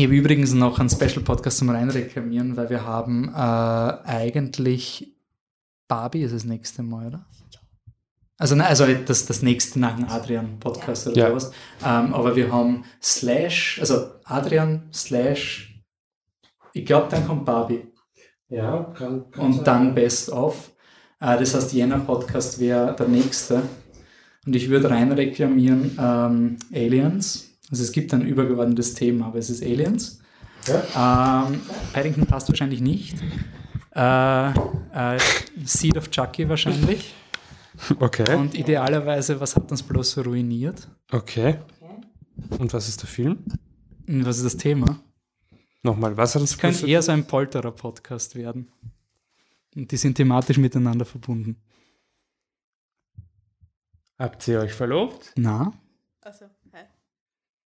Ich habe übrigens noch einen Special-Podcast zum Reinreklamieren, weil wir haben äh, eigentlich Barbie ist das nächste Mal, oder? Also, nein, also das, das nächste nach dem Adrian-Podcast oder Ja. sowas. Ähm, aber wir haben Slash, also Adrian Slash, ich glaube, dann kommt Barbie Ja, kann, und dann Best of. Äh, das heißt, jener Podcast wäre der nächste. Und ich würde rein reklamieren ähm, Aliens. Also es gibt ein übergeordnetes Thema, aber es ist Aliens. Ähm, Paddington passt wahrscheinlich nicht. Äh, äh, Seed of Chucky wahrscheinlich. Okay, Und idealerweise, was hat uns bloß so ruiniert? okay. Und was ist der Film? Und was ist das Thema? Nochmal, was hat uns Es könnte eher so ein Polterer-Podcast werden. Und die sind thematisch miteinander verbunden. Habt ihr euch verlobt? Na? Also?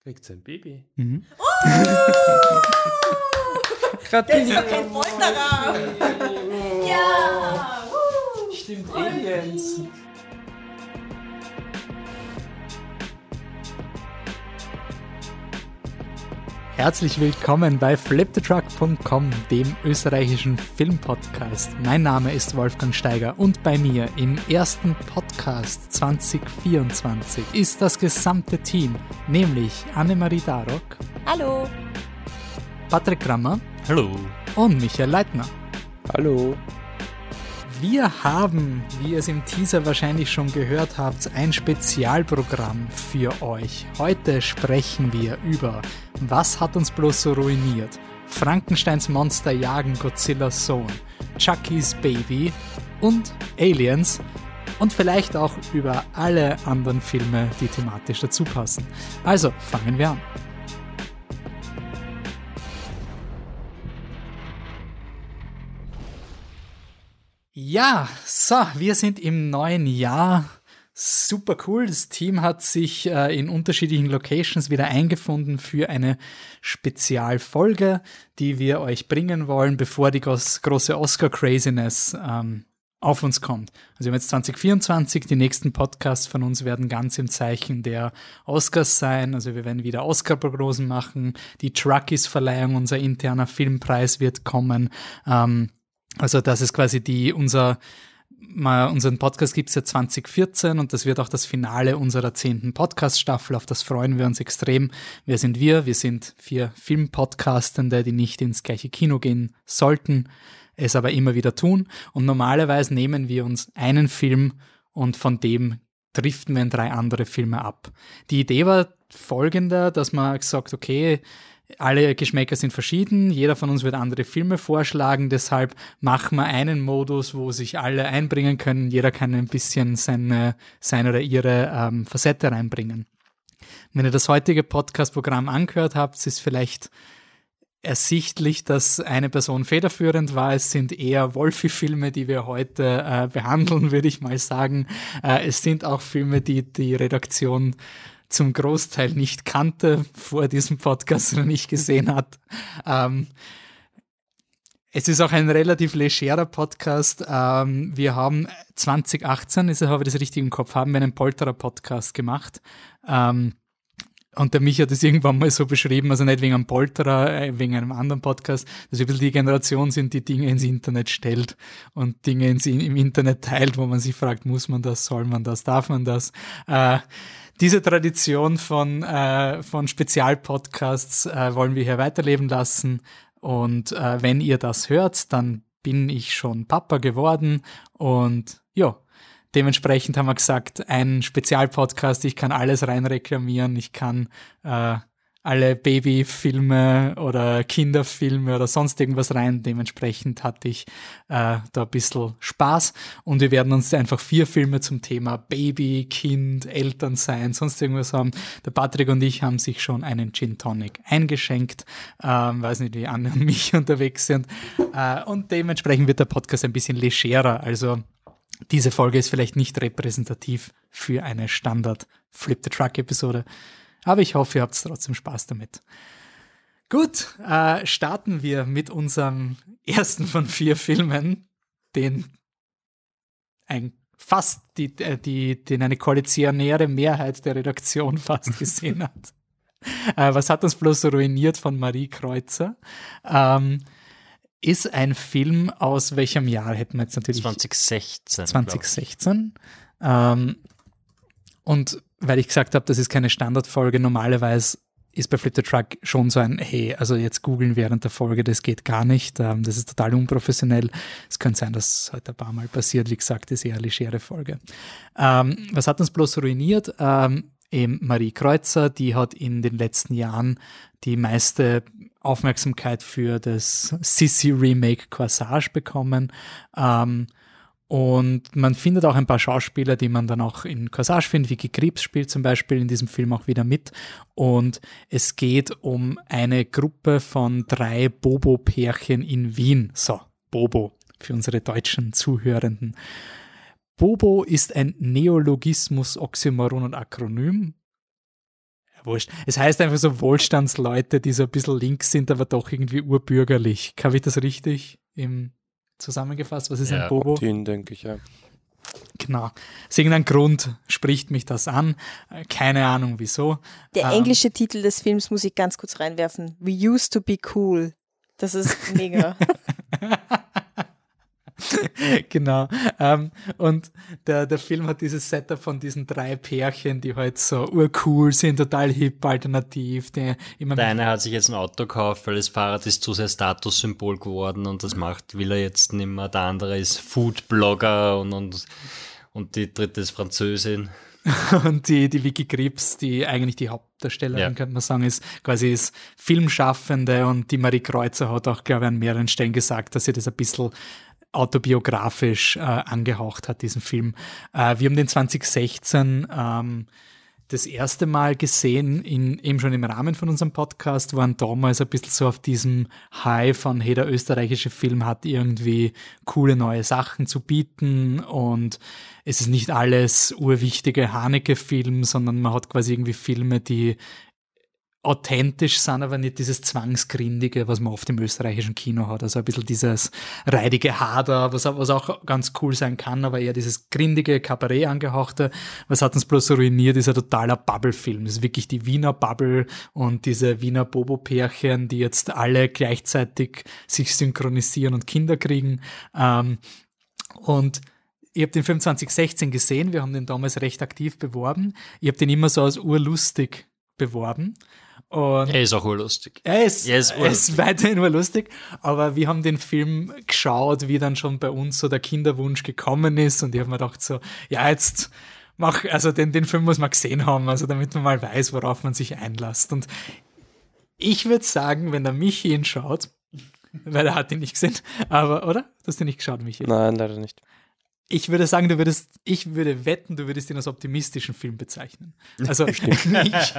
Kriegt ein Baby. Mhm. Der ist doch kein Folterer! ja! Uh. Stimmt, Aliens. Herzlich willkommen bei fliptetruck.com, dem österreichischen Filmpodcast. Mein Name ist Wolfgang Steiger und bei mir im ersten Podcast 2024 ist das gesamte Team, nämlich Annemarie Darock, Hallo! Patrick Grammer Hallo. und Michael Leitner. Hallo. Wir haben, wie ihr es im Teaser wahrscheinlich schon gehört habt, ein Spezialprogramm für euch. Heute sprechen wir über Was hat uns bloß so ruiniert? Frankensteins Monster jagen Godzillas Sohn, Chucky's Baby und Aliens und vielleicht auch über alle anderen Filme, die thematisch dazu passen. Also fangen wir an. Ja, so, wir sind im neuen Jahr. Super cool. Das Team hat sich äh, in unterschiedlichen Locations wieder eingefunden für eine Spezialfolge, die wir euch bringen wollen, bevor die große Oscar-Craziness ähm, auf uns kommt. Also wir haben jetzt 2024, die nächsten Podcasts von uns werden ganz im Zeichen der Oscars sein. Also wir werden wieder Oscar-Prognosen machen. Die Truckies-Verleihung, unser interner Filmpreis wird kommen. Ähm, also das ist quasi die, unser, mal, unseren Podcast gibt's ja 2014 und das wird auch das Finale unserer zehnten Podcast-Staffel. Auf das freuen wir uns extrem. Wer sind wir? Wir sind vier Filmpodcastende, die nicht ins gleiche Kino gehen sollten, es aber immer wieder tun. Und normalerweise nehmen wir uns einen Film und von dem driften wir in drei andere Filme ab. Die Idee war folgender, dass man gesagt, okay, alle Geschmäcker sind verschieden, jeder von uns wird andere Filme vorschlagen, deshalb machen wir einen Modus, wo sich alle einbringen können, jeder kann ein bisschen seine, seine oder ihre ähm, Facette reinbringen. Wenn ihr das heutige Podcast-Programm angehört habt, ist vielleicht ersichtlich, dass eine Person federführend war. Es sind eher Wolfi-Filme, die wir heute äh, behandeln, würde ich mal sagen. Äh, es sind auch Filme, die die Redaktion zum Großteil nicht kannte, vor diesem Podcast noch nicht gesehen hat. Ähm, es ist auch ein relativ legerer Podcast. Ähm, wir haben 2018, ist, habe ich das richtig im Kopf, haben wir einen Polterer-Podcast gemacht. Ähm, und der Micha hat es irgendwann mal so beschrieben, also nicht wegen einem Polterer, äh, wegen einem anderen Podcast, dass wir die Generation sind, die Dinge ins Internet stellt und Dinge ins, im Internet teilt, wo man sich fragt, muss man das, soll man das, darf man das? Äh, diese Tradition von, äh, von Spezialpodcasts äh, wollen wir hier weiterleben lassen. Und äh, wenn ihr das hört, dann bin ich schon Papa geworden. Und ja, dementsprechend haben wir gesagt, ein Spezialpodcast, ich kann alles rein reklamieren, ich kann äh, alle Babyfilme oder Kinderfilme oder sonst irgendwas rein. Dementsprechend hatte ich äh, da ein bisschen Spaß und wir werden uns einfach vier Filme zum Thema Baby, Kind, Eltern sein, sonst irgendwas haben. Der Patrick und ich haben sich schon einen Gin Tonic eingeschenkt. Ähm, weiß nicht, wie Anne und mich unterwegs sind. Äh, und dementsprechend wird der Podcast ein bisschen legerer. Also diese Folge ist vielleicht nicht repräsentativ für eine Standard Flip the Truck Episode. Aber ich hoffe, ihr habt trotzdem Spaß damit. Gut, äh, starten wir mit unserem ersten von vier Filmen, den ein fast die, äh, die, den eine koalitionäre Mehrheit der Redaktion fast gesehen hat. äh, Was hat uns bloß ruiniert von Marie Kreuzer? Ähm, ist ein Film aus welchem Jahr hätten wir jetzt natürlich 2016. 2016. Ähm, und weil ich gesagt habe, das ist keine Standardfolge, normalerweise ist bei Flip the Truck schon so ein, hey, also jetzt googeln während der Folge, das geht gar nicht, ähm, das ist total unprofessionell. Es könnte sein, dass es heute ein paar Mal passiert, wie gesagt, ist eher eine legere Folge. Ähm, was hat uns bloß ruiniert? Ähm, eben Marie Kreuzer, die hat in den letzten Jahren die meiste Aufmerksamkeit für das Sissy-Remake Corsage bekommen. Ähm, und man findet auch ein paar Schauspieler, die man dann auch in Corsage findet. Vicky Krebs spielt zum Beispiel in diesem Film auch wieder mit. Und es geht um eine Gruppe von drei Bobo-Pärchen in Wien. So, Bobo für unsere deutschen Zuhörenden. Bobo ist ein Neologismus, Oxymoron und Akronym. Wurscht. Es heißt einfach so Wohlstandsleute, die so ein bisschen links sind, aber doch irgendwie urbürgerlich. Habe ich das richtig im zusammengefasst? Was ist Ja. ein Bobo? Den denke ich, ja. Genau. Aus irgendeinem Grund spricht mich das an. Äh, Keine Ahnung wieso. Der Ähm, englische Titel des Films muss ich ganz kurz reinwerfen. We used to be cool. Das ist mega. genau. Ähm, und der, der Film hat dieses Setup von diesen drei Pärchen, die halt so urcool sind, total hip, alternativ, die immer Der eine hat sich jetzt ein Auto gekauft, weil das Fahrrad ist zu sehr Statussymbol geworden und das macht, will er jetzt nicht mehr. Der andere ist Foodblogger und, und, und die dritte ist Französin. Und die, die Vicky Krebs, die eigentlich die Hauptdarstellerin, Ja. könnte man sagen, ist quasi ist Filmschaffende und die Marie Kreuzer hat auch, glaube ich, an mehreren Stellen gesagt, dass sie das ein bisschen autobiografisch äh, angehaucht hat, diesen Film. Äh, wir haben den 2016 ähm, das erste Mal gesehen, in, eben schon im Rahmen von unserem Podcast, waren damals ein bisschen so auf diesem High von, hey, der österreichische Film hat irgendwie coole neue Sachen zu bieten und es ist nicht alles urwichtige Haneke-Film, sondern man hat quasi irgendwie Filme, die authentisch sind, aber nicht dieses Zwangsgrindige, was man oft im österreichischen Kino hat. Also ein bisschen dieses reidige Hader, was, auch- was auch ganz cool sein kann, aber eher dieses grindige, Kabarett angehauchte. Was hat uns bloß ruiniert, ist ein totaler Bubble-Film. Das ist wirklich die Wiener Bubble und diese Wiener Bobo-Pärchen, die jetzt alle gleichzeitig sich synchronisieren und Kinder kriegen. Ähm, und ich habe den Film 2016 gesehen, wir haben den damals recht aktiv beworben. Ich habe den immer so als urlustig beworben. Und Er ist auch urlustig. er ist, Er ist er ist weiterhin nur lustig, aber wir haben den Film geschaut, wie dann schon bei uns so der Kinderwunsch gekommen ist und ich habe mir gedacht so, ja jetzt mach, also den, den Film muss man gesehen haben, also damit man mal weiß, worauf man sich einlässt und ich würde sagen, wenn der Michi ihn schaut, weil er hat ihn nicht gesehen, aber, oder? Du hast ihn nicht geschaut, Michi? Nein, leider nicht. Ich würde sagen, du würdest, ich würde wetten, du würdest ihn als optimistischen Film bezeichnen. Also ich,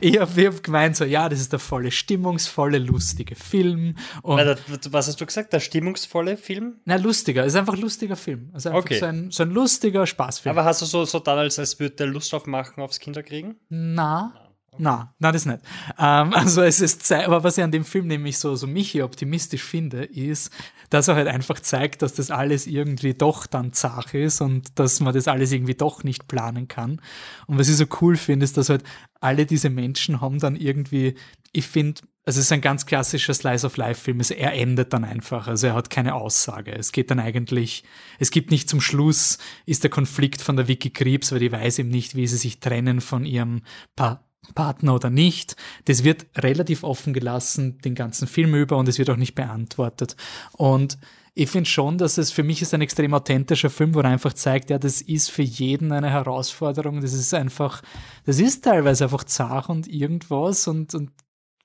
ich habe hab gemeint so, ja, das ist der volle, stimmungsvolle, lustige Film. Und, Alter, Was hast du gesagt? Der stimmungsvolle Film? na, lustiger, es ist einfach ein lustiger Film. Also einfach Okay. so, ein, so ein lustiger Spaßfilm. Aber hast du so, so dann, als, als würde der Lust aufmachen aufs Kinderkriegen? Na, na, na, das nicht. Ähm, also es ist, aber was ich an dem Film nämlich so, so Michi optimistisch finde, ist, dass er halt einfach zeigt, dass das alles irgendwie doch dann zach ist und dass man das alles irgendwie doch nicht planen kann. Und was ich so cool finde, ist, dass halt alle diese Menschen haben dann irgendwie, ich finde, also es ist ein ganz klassischer Slice of Life Film. Er endet dann einfach. Also er hat keine Aussage. Es geht dann eigentlich, es gibt nicht zum Schluss, ist der Konflikt von der Vicky Krebs, weil die weiß eben nicht, wie sie sich trennen von ihrem pa Partner oder nicht. Das wird relativ offen gelassen, den ganzen Film über und es wird auch nicht beantwortet. Und ich finde schon, dass es für mich ist ein extrem authentischer Film, wo er einfach zeigt, ja, das ist für jeden eine Herausforderung. Das ist einfach, das ist teilweise einfach zart und irgendwas und, und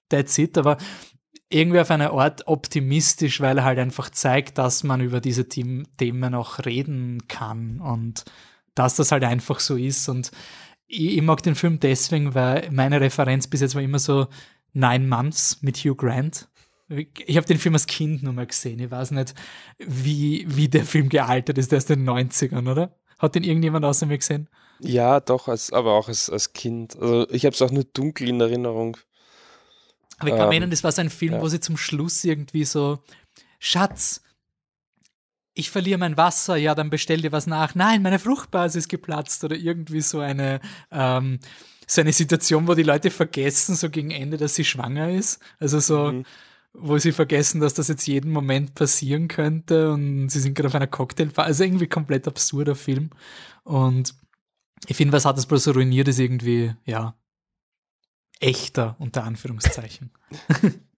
that's it, aber irgendwie auf eine Art optimistisch, weil er halt einfach zeigt, dass man über diese Themen Themen auch reden kann und dass das halt einfach so ist. Und ich, ich mag den Film deswegen, weil meine Referenz bis jetzt war immer so Nine Months mit Hugh Grant. Ich habe den Film als Kind nur mal gesehen. Ich weiß nicht, wie, wie der Film gealtert ist. Der ist in den 90ern, oder? Hat den irgendjemand außer mir gesehen? Ja, doch, als, aber auch als, als Kind. Also ich habe es auch nur dunkel in Erinnerung. Aber ich kann Ähm, erinnern, das war so ein Film, ja. wo sie zum Schluss irgendwie so, Schatz, ich verliere mein Wasser, ja, dann bestell dir was nach. Nein, meine Fruchtblase ist geplatzt oder irgendwie so eine ähm, so eine Situation, wo die Leute vergessen, so gegen Ende, dass sie schwanger ist. Also so, mhm. wo sie vergessen, dass das jetzt jeden Moment passieren könnte und sie sind gerade auf einer Cocktailbar. Also irgendwie komplett absurder Film. Und ich finde, was hat das bloß so ruiniert, ist irgendwie, ja, echter, unter Anführungszeichen.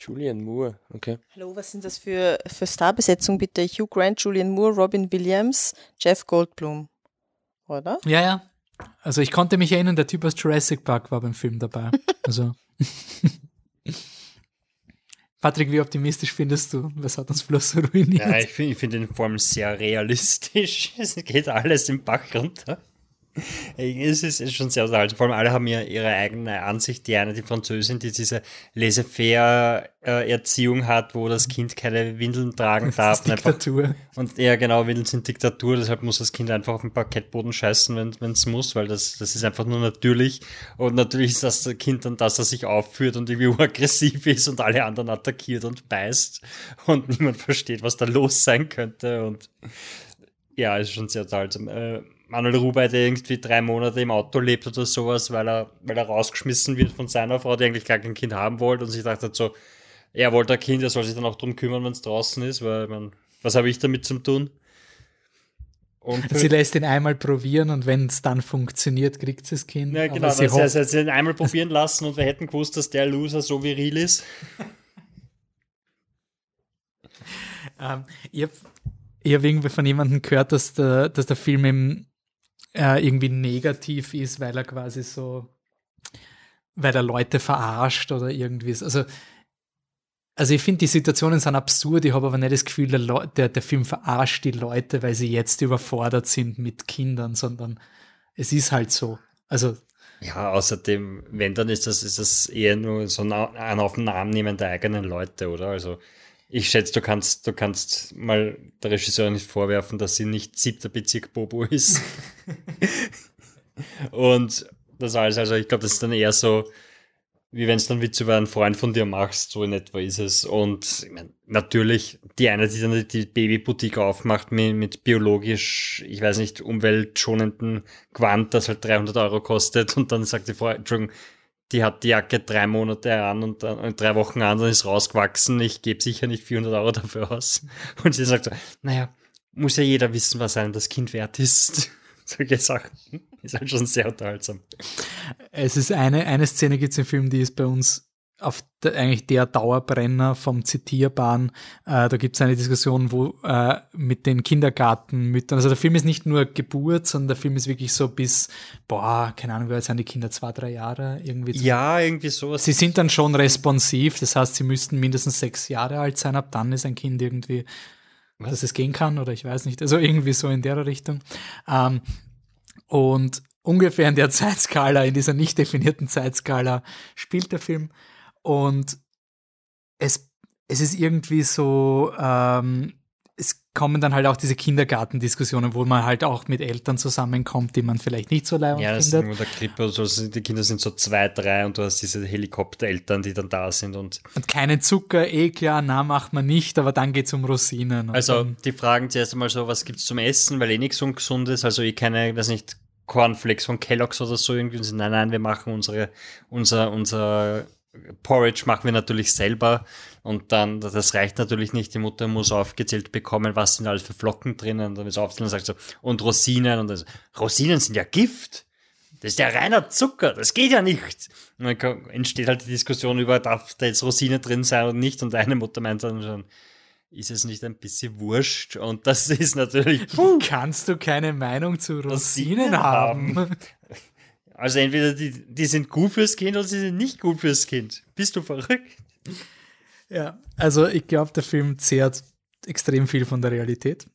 Julian Moore, okay. Hallo, was sind das für, für Starbesetzung bitte? Hugh Grant, Julian Moore, Robin Williams, Jeff Goldblum, oder? Ja, ja. Also ich konnte mich erinnern, der Typ aus Jurassic Park war beim Film dabei. Also. Patrick, wie optimistisch findest du? Was hat uns bloß ruiniert? Ja, ich finde find den Form sehr realistisch. Es geht alles im Bach runter. Es ist, schon sehr unterhaltsam. Vor allem alle haben ja ihre eigene Ansicht. Die eine, die Französin, die diese Laissez-faire-Erziehung hat, wo das Kind keine Windeln tragen darf. Das ist Diktatur. Einfach, und ja, genau, Windeln sind Diktatur, deshalb muss das Kind einfach auf den Parkettboden scheißen, wenn es muss, weil das, das ist einfach nur natürlich. Und natürlich ist das Kind dann, dass er sich aufführt und irgendwie aggressiv ist und alle anderen attackiert und beißt und niemand versteht, was da los sein könnte. Und ja, ist schon sehr unterhaltsam. Äh, Manuel Ruber, der irgendwie drei Monate im Auto lebt oder sowas, weil er, weil er rausgeschmissen wird von seiner Frau, die eigentlich gar kein Kind haben wollte und sich dachte so, er wollte ein Kind, er soll sich dann auch drum kümmern, wenn es draußen ist, weil man, was habe ich damit zu tun? Und sie lässt ihn einmal probieren und wenn es dann funktioniert, kriegt sie das Kind. Ja, genau, sie, sie, sie, sie ihn einmal probieren lassen und wir hätten gewusst, dass der Loser so viril ist. ähm, ich habe hab irgendwie von jemandem gehört, dass der, dass der Film im äh, irgendwie negativ ist, weil er quasi so, weil er Leute verarscht oder irgendwie. Also, also ich finde, die Situationen sind absurd, ich habe aber nicht das Gefühl, der, der, der Film verarscht die Leute, weil sie jetzt überfordert sind mit Kindern, sondern es ist halt so. Also ja, außerdem, wenn dann ist das, ist das eher nur so ein, ein auf den Namen nehmen der eigenen Leute, oder? Also ich schätze, du kannst, du kannst mal der Regisseurin nicht vorwerfen, dass sie nicht siebter Bezirk Bobo ist. und das alles, also ich glaube, das ist dann eher so, wie wenn es dann Witz über einen Freund von dir machst, so in etwa ist es. Und ich mein, natürlich, die eine, die dann die Babyboutique aufmacht mit, mit biologisch, ich weiß nicht, umweltschonenden Quant, das halt 300 Euro kostet und dann sagt die Frau, Entschuldigung, die hat die Jacke drei Monate an und dann drei Wochen an, dann ist rausgewachsen. Ich gebe sicher nicht 400 Euro dafür aus. Und sie sagt so, naja, muss ja jeder wissen, was einem das Kind wert ist. Solche Sachen. Ist halt schon sehr unterhaltsam. Es ist eine, eine Szene gibt es im Film, die ist bei uns auf der, eigentlich der Dauerbrenner vom Zitierbaren. Äh, da gibt es eine Diskussion, wo äh, mit den Kindergartenmüttern, also der Film ist nicht nur Geburt, sondern der Film ist wirklich so bis, boah, keine Ahnung, wie alt sind die Kinder, zwei, drei Jahre irgendwie. Ja, irgendwie sowas. Sie sind dann schon responsiv, das heißt, sie müssten mindestens sechs Jahre alt sein, ab dann ist ein Kind irgendwie, Was? dass es gehen kann oder ich weiß nicht, also irgendwie so in der Richtung. Ähm, und ungefähr in der Zeitskala, in dieser nicht definierten Zeitskala spielt der Film. Und es, es ist irgendwie so, ähm, es kommen dann halt auch diese Kindergartendiskussionen, wo man halt auch mit Eltern zusammenkommt, die man vielleicht nicht so leibend ja, das findet. Ja, der Krippe oder so, die Kinder sind so zwei, drei und du hast diese Helikoptereltern, die dann da sind und. Und keinen Zucker, eh klar, na, macht man nicht, aber dann geht es um Rosinen. Also, die fragen zuerst einmal so, was gibt's zum Essen, weil eh nichts ungesund ist, also eh keine, weiß nicht, Cornflakes von Kellogg's oder so irgendwie. Nein, nein, wir machen unsere, unser, unser Porridge machen wir natürlich selber und dann, das reicht natürlich nicht, die Mutter muss aufgezählt bekommen, was sind alles für Flocken drinnen und dann ist aufzählen und sagt so, und Rosinen und dann so, Rosinen sind ja Gift. Das ist ja reiner Zucker, das geht ja nicht. Und dann entsteht halt die Diskussion über, darf da jetzt Rosine drin sein oder nicht und eine Mutter meint dann schon, ist es nicht ein bisschen wurscht? Und das ist natürlich. Puh, Kannst du keine Meinung zu Rosinen, Rosinen haben? haben? Also entweder die, die sind gut fürs Kind oder sie sind nicht gut fürs Kind. Bist du verrückt? Ja, also ich glaube, der Film zehrt extrem viel von der Realität.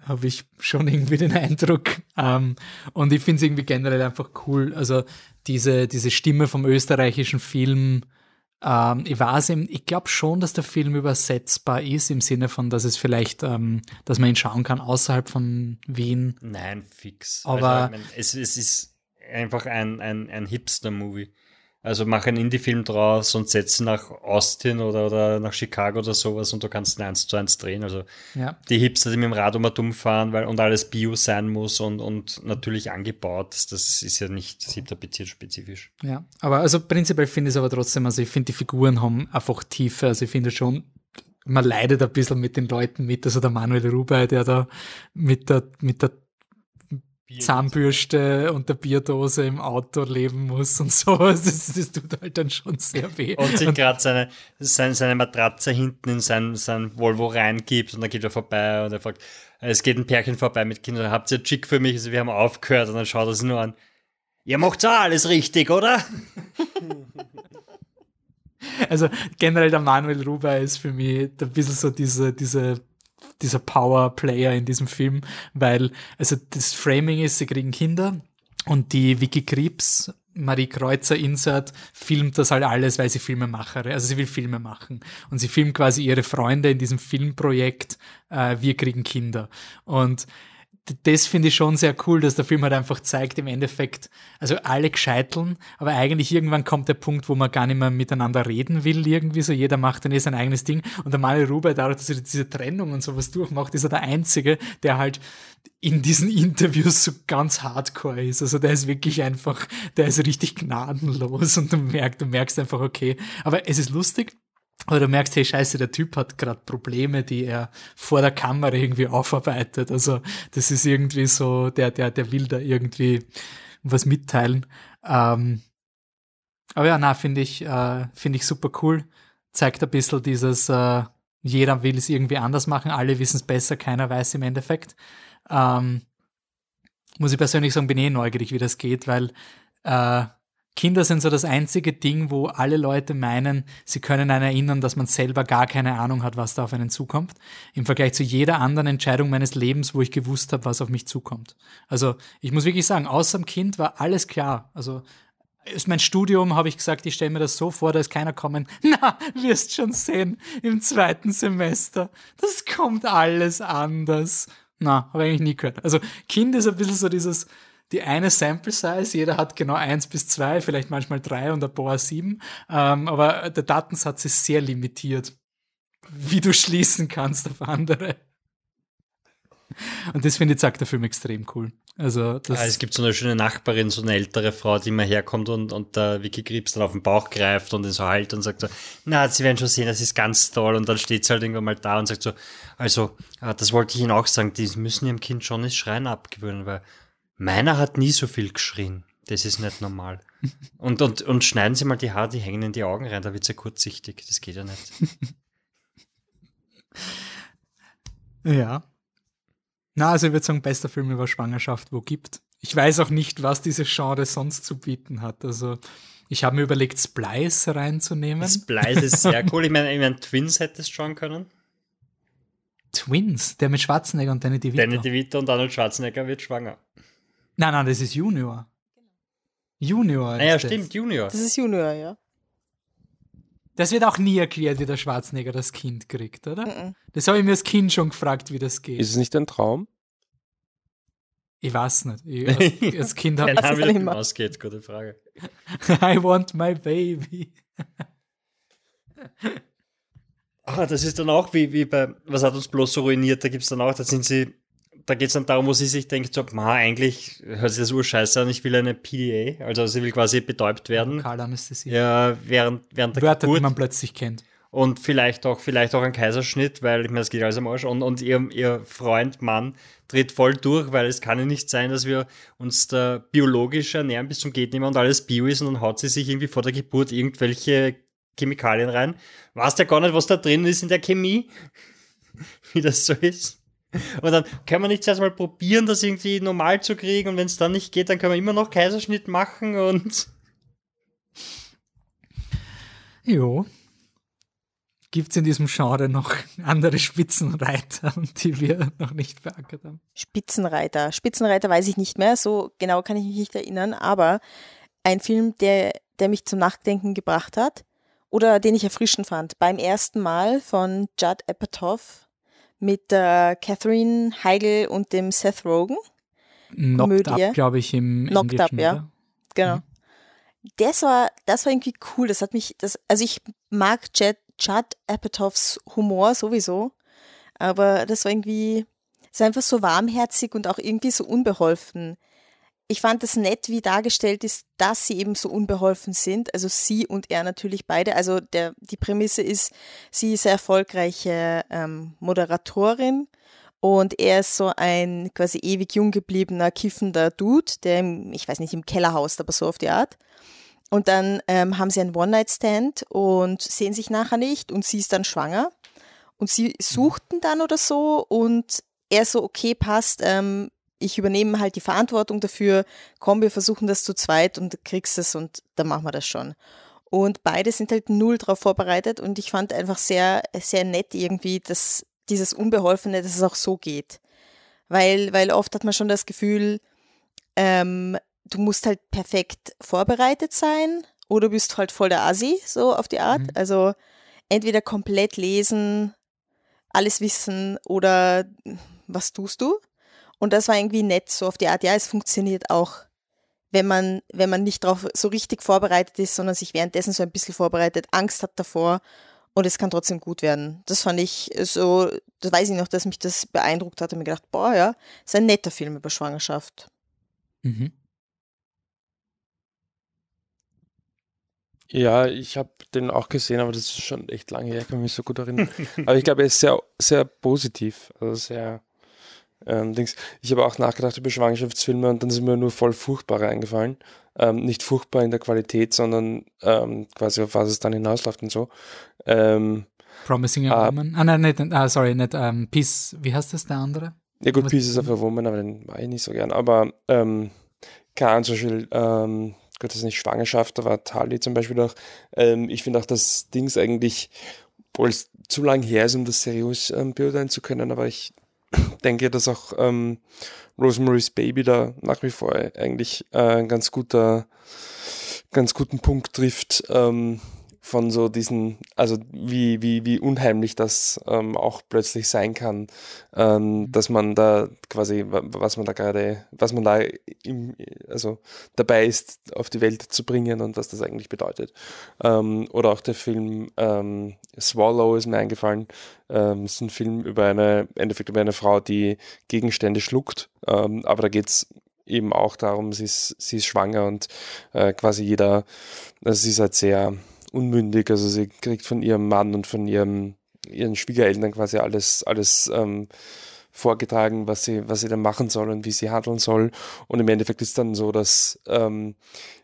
Habe ich schon irgendwie den Eindruck. Ähm, und ich finde es irgendwie generell einfach cool. Also diese, diese Stimme vom österreichischen Film, ähm, ich weiß, ich glaube schon, dass der Film übersetzbar ist, im Sinne von, dass es vielleicht, ähm, dass man ihn schauen kann außerhalb von Wien. Nein, fix. Aber also, meine, es, es ist einfach ein, ein, ein Hipster-Movie. Also mach einen Indie-Film draus und setze nach Austin oder, oder nach Chicago oder sowas und du kannst ihn eins zu eins drehen. Also Ja. die Hipster, die mit dem Rad um dumm fahren, weil und alles Bio sein muss und, und natürlich angebaut, das, das ist ja nicht siebter Bezirk spezifisch. Ja, aber also prinzipiell finde ich es aber trotzdem, also ich finde die Figuren haben einfach Tiefe, also ich finde schon, man leidet ein bisschen mit den Leuten mit, also der Manuel Rubey, der da mit der, mit der Zahnbürste und der Bierdose im Auto leben muss und sowas, das, das tut halt dann schon sehr weh. Und sich gerade seine, seine, seine Matratze hinten in sein, sein Volvo reingibt und dann geht er vorbei und er fragt, es geht ein Pärchen vorbei mit Kindern, habt ihr Chick für mich? Also wir haben aufgehört und dann schaut er sie nur an. Ihr macht's auch alles richtig, oder? Also generell der Manuel Rubey ist für mich ein bisschen so diese, diese, dieser Power-Player in diesem Film, weil, also das Framing ist, sie kriegen Kinder und die Vicky Krebs, Marie Kreuzer Insert, filmt das halt alles, weil sie Filmemacherin, also sie will Filme machen. Und sie filmt quasi ihre Freunde in diesem Filmprojekt, äh, Wir kriegen Kinder. Und das finde ich schon sehr cool, dass der Film halt einfach zeigt, im Endeffekt, also alle gescheiteln, aber eigentlich irgendwann kommt der Punkt, wo man gar nicht mehr miteinander reden will, irgendwie so, jeder macht dann eh sein eigenes Ding. Und der Manuel Rubey, dadurch, dass er diese Trennung und sowas durchmacht, ist er der Einzige, der halt in diesen Interviews so ganz hardcore ist. Also der ist wirklich einfach, der ist richtig gnadenlos und du merkst, du merkst einfach, okay, aber es ist lustig, aber du merkst, hey, scheiße, der Typ hat gerade Probleme, die er vor der Kamera irgendwie aufarbeitet. Also das ist irgendwie so, der, der, der will da irgendwie was mitteilen. Ähm, aber ja, na, finde ich, äh, finde ich super cool. Zeigt ein bisschen dieses, äh, jeder will es irgendwie anders machen, alle wissen es besser, keiner weiß im Endeffekt. Ähm, muss ich persönlich sagen, bin eh neugierig, wie das geht, weil äh, Kinder sind so das einzige Ding, wo alle Leute meinen, sie können einen erinnern, dass man selber gar keine Ahnung hat, was da auf einen zukommt. Im Vergleich zu jeder anderen Entscheidung meines Lebens, wo ich gewusst habe, was auf mich zukommt. Also ich muss wirklich sagen, außer dem Kind war alles klar. Also ist mein Studium, habe ich gesagt, ich stelle mir das so vor, da ist keiner kommen. Na, wirst schon sehen, im zweiten Semester. Das kommt alles anders. Na, habe ich eigentlich nie gehört. Also Kind ist ein bisschen so dieses, die eine Sample Size, jeder hat genau eins bis zwei, vielleicht manchmal drei und ein paar sieben. Ähm, aber der Datensatz ist sehr limitiert, wie du schließen kannst auf andere. Und das finde ich, sagt der Film extrem cool. Also das, Ah, es gibt so eine schöne Nachbarin, so eine ältere Frau, die immer herkommt und, und der Vicky Krebs dann auf den Bauch greift und ihn so hält und sagt so, na, Sie werden schon sehen, das ist ganz toll. Und dann steht sie halt irgendwann mal da und sagt so, also, ah, das wollte ich Ihnen auch sagen, die müssen ihrem Kind schon das Schreien abgewöhnen, weil meiner hat nie so viel geschrien. Das ist nicht normal. Und, und, und schneiden Sie mal die Haare, die hängen in die Augen rein, da wird sie kurzsichtig. Das geht ja nicht. Ja. Na, also ich würde sagen, bester Film über Schwangerschaft, wo gibt. Ich weiß auch nicht, was dieses Genre sonst zu bieten hat. Also ich habe mir überlegt, Splice reinzunehmen. Splice ist sehr cool. Ich meine, ich meine Twins hättest schauen können. Twins, der mit Schwarzenegger und Danny DeVito. Danny DeVito und Arnold Schwarzenegger wird schwanger. Nein, nein, das ist Junior. Junior. ist Naja, das. stimmt, Junior. Das ist Junior, ja. Das wird auch nie erklärt, wie der Schwarzenegger das Kind kriegt, oder? Mhm. Das habe ich mir als Kind schon gefragt, wie das geht. Ist es nicht ein Traum? ich weiß nicht. Ich, als, als Kind habe es wie nicht das mehr. ausgeht, gute Frage. ich I want my baby. Ah, das ist dann auch wie, wie bei Was hat uns bloß so ruiniert, da gibt's dann auch, da sind sie, da geht's dann darum, wo sie sich denkt, so, ma, eigentlich hört sich das urscheiße an, ich will eine PDA, also sie will quasi betäubt werden, Lokalanästhesie. ja, während, während der Wörter, die Geburt man plötzlich kennt. und vielleicht auch, vielleicht auch ein Kaiserschnitt, weil, ich meine, das geht alles am Arsch und, und ihr, ihr Freund, Mann, dreht voll durch, weil es kann ja nicht sein, dass wir uns da biologisch ernähren bis zum geht nicht mehr und alles Bio ist und dann haut sie sich irgendwie vor der Geburt irgendwelche Chemikalien rein. Weiß der gar nicht, was da drin ist in der Chemie, wie das so ist. Und dann können wir nicht zuerst mal probieren, das irgendwie normal zu kriegen und wenn es dann nicht geht, dann können wir immer noch Kaiserschnitt machen und Jo. Gibt es in diesem Genre noch andere Spitzenreiter, die wir noch nicht verankert haben? Spitzenreiter. Spitzenreiter weiß ich nicht mehr, so genau kann ich mich nicht erinnern, aber ein Film, der, der mich zum Nachdenken gebracht hat oder den ich erfrischend fand. Beim ersten Mal von Judd Apatow mit der Catherine Heigl und dem Seth Rogen. Knocked Komödie. Up, glaube ich, im Knocked Englischen, Up, ja. oder? Genau. das war, das war irgendwie cool. Das hat mich, das, also ich mag Judd, Judd Apatows Humor sowieso, aber das war irgendwie, es war einfach so warmherzig und auch irgendwie so unbeholfen. Ich fand es nett, wie dargestellt ist, dass sie eben so unbeholfen sind. Also sie und er natürlich beide. Also der, die Prämisse ist, sie ist eine erfolgreiche ähm, Moderatorin und er ist so ein quasi ewig jung gebliebener, kiffender Dude, der, im, ich weiß nicht, im Keller haust, aber so auf die Art. Und dann ähm, haben sie einen One-Night-Stand und sehen sich nachher nicht und sie ist dann schwanger. Und sie suchten dann oder so und er so, okay, passt, ähm, ich übernehme halt die Verantwortung dafür, komm, wir versuchen das zu zweit und kriegst es und dann machen wir das schon. Und beide sind halt null darauf vorbereitet und ich fand einfach sehr, sehr nett irgendwie, dass dieses Unbeholfene, dass es auch so geht. Weil, weil oft hat man schon das Gefühl, ähm, du musst halt perfekt vorbereitet sein oder bist halt voll der Asi, so auf die Art. Mhm. Also entweder komplett lesen, alles wissen oder was tust du? Und das war irgendwie nett, so auf die Art, ja, es funktioniert auch, wenn man, wenn man nicht darauf so richtig vorbereitet ist, sondern sich währenddessen so ein bisschen vorbereitet, Angst hat davor und es kann trotzdem gut werden. Das fand ich so, das weiß ich noch, dass mich das beeindruckt hat und mir gedacht, boah, ja, ist ein netter Film über Schwangerschaft. Mhm. Ja, ich habe den auch gesehen, aber das ist schon echt lange her, ich kann mich so gut erinnern. aber ich glaube, er ist sehr, sehr positiv, also sehr ähm, Dings. Ich habe auch nachgedacht über Schwangerschaftsfilme und dann sind mir nur voll furchtbare eingefallen. Ähm, nicht furchtbar in der Qualität, sondern ähm, quasi auf was es dann hinausläuft und so. Ähm, Promising a uh, Woman? Ah, nein, nicht, ah, sorry, nicht um, Peace, wie heißt das, der andere? Ja gut, Was Pieces of a Woman, aber den war ich nicht so gern. Aber ähm, keine Ahnung, zum Beispiel, ähm, Gott, das ist nicht Schwangerschaft, da war Tali zum Beispiel auch. Ähm, ich finde auch, dass Dings eigentlich, obwohl es zu lang her ist, um das seriös ähm, beurteilen zu können, aber ich denke, dass auch ähm, Rosemary's Baby da nach wie vor eigentlich äh, ein ganz guter, ganz guten Punkt trifft. Ähm, von so diesen, also wie, wie, wie unheimlich das ähm, auch plötzlich sein kann, ähm, mhm. dass man da quasi, was man da gerade, was man da im, also dabei ist, auf die Welt zu bringen und was das eigentlich bedeutet. Ähm, oder auch der Film ähm, Swallow ist mir eingefallen. Ähm, ist ein Film über eine, im Endeffekt über eine Frau, die Gegenstände schluckt, ähm, aber da geht's eben auch darum, sie ist, sie ist schwanger und äh, quasi jeder, also sie ist halt sehr, unmündig. Also sie kriegt von ihrem Mann und von ihrem, ihren Schwiegereltern quasi alles, alles ähm, vorgetragen, was sie, was sie dann machen soll und wie sie handeln soll. Und im Endeffekt ist dann so, dass ähm,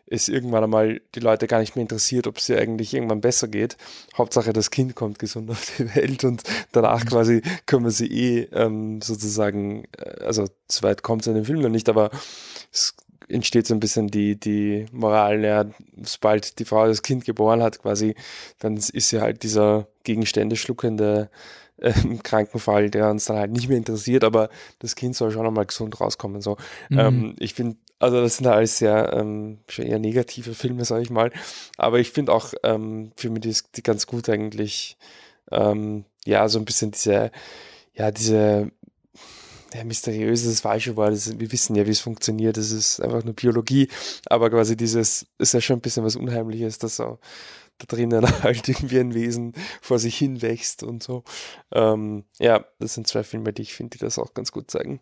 es irgendwann einmal die Leute gar nicht mehr interessiert, ob es ihr eigentlich irgendwann besser geht. Hauptsache, das Kind kommt gesund auf die Welt und danach quasi können wir sie eh ähm, sozusagen, äh, also so weit kommt es in dem Film noch nicht, aber es entsteht so ein bisschen die, die Moral, ja, sobald die Frau das Kind geboren hat, quasi, dann ist sie halt dieser Gegenstände schluckende äh, Krankenfall, der uns dann halt nicht mehr interessiert, aber das Kind soll schon einmal gesund rauskommen. So. Mhm. Ähm, ich finde, also das sind alles sehr ähm, schon eher negative Filme, sage ich mal. Aber ich finde auch ähm, Filme, die, die ganz gut eigentlich, ähm, ja, so ein bisschen diese, ja, diese ja, mysteriös ist das falsche Wort. Das, wir wissen ja, wie es funktioniert. Das ist einfach nur Biologie. Aber quasi dieses ist ja schon ein bisschen was Unheimliches, dass so da drinnen halt irgendwie ein Wesen vor sich hin wächst und so. Ähm, ja, das sind zwei Filme, die ich finde, die das auch ganz gut zeigen.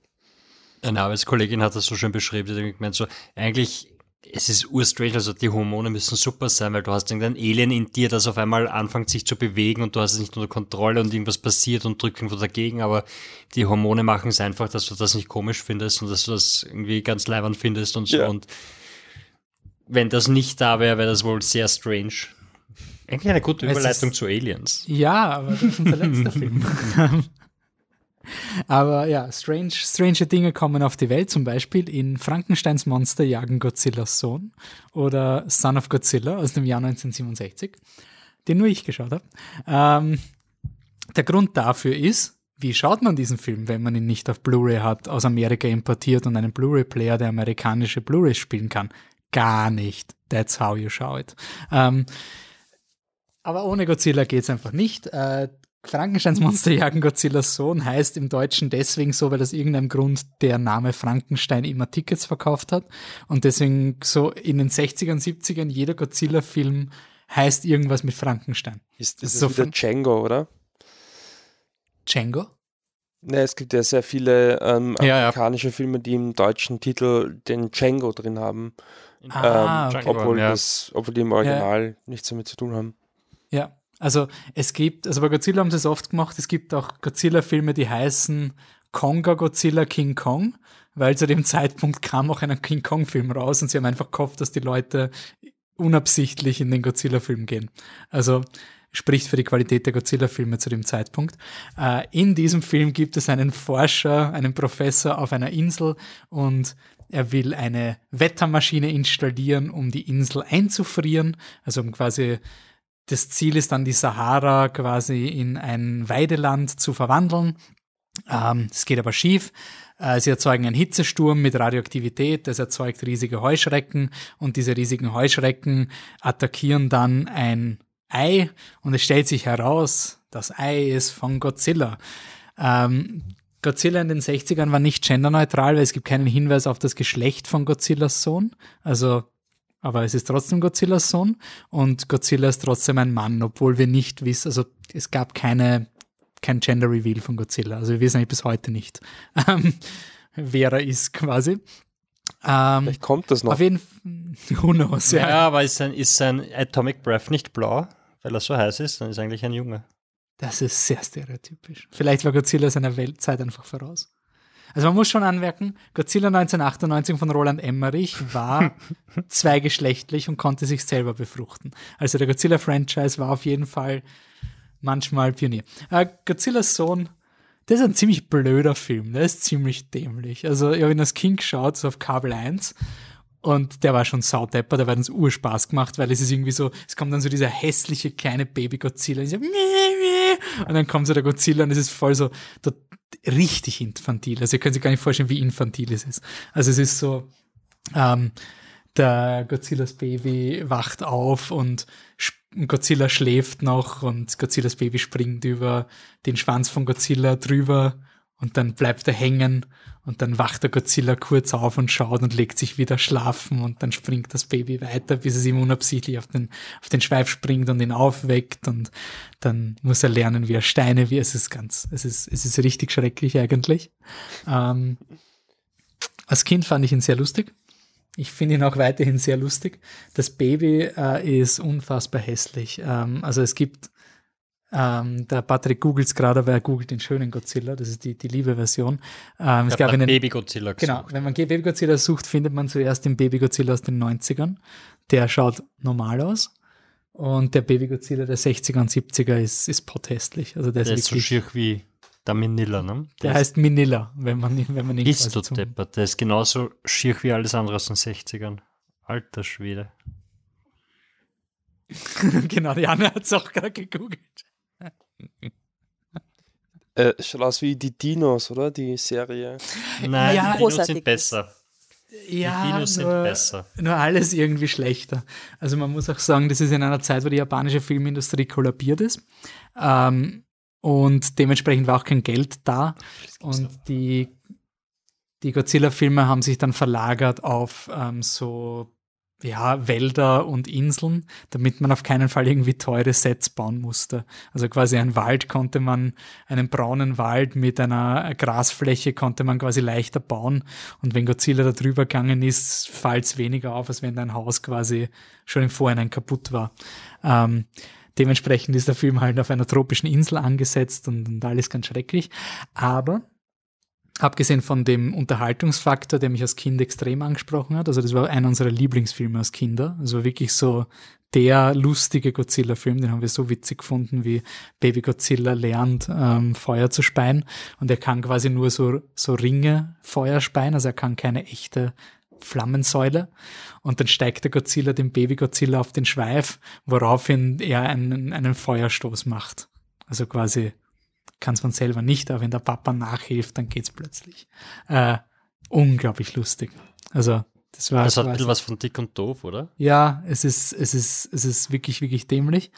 Eine Arbeitskollegin hat das so schön beschrieben, die hat gemeint, so, eigentlich es ist urstrange, also die Hormone müssen super sein, weil du hast irgendein Alien in dir, das auf einmal anfängt sich zu bewegen und du hast es nicht unter Kontrolle und irgendwas passiert und drückt irgendwo dagegen, aber die Hormone machen es einfach, dass du das nicht komisch findest und dass du das irgendwie ganz leibend findest und so ja. und wenn das nicht da wäre, wäre das wohl sehr strange. Eigentlich eine gute Überleitung zu Aliens. Ja, aber das ist unser letzter Film. Aber ja, strange, strange Dinge kommen auf die Welt, zum Beispiel in Frankensteins Monster jagen Godzillas Sohn oder Son of Godzilla aus dem Jahr 1967, den nur ich geschaut habe. Ähm, der Grund dafür ist, wie schaut man diesen Film, wenn man ihn nicht auf Blu-ray hat, aus Amerika importiert und einen Blu-ray-Player, der amerikanische Blu-ray spielen kann? Gar nicht. That's how you show it. Ähm, aber ohne Godzilla geht's einfach nicht. Äh, Frankensteins Monsterjagen Godzillas Sohn heißt im Deutschen deswegen so, weil aus irgendeinem Grund der Name Frankenstein immer Tickets verkauft hat. Und deswegen so in den 60ern, 70ern jeder Godzilla-Film heißt irgendwas mit Frankenstein. Ist, ist So so wieder Django, oder? Django? Ne, es gibt ja sehr viele ähm, Ja, ja. amerikanische Filme, die im deutschen Titel den Django drin haben, Ah, ähm, okay. obwohl, ja. das, obwohl die im Original nichts damit zu tun haben. Ja, also es gibt, also bei Godzilla haben sie es oft gemacht, es gibt auch Godzilla-Filme, die heißen Konga Godzilla King Kong, weil zu dem Zeitpunkt kam auch ein King Kong-Film raus und sie haben einfach gehofft, dass die Leute unabsichtlich in den Godzilla-Film gehen. Also spricht für die Qualität der Godzilla-Filme zu dem Zeitpunkt. Äh, in diesem Film gibt es einen Forscher, einen Professor auf einer Insel und er will eine Wettermaschine installieren, um die Insel einzufrieren, also um quasi das Ziel ist dann, die Sahara quasi in ein Weideland zu verwandeln. Ähm, Es geht aber schief. Äh, Sie erzeugen einen Hitzesturm mit Radioaktivität, das erzeugt riesige Heuschrecken und diese riesigen Heuschrecken attackieren dann ein Ei und es stellt sich heraus, das Ei ist von Godzilla. Ähm, Godzilla in den 60ern war nicht genderneutral, weil es gibt keinen Hinweis auf das Geschlecht von Godzillas Sohn. Also aber es ist trotzdem Godzillas Sohn und Godzilla ist trotzdem ein Mann, obwohl wir nicht wissen, also es gab keine, kein Gender Reveal von Godzilla. Also wir wissen eigentlich bis heute nicht, ähm, wer er ist quasi. Ähm, Vielleicht kommt das noch. auf jeden Fall, who knows, Ja, ja. aber ist sein, ist sein Atomic Breath nicht blau, weil er so heiß ist? Dann ist er eigentlich ein Junge. Das ist sehr stereotypisch. Vielleicht war Godzilla seiner Weltzeit einfach voraus. Also man muss schon anmerken, Godzilla 1998 von Roland Emmerich war zweigeschlechtlich und konnte sich selber befruchten. Also der Godzilla-Franchise war auf jeden Fall manchmal Pionier. Äh, Godzillas Sohn, das ist ein ziemlich blöder Film, der ist ziemlich dämlich. Also ich habe ihn als Kind geschaut, so auf Kabel 1 und der war schon saudepper, der hat uns Urspaß gemacht, weil es ist irgendwie so, es kommt dann so dieser hässliche kleine Baby Godzilla und, so, und dann kommt so der Godzilla und es ist voll so richtig infantil. Also ihr könnt sich gar nicht vorstellen, wie infantil es ist. Also es ist so, ähm, der Godzillas Baby wacht auf und Godzilla schläft noch und Godzillas Baby springt über den Schwanz von Godzilla drüber und dann bleibt er hängen und dann wacht der Godzilla kurz auf und schaut und legt sich wieder schlafen und dann springt das Baby weiter, bis es ihm unabsichtlich auf den, auf den Schweif springt und ihn aufweckt und dann muss er lernen, wie er Steine, wie es ist ganz, es ist, es ist richtig schrecklich eigentlich. Ähm, als Kind fand ich ihn sehr lustig. Ich finde ihn auch weiterhin sehr lustig. Das Baby äh, ist unfassbar hässlich. Ähm, also es gibt, ähm, der Patrick googelt gerade, aber er googelt den schönen Godzilla. Das ist die, die liebe Version. Ähm, es Ich gab habe einen, Baby Godzilla Genau, gesucht. wenn man Baby Godzilla sucht, findet man zuerst den Baby Godzilla aus den 90ern. Der schaut normal aus. Und der Baby Godzilla der 60er und 70er ist, ist pothässlich. Also der, Der ist ist so schier wie der Manila, ne? der ist, heißt Manila, wenn man, ihn- wenn man ihn Ist du deppert. Der ist genauso schier wie alles andere aus den 60ern. Alter Schwede. genau, die Anne hat es auch gerade gegoogelt. Äh, schaut aus wie die Dinos, oder? Die Serie. Nein, Ja, die Dinos sind besser. Ja, die Dinos sind nur, besser. nur alles irgendwie schlechter. Also man muss auch sagen, das ist in einer Zeit, wo die japanische Filmindustrie kollabiert ist. Ähm, und dementsprechend war auch kein Geld da. Und die, die Godzilla-Filme haben sich dann verlagert auf ähm, so ja, Wälder und Inseln, damit man auf keinen Fall irgendwie teure Sets bauen musste. Also quasi ein Wald konnte man, einen braunen Wald mit einer Grasfläche konnte man quasi leichter bauen. Und wenn Godzilla da drüber gegangen ist, fällt es weniger auf, als wenn dein Haus quasi schon im Vorhinein kaputt war. Ähm, dementsprechend ist der Film halt auf einer tropischen Insel angesetzt und, und alles ganz schrecklich. Aber abgesehen von dem Unterhaltungsfaktor, der mich als Kind extrem angesprochen hat, also das war einer unserer Lieblingsfilme als Kinder, also wirklich so der lustige Godzilla-Film, den haben wir so witzig gefunden, wie Baby Godzilla lernt, ähm, Feuer zu speien. Und er kann quasi nur so, so Ringe Feuer speien, also er kann keine echte Flammensäule. Und dann steigt der Godzilla dem Baby Godzilla auf den Schweif, woraufhin er einen, einen Feuerstoß macht. Also quasi kann es man selber nicht, aber wenn der Papa nachhilft, dann geht's plötzlich. Äh, unglaublich lustig. Also das war Das hat ein bisschen was von Dick und Doof, oder? ja, es ist, es ist, es ist wirklich, wirklich dämlich.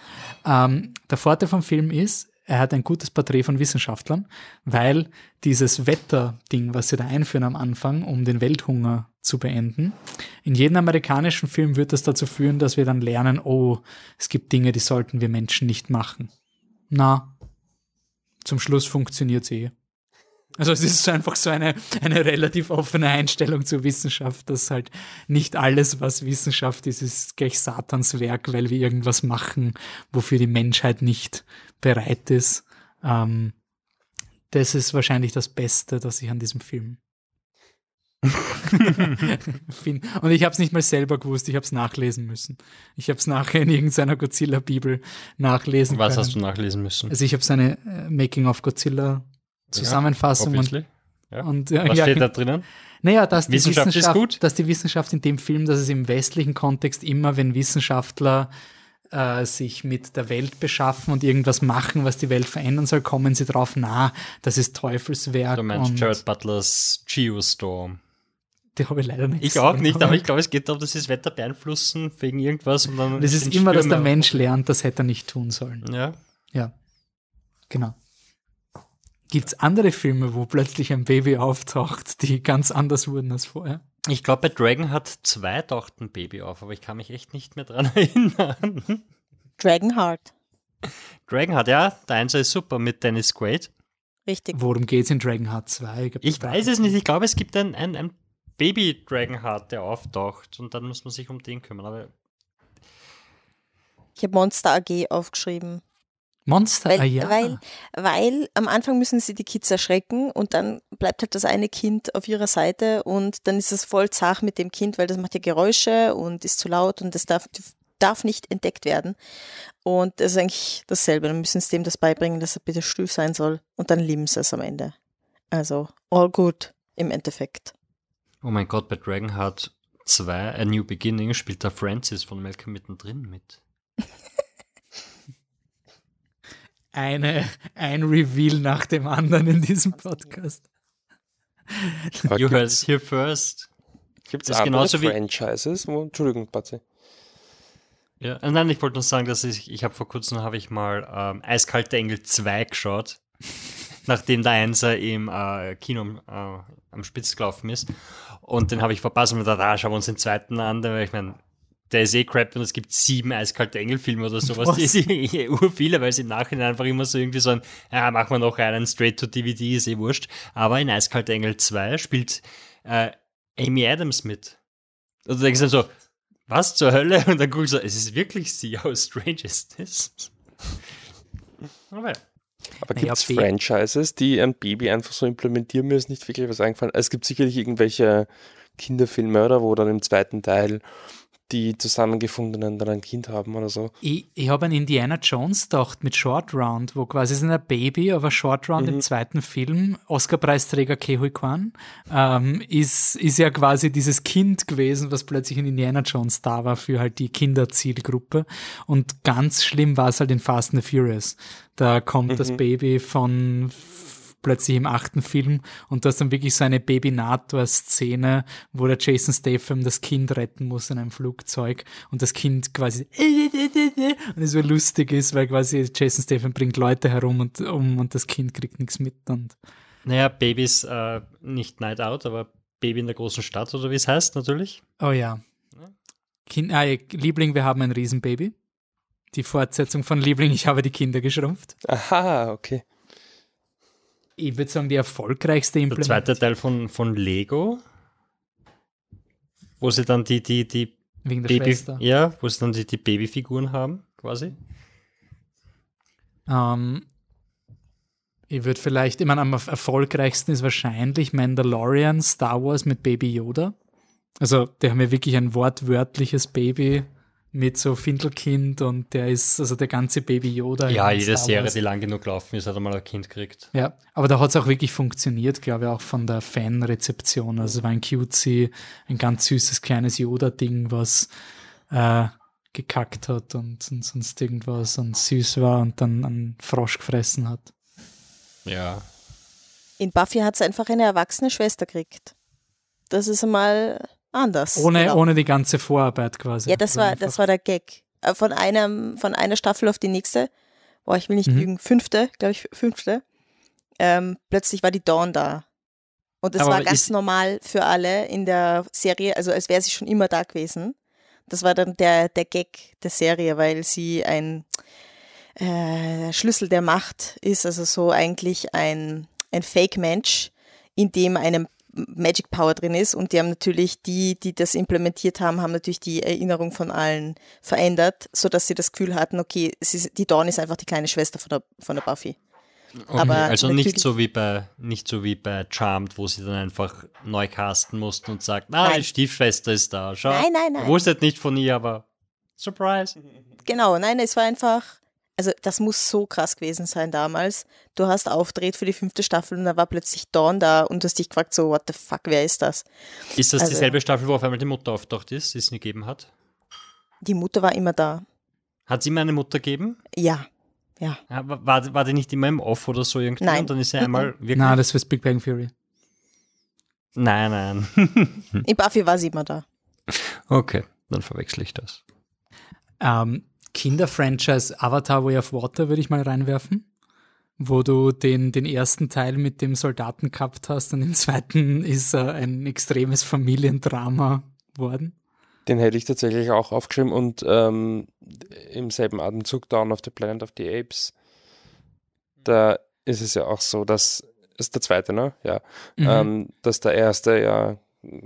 Ähm, der Vorteil vom Film ist, er hat ein gutes Porträt von Wissenschaftlern, weil dieses Wetterding, was sie da einführen am Anfang, um den Welthunger zu beenden, in jedem amerikanischen Film wird das dazu führen, dass wir dann lernen, oh, es gibt Dinge, die sollten wir Menschen nicht machen. Na, zum Schluss funktioniert eh. Also es ist einfach so eine, eine relativ offene Einstellung zur Wissenschaft, dass halt nicht alles, was Wissenschaft ist, ist gleich Satans Werk, weil wir irgendwas machen, wofür die Menschheit nicht bereit ist. Ähm, das ist wahrscheinlich das Beste, das ich an diesem Film. Und ich habe es nicht mal selber gewusst, ich habe es nachlesen müssen. Ich habe es nachher in irgendeiner Godzilla-Bibel nachlesen Was können. hast du nachlesen müssen? Also ich habe seine äh, Making of Godzilla Zusammenfassung und, Obviously. Ja. und äh, Was ja, steht da drinnen? naja, dass die Wissenschaft ist Wissenschaft, gut? dass die Wissenschaft in dem Film, dass es im westlichen Kontext immer, wenn Wissenschaftler äh, sich mit der Welt beschaffen und irgendwas machen, was die Welt verändern soll, kommen sie drauf nah, das ist Teufelswerk. Du meinst Jared Butlers Geostorm. Die habe ich leider nicht Ich auch nicht, aber ich glaube, es geht darum, dass sie das Wetter beeinflussen wegen irgendwas. Und dann Es ist immer, dass der. Mensch lernt, das hätte er nicht tun sollen. Ja. Ja, genau. Gibt es andere Filme, wo plötzlich ein Baby auftaucht, die ganz anders wurden als vorher? Ich glaube, bei Dragon hat zwei taucht ein Baby auf, aber ich kann mich echt nicht mehr dran erinnern. Dragonheart. Dragon hat ja, der Einser ist super mit Dennis Quaid. Richtig. Worum geht's in Dragonheart 2? Ich weiß es nicht, ich glaube, es gibt ein, ein, ein Baby Dragonheart, der auftaucht und dann muss man sich um den kümmern. Aber Ich habe Monster AG aufgeschrieben. Monster, Weil, ah ja. weil, weil am Anfang müssen sie die Kids erschrecken und dann bleibt halt das eine Kind auf ihrer Seite und dann ist es voll zart mit dem Kind, weil das macht ja Geräusche und ist zu laut und das darf, darf nicht entdeckt werden. Und das ist eigentlich dasselbe. Dann müssen sie dem das beibringen, dass er bitte still sein soll und dann lieben sie es am Ende. Also, all good im Endeffekt. Oh mein Gott, bei Dragonheart 2, A New Beginning, spielt da Francis von Malcolm mittendrin mit. eine, ein Reveal nach dem anderen in diesem Podcast. Aber You heard it here first. das ist andere genauso wie- Franchises? Wo, Entschuldigung, Patzi. Ja, nein, ich wollte nur sagen, dass ich, ich habe vor kurzem habe ich mal ähm, Eiskalte Engel 2 geschaut, nachdem der Einser im äh, Kino äh, am Spitz gelaufen ist. Und den habe ich verpasst und mir gedacht, ah, schauen wir uns den zweiten an, weil ich meine, der ist eh crap und es gibt sieben Eiskalte Engel-Filme oder sowas. Was? Die sind eh ur viele, weil es im Nachhinein einfach immer so irgendwie so ein, ja, machen wir noch einen straight to DVD, ist eh wurscht. Aber in Eiskalte Engel 2 spielt äh, Amy Adams mit. Und du denkst dann so, was zur Hölle? Und dann guckst du, so, es ist wirklich sie, how strange is this? Aber ja. Aber Naja, gibt es Franchises, die ein Baby einfach so implementieren? Mir ist nicht wirklich was eingefallen. Es gibt sicherlich irgendwelche Kinderfilme, oder? Wo dann im zweiten Teil die Zusammengefundenen dann ein Kind haben oder so. Ich, ich habe an Indiana Jones gedacht mit Short Round, wo quasi ist ein Baby, aber Short Round Mhm. im zweiten Film, Oscar-Preisträger Kehui Kwan, ähm, ist, ist ja quasi dieses Kind gewesen, was plötzlich in Indiana Jones da war für halt die Kinderzielgruppe. Und ganz schlimm war es halt in Fast and the Furious. Da kommt das Mhm. Baby von plötzlich im achten Film und du hast dann wirklich so eine Babynator-Szene, wo der Jason Statham das Kind retten muss in einem Flugzeug und das Kind quasi und es so lustig ist, weil quasi Jason Statham bringt Leute herum und um und das Kind kriegt nichts mit und Naja, Babys, äh, nicht Night Out, aber Baby in der großen Stadt oder wie es heißt, natürlich. oh ja. Kind, ah, Liebling, wir haben ein Riesenbaby. Die Fortsetzung von Liebling, ich habe die Kinder geschrumpft. Aha, okay. Ich würde sagen, die erfolgreichste Der Implementierung. zweite Teil von, von Lego, wo sie dann die, die, die Wegen der Baby, Schwester. ja, wo sie dann die, die Babyfiguren haben, quasi. Ähm, ich würde vielleicht, ich meine, am erfolgreichsten ist wahrscheinlich Mandalorian, Star Wars mit Baby Yoda. Also, die haben ja wirklich ein wortwörtliches Baby mit so Findelkind und der ist, also der ganze Baby Yoda. Ja, jede Star Serie, Wars. die lang genug laufen ist, hat einmal ein Kind gekriegt. Ja, aber da hat es auch wirklich funktioniert, glaube ich, auch von der Fanrezeption. Also es war ein cutesy, ein ganz süßes kleines Yoda-Ding, was äh, gekackt hat und, und sonst irgendwas und süß war und dann einen Frosch gefressen hat. Ja. In Buffy hat sie einfach eine erwachsene Schwester gekriegt. Das ist einmal anders. Ohne, Genau. ohne die ganze Vorarbeit quasi. Ja, das war, das war der Gag. Äh, Von, einem, von einer Staffel auf die nächste boah, ich will nicht Mhm. lügen, fünfte, glaube ich, fünfte, ähm, plötzlich war die Dawn da. Und das Aber war ganz normal für alle in der Serie, also als wäre sie schon immer da gewesen. Das war dann der, der Gag der Serie, weil sie ein äh, Schlüssel der Macht ist, also so eigentlich ein, ein Fake-Mensch, in dem eine Magic Power drin ist und die haben natürlich, die, die das implementiert haben, haben natürlich die Erinnerung von allen verändert, so dass sie das Gefühl hatten, okay, ist, die Dawn ist einfach die kleine Schwester von der, von der Buffy. Okay, Aber also nicht so wie bei nicht so wie bei Charmed, wo sie dann einfach neu casten mussten und sagt, ah, Nein. die Stiefschwester ist da. Schau. Nein, nein, nein. Wusstet nicht von ihr, aber Surprise. Genau, nein, es war einfach, also das muss so krass gewesen sein damals. Du hast aufgedreht für die fünfte Staffel und da war plötzlich Dawn da und du hast dich gefragt, so, what the fuck, wer ist das? Ist das Also- dieselbe Staffel, wo auf einmal die Mutter auftaucht ist, die es nie gegeben hat? Die Mutter war immer da. Hat sie immer eine Mutter gegeben? Ja, ja. Ja, War, war, die nicht immer im Off oder so irgendwie? Nein. Und dann ist sie einmal wirklich. Na, das ist Big Bang Theory. nein, nein. In Buffy war sie immer da. okay, dann verwechsel ich das. Ähm, Kinderfranchise Avatar Way of Water würde ich mal reinwerfen, wo du den, den ersten Teil mit dem Soldaten gehabt hast und im zweiten ist er ein extremes Familiendrama worden. Den hätte ich tatsächlich auch aufgeschrieben und ähm, im selben Atemzug Dawn of the Planet of the Apes. Da ist es ja auch so, dass ist der zweite, ne? Ja. Mhm. Ähm, dass der erste ja,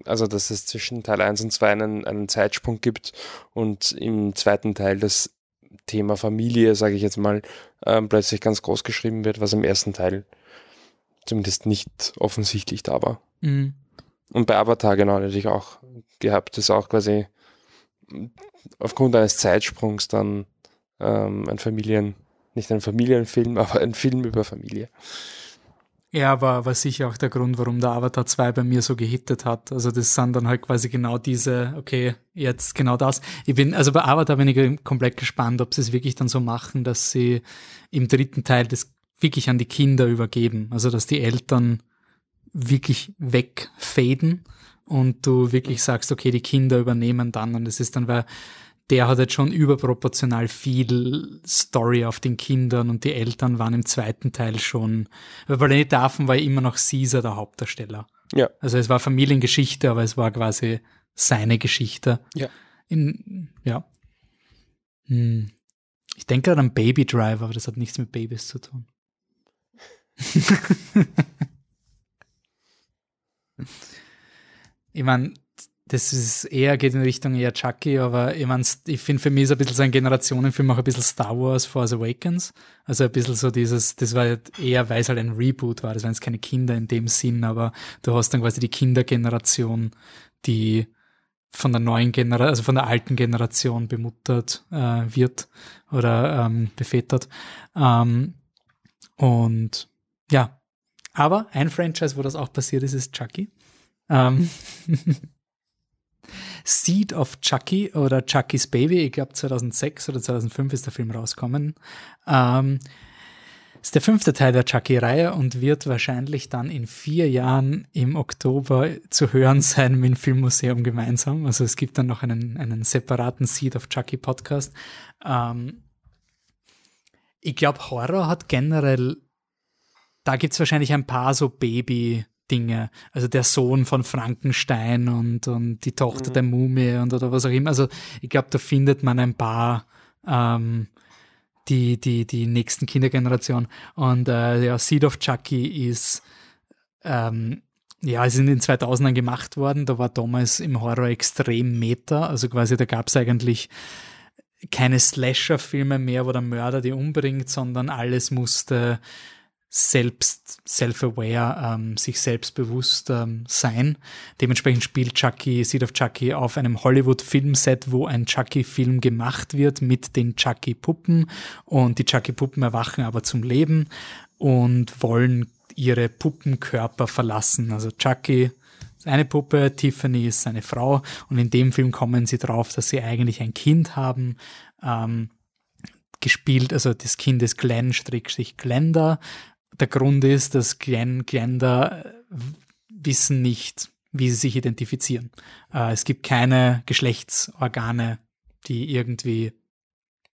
also dass es zwischen Teil 1 und 2 einen, einen Zeitsprung gibt und im zweiten Teil das Thema Familie, sage ich jetzt mal, ähm, plötzlich ganz groß geschrieben wird, was im ersten Teil zumindest nicht offensichtlich da war. Mhm. Und bei Avatar genau natürlich auch gehabt, das auch quasi aufgrund eines Zeitsprungs dann ähm, ein Familien, nicht ein Familienfilm, aber ein Film über Familie. Ja, war, war sicher auch der Grund, warum der Avatar 2 bei mir so gehittet hat. Also das sind dann halt quasi genau diese, okay, jetzt genau das. Ich bin, also bei Avatar bin ich komplett gespannt, ob sie es wirklich dann so machen, dass sie im dritten Teil das wirklich an die Kinder übergeben. Also dass die Eltern wirklich wegfaden und du wirklich sagst, okay, die Kinder übernehmen dann und es ist dann, weil der hat jetzt schon überproportional viel Story auf den Kindern und die Eltern waren im zweiten Teil schon, weil Planet der Affen war ja immer noch Caesar der Hauptdarsteller. Ja. Also es war Familiengeschichte, aber es war quasi seine Geschichte. Ja. In, ja. Hm. Ich denke gerade an Baby Driver, aber das hat nichts mit Babys zu tun. ich meine, das ist eher, geht in Richtung eher Chucky, aber ich meine, ich finde für mich ist ein bisschen so Generationenfilm auch ein bisschen Star Wars Force Awakens. Also ein bisschen so dieses, das war halt eher, weil es halt ein Reboot war, das waren jetzt keine Kinder in dem Sinn, aber du hast dann quasi die Kindergeneration, die von der neuen Generation, also von der alten Generation bemuttert äh, wird oder ähm, befettert. Ähm, und ja, aber ein Franchise, wo das auch passiert ist, ist Chucky. Ähm, Seed of Chucky oder Chucky's Baby, ich glaube 2006 oder 2005 ist der Film rausgekommen. Ähm, ist der fünfte Teil der Chucky-Reihe und wird wahrscheinlich dann in vier Jahren im Oktober zu hören sein mit dem Filmmuseum gemeinsam. Also es gibt dann noch einen, einen separaten Seed of Chucky Podcast. Ähm, ich glaube, Horror hat generell, da gibt es wahrscheinlich ein paar so Baby-Dinge. Also der Sohn von Frankenstein und, und die Tochter Mhm. der Mumie und oder was auch immer. Also ich glaube, da findet man ein paar ähm, die, die, die nächsten Kindergeneration. Und äh, ja, Seed of Chucky ist ähm, ja, ist in den 2000ern gemacht worden. Da war damals im Horror extrem Meta. Also quasi, da gab es eigentlich keine Slasher-Filme mehr, wo der Mörder die umbringt, sondern alles musste selbst, self-aware, ähm, sich selbstbewusst ähm, sein. Dementsprechend spielt Chucky, Seed of Chucky auf einem Hollywood-Filmset, wo ein Chucky-Film gemacht wird mit den Chucky-Puppen und die Chucky-Puppen erwachen aber zum Leben und wollen ihre Puppenkörper verlassen. Also Chucky ist eine Puppe, Tiffany ist seine Frau und in dem Film kommen sie drauf, dass sie eigentlich ein Kind haben. Ähm, gespielt, also das Kind ist Glenn, Strickstrich Glenda. Der Grund ist, dass Glenn, Glenda äh, wissen nicht, wie sie sich identifizieren. Äh, es gibt keine Geschlechtsorgane, die irgendwie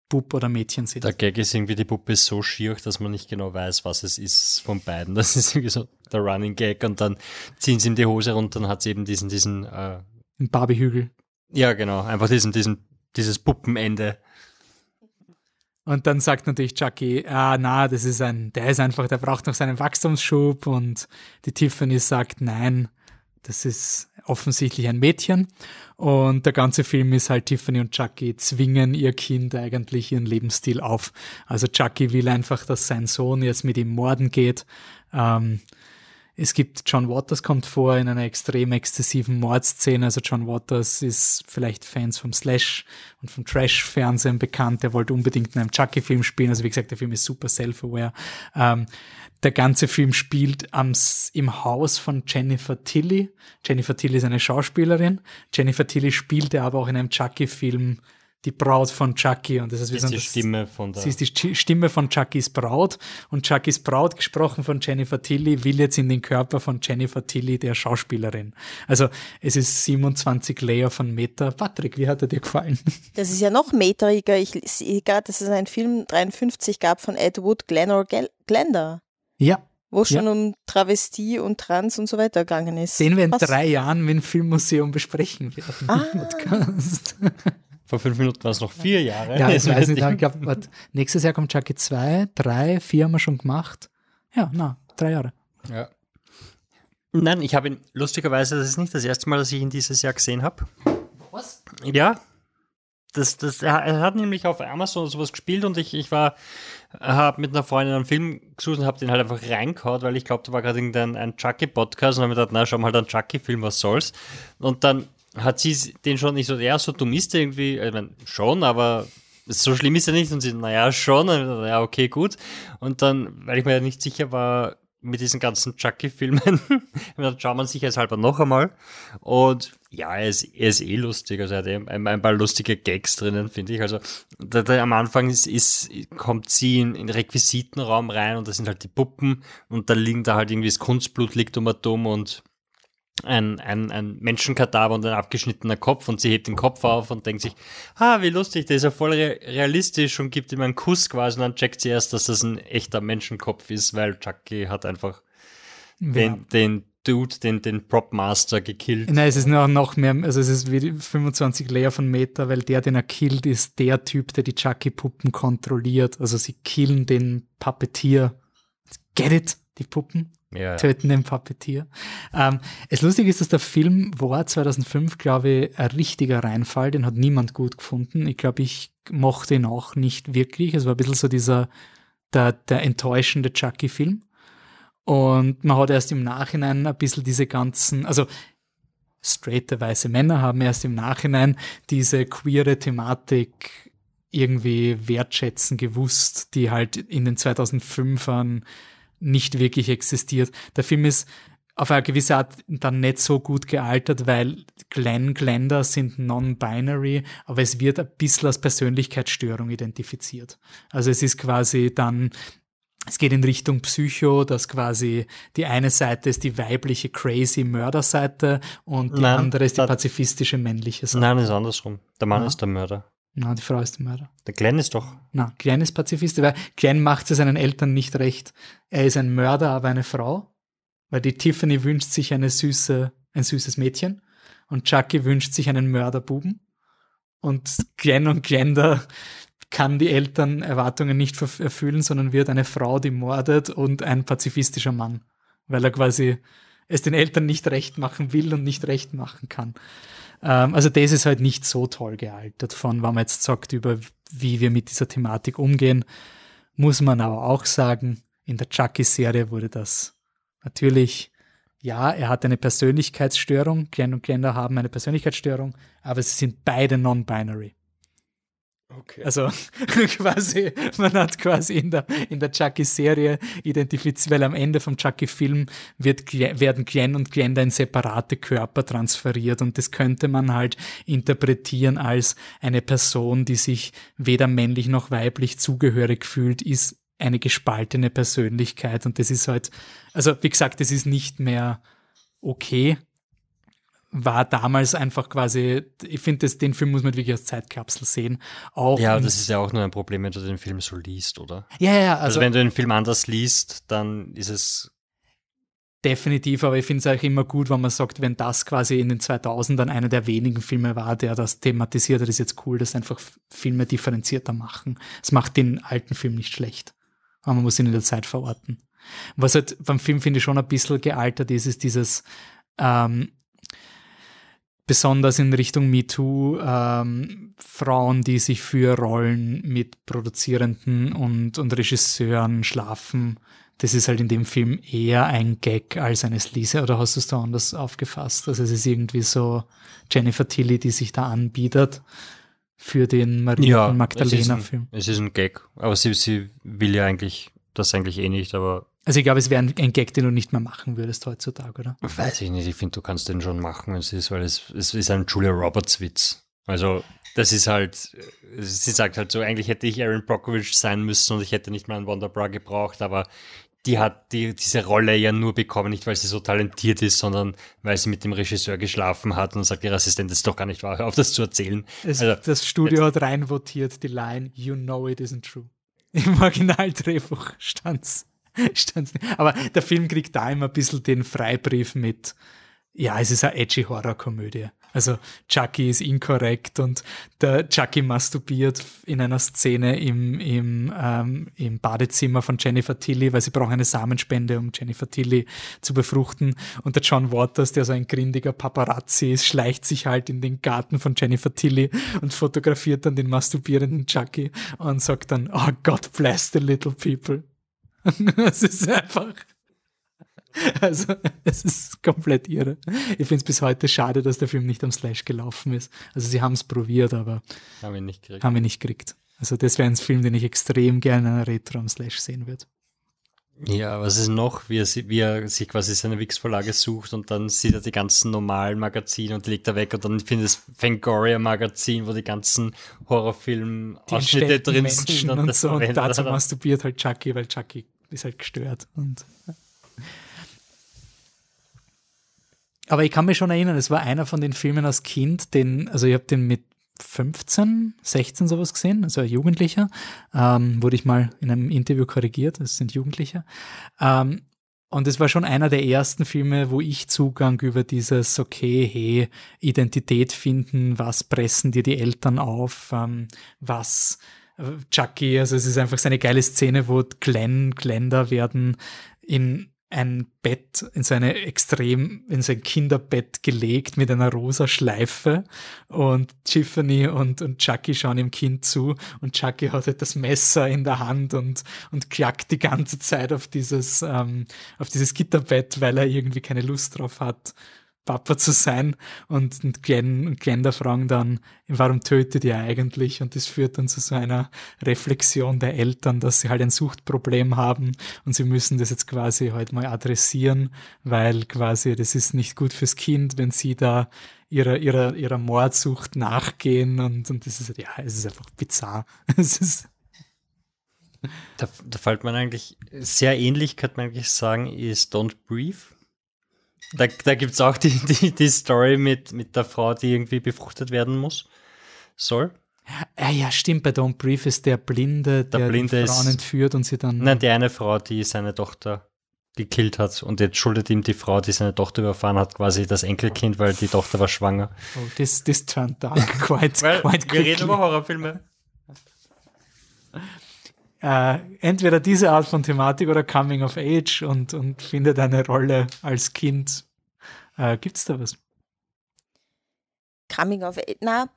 Bub oder Mädchen sind. Der Gag ist irgendwie, die Puppe ist so schier, dass man nicht genau weiß, was es ist von beiden. Das ist irgendwie so der Running Gag und dann ziehen sie ihm die Hose runter und dann hat sie eben diesen, diesen, äh, Ein Barbiehügel. ja genau, einfach diesen, diesen, dieses Puppenende. Und dann sagt natürlich Chucky, ah, na, das ist ein, der ist einfach, der braucht noch seinen Wachstumsschub und die Tiffany sagt, nein, das ist offensichtlich ein Mädchen. Und der ganze Film ist halt Tiffany und Chucky zwingen ihr Kind eigentlich ihren Lebensstil auf. Also Chucky will einfach, dass sein Sohn jetzt mit ihm morden geht. Ähm, es gibt John Waters kommt vor in einer extrem exzessiven Mordszene. Also John Waters ist vielleicht Fans vom Slash und vom Trash-Fernsehen bekannt. Er wollte unbedingt in einem Chucky-Film spielen. Also wie gesagt, der Film ist super self-aware. Ähm, der ganze Film spielt am, im Haus von Jennifer Tilly. Jennifer Tilly ist eine Schauspielerin. Jennifer Tilly spielte aber auch in einem Chucky-Film die Braut von Chucky. Und das ist, wie so die das- Stimme von der. Sie ist die Sti- Stimme von Chuckys Braut und Chuckys Braut, gesprochen von Jennifer Tilly, will jetzt in den Körper von Jennifer Tilly, der Schauspielerin. Also es ist 27 Layer von Meta. Patrick, wie hat er dir gefallen? Das ist ja noch meteriger. Ich sehe gerade, dass es einen Film 53 gab von Ed Wood, Glenor Gel- Glenda, Ja, wo es Ja. schon um Travestie und Trans und so weiter gegangen ist. den wir in Was? drei Jahren mit dem Filmmuseum besprechen werden. Ah. Podcast. Vor fünf Minuten waren es noch vier Jahre. Ja, ich weiß nicht, ich glaub, nächstes Jahr kommt Chucky 2, 3, 4 haben wir schon gemacht. Ja, na, drei Jahre. Ja. Nein, ich habe ihn lustigerweise, das ist nicht das erste Mal, dass ich ihn dieses Jahr gesehen habe. Was? Ja. Das, das, er, hat nämlich auf Amazon sowas gespielt und ich, ich war, habe mit einer Freundin einen Film gesucht und habe den halt einfach reingehauen, weil ich glaube, da war gerade irgendein ein Chucky-Podcast und habe mir gedacht, na, schau mal halt einen Chucky-Film, was soll's. Und dann hat sie den schon nicht so, ja, so dumm ist der irgendwie, ich mein, schon, aber so schlimm ist er nicht. Und sie, naja, schon, und ja, okay, gut. Und dann, weil ich mir ja nicht sicher war, mit diesen ganzen Chucky-Filmen, dann schaut man sich jetzt halber noch einmal. Und ja, er ist, er ist eh lustig. Also er hat ein, ein paar lustige Gags drinnen, finde ich. Also da, da, am Anfang ist, ist, kommt sie in, den Requisitenraum rein und da sind halt die Puppen und da liegen da halt irgendwie das Kunstblut liegt um dumm und ein, ein, ein Menschenkadaver und ein abgeschnittener Kopf und sie hebt den Kopf auf und denkt sich, ah, wie lustig, der ist ja voll re realistisch und gibt ihm einen Kuss quasi und dann checkt sie erst, dass das ein echter Menschenkopf ist, weil Chucky hat einfach den, den Dude, den, den Propmaster gekillt. Nein, es ist noch, noch mehr, also es ist wie die 25 Layer von Meta, weil der, den er killt, ist der Typ, der die Chucky-Puppen kontrolliert. Also sie killen den Puppetier. Get it? Die Puppen Ja, töten den Puppetier. Ähm, es lustig ist, dass der Film war 2005, glaube ich, ein richtiger Reinfall. Den hat niemand gut gefunden. Ich glaube, ich mochte ihn auch nicht wirklich. Es war ein bisschen so dieser, der, der enttäuschende Chucky-Film. Und man hat erst im Nachhinein ein bisschen diese ganzen, also straighte weiße Männer haben erst im Nachhinein diese queere Thematik irgendwie wertschätzen gewusst, die halt in den 2005ern nicht wirklich existiert. Der Film ist auf eine gewisse Art dann nicht so gut gealtert, weil Glenn, Glenda sind non-binary, aber es wird ein bisschen als Persönlichkeitsstörung identifiziert. Also es ist quasi dann es geht in Richtung Psycho, dass quasi die eine Seite ist die weibliche crazy Mörderseite und die Nein, andere ist die pazifistische männliche Seite. Nein, ist andersrum. Der Mann Ja. ist der Mörder. Na, die Frau ist der Mörder. Der Glenn ist doch. Na, Glenn ist Pazifist, weil Glenn macht es seinen Eltern nicht recht. Er ist ein Mörder, aber eine Frau, weil die Tiffany wünscht sich eine süße, ein süßes Mädchen und Chucky wünscht sich einen Mörderbuben und Glenn und Glenda kann die Eltern Erwartungen nicht erfüllen, sondern wird eine Frau, die mordet und ein pazifistischer Mann, weil er quasi es den Eltern nicht recht machen will und nicht recht machen kann. Ähm, also das ist halt nicht so toll gealtert von, wenn man jetzt sagt, über wie wir mit dieser Thematik umgehen, muss man aber auch sagen, in der Chucky-Serie wurde das natürlich, ja, er hat eine Persönlichkeitsstörung, Glenn und Glenda haben eine Persönlichkeitsstörung, aber sie sind beide non-binary. Okay. Also quasi, man hat quasi in der, in der Chucky-Serie identifiziert, weil am Ende vom Chucky-Film werden Glenn und Glenda in separate Körper transferiert und das könnte man halt interpretieren als eine Person, die sich weder männlich noch weiblich zugehörig fühlt, ist eine gespaltene Persönlichkeit und das ist halt, also wie gesagt, das ist nicht mehr okay, war damals einfach quasi, ich finde, den Film muss man wirklich als Zeitkapsel sehen. Auch Ja, das ist ja auch nur ein Problem, wenn du den Film so liest, oder? ja, ja, Also, also, wenn du den Film anders liest, dann ist es definitiv, aber ich finde es auch immer gut, wenn man sagt, wenn das quasi in den 2000ern einer der wenigen Filme war, der das thematisiert hat, ist jetzt cool, dass einfach Filme differenzierter machen. Es macht den alten Film nicht schlecht, aber man muss ihn in der Zeit verorten. Was halt beim Film, finde ich, schon ein bisschen gealtert ist, ist dieses ähm, besonders in Richtung MeToo ähm, Frauen, die sich für Rollen mit Produzierenden und, und Regisseuren schlafen. Das ist halt in dem Film eher ein Gag als eine Sleaze. Oder hast du es da anders aufgefasst? Also es ist irgendwie so Jennifer Tilly, die sich da anbietet für den Maria von Magdalena-Film. Es ist ein Gag, aber sie, sie will ja eigentlich das eigentlich eh nicht, aber Also ich glaube, es wäre ein, Gag, den du nicht mehr machen würdest heutzutage, oder? weiß ich nicht. Ich finde, du kannst den schon machen, wenn es ist, weil es, es ist ein Julia Roberts Witz. Also das ist halt, sie sagt halt so, eigentlich hätte ich Aaron Brockovich sein müssen und ich hätte nicht mal einen Wonder Bra gebraucht, aber die hat die, diese Rolle ja nur bekommen, nicht weil sie so talentiert ist, sondern weil sie mit dem Regisseur geschlafen hat und sagt, ihr Assistent ist doch gar nicht wahr, auf das zu erzählen. Es, Also, das Studio hat reinvotiert die Line, you know it isn't true. Im Originaldrehbuch stand's. Aber der Film kriegt da immer ein bisschen den Freibrief mit, ja, es ist eine edgy Horrorkomödie. Also Chucky ist inkorrekt und der Chucky masturbiert in einer Szene im, im, ähm, im Badezimmer von Jennifer Tilly, weil sie braucht eine Samenspende, um Jennifer Tilly zu befruchten. Und der John Waters, der so ein grindiger Paparazzi ist, schleicht sich halt in den Garten von Jennifer Tilly und fotografiert dann den masturbierenden Chucky und sagt dann, oh God bless the little people. Es ist einfach. Also, es ist komplett irre. Ich finde es bis heute schade, dass der Film nicht am Slash gelaufen ist. Also, sie haben es probiert, aber haben wir nicht gekriegt. haben wir nicht gekriegt. Also, das wäre ein Film, den ich extrem gerne in einer Retro am Slash sehen würde. Ja, was ist noch, wie er, wie er sich quasi seine Wix-Vorlage sucht und dann sieht er die ganzen normalen Magazine und legt er weg und dann findet das Fangoria-Magazin, wo die ganzen Horrorfilm-Ausschnitte drin sind. und, das so. Und dazu er dann. masturbiert halt Chucky, weil Chucky ist halt gestört. Und aber ich kann mich schon erinnern, es war einer von den Filmen als Kind, den, also ich habe den mit 15, 16 sowas gesehen, also Jugendlicher, ähm, wurde ich mal in einem Interview korrigiert, das sind Jugendliche. Ähm, und es war schon einer der ersten Filme, wo ich Zugang über dieses, okay, hey, Identität finden, was pressen dir die Eltern auf, ähm, was äh, Chucky, also es ist einfach so eine geile Szene, wo Glenn, Glenda werden in ein Bett, in so eine extrem, in so ein Kinderbett gelegt mit einer rosa Schleife. Und Tiffany und, und Chucky schauen dem Kind zu. Und Chucky hat halt das Messer in der Hand und, und klackt die ganze Zeit auf dieses, ähm, auf dieses Gitterbett, weil er irgendwie keine Lust drauf hat, Papa zu sein und, und Glenn Glenda fragen dann, warum tötet ihr eigentlich? Und das führt dann zu so einer Reflexion der Eltern, dass sie halt ein Suchtproblem haben und sie müssen das jetzt quasi halt mal adressieren, weil quasi das ist nicht gut fürs Kind, wenn sie da ihrer, ihrer, ihrer Mordsucht nachgehen und, und das ist, ja, es ist einfach bizarr. Es ist, Da, da fällt man eigentlich, sehr ähnlich könnte man eigentlich sagen, ist Don't Breathe. Da, da gibt es auch die, die, die Story mit, mit der Frau, die irgendwie befruchtet werden muss. Soll. ah ja, stimmt, bei Don't Brief ist der Blinde, der, Blinde die Frauen ist- entführt und sie dann, Nein, die eine Frau, die seine Tochter gekillt hat und jetzt schuldet ihm die Frau, die seine Tochter überfahren hat, quasi das Enkelkind, weil die Tochter war schwanger. oh, this, this turned dark quite, Weil quite wir reden quickly. über Horrorfilme. Äh, entweder diese Art von Thematik oder Coming of Age und, und findet eine Rolle als Kind. Äh, gibt's da was? Coming of Age, na,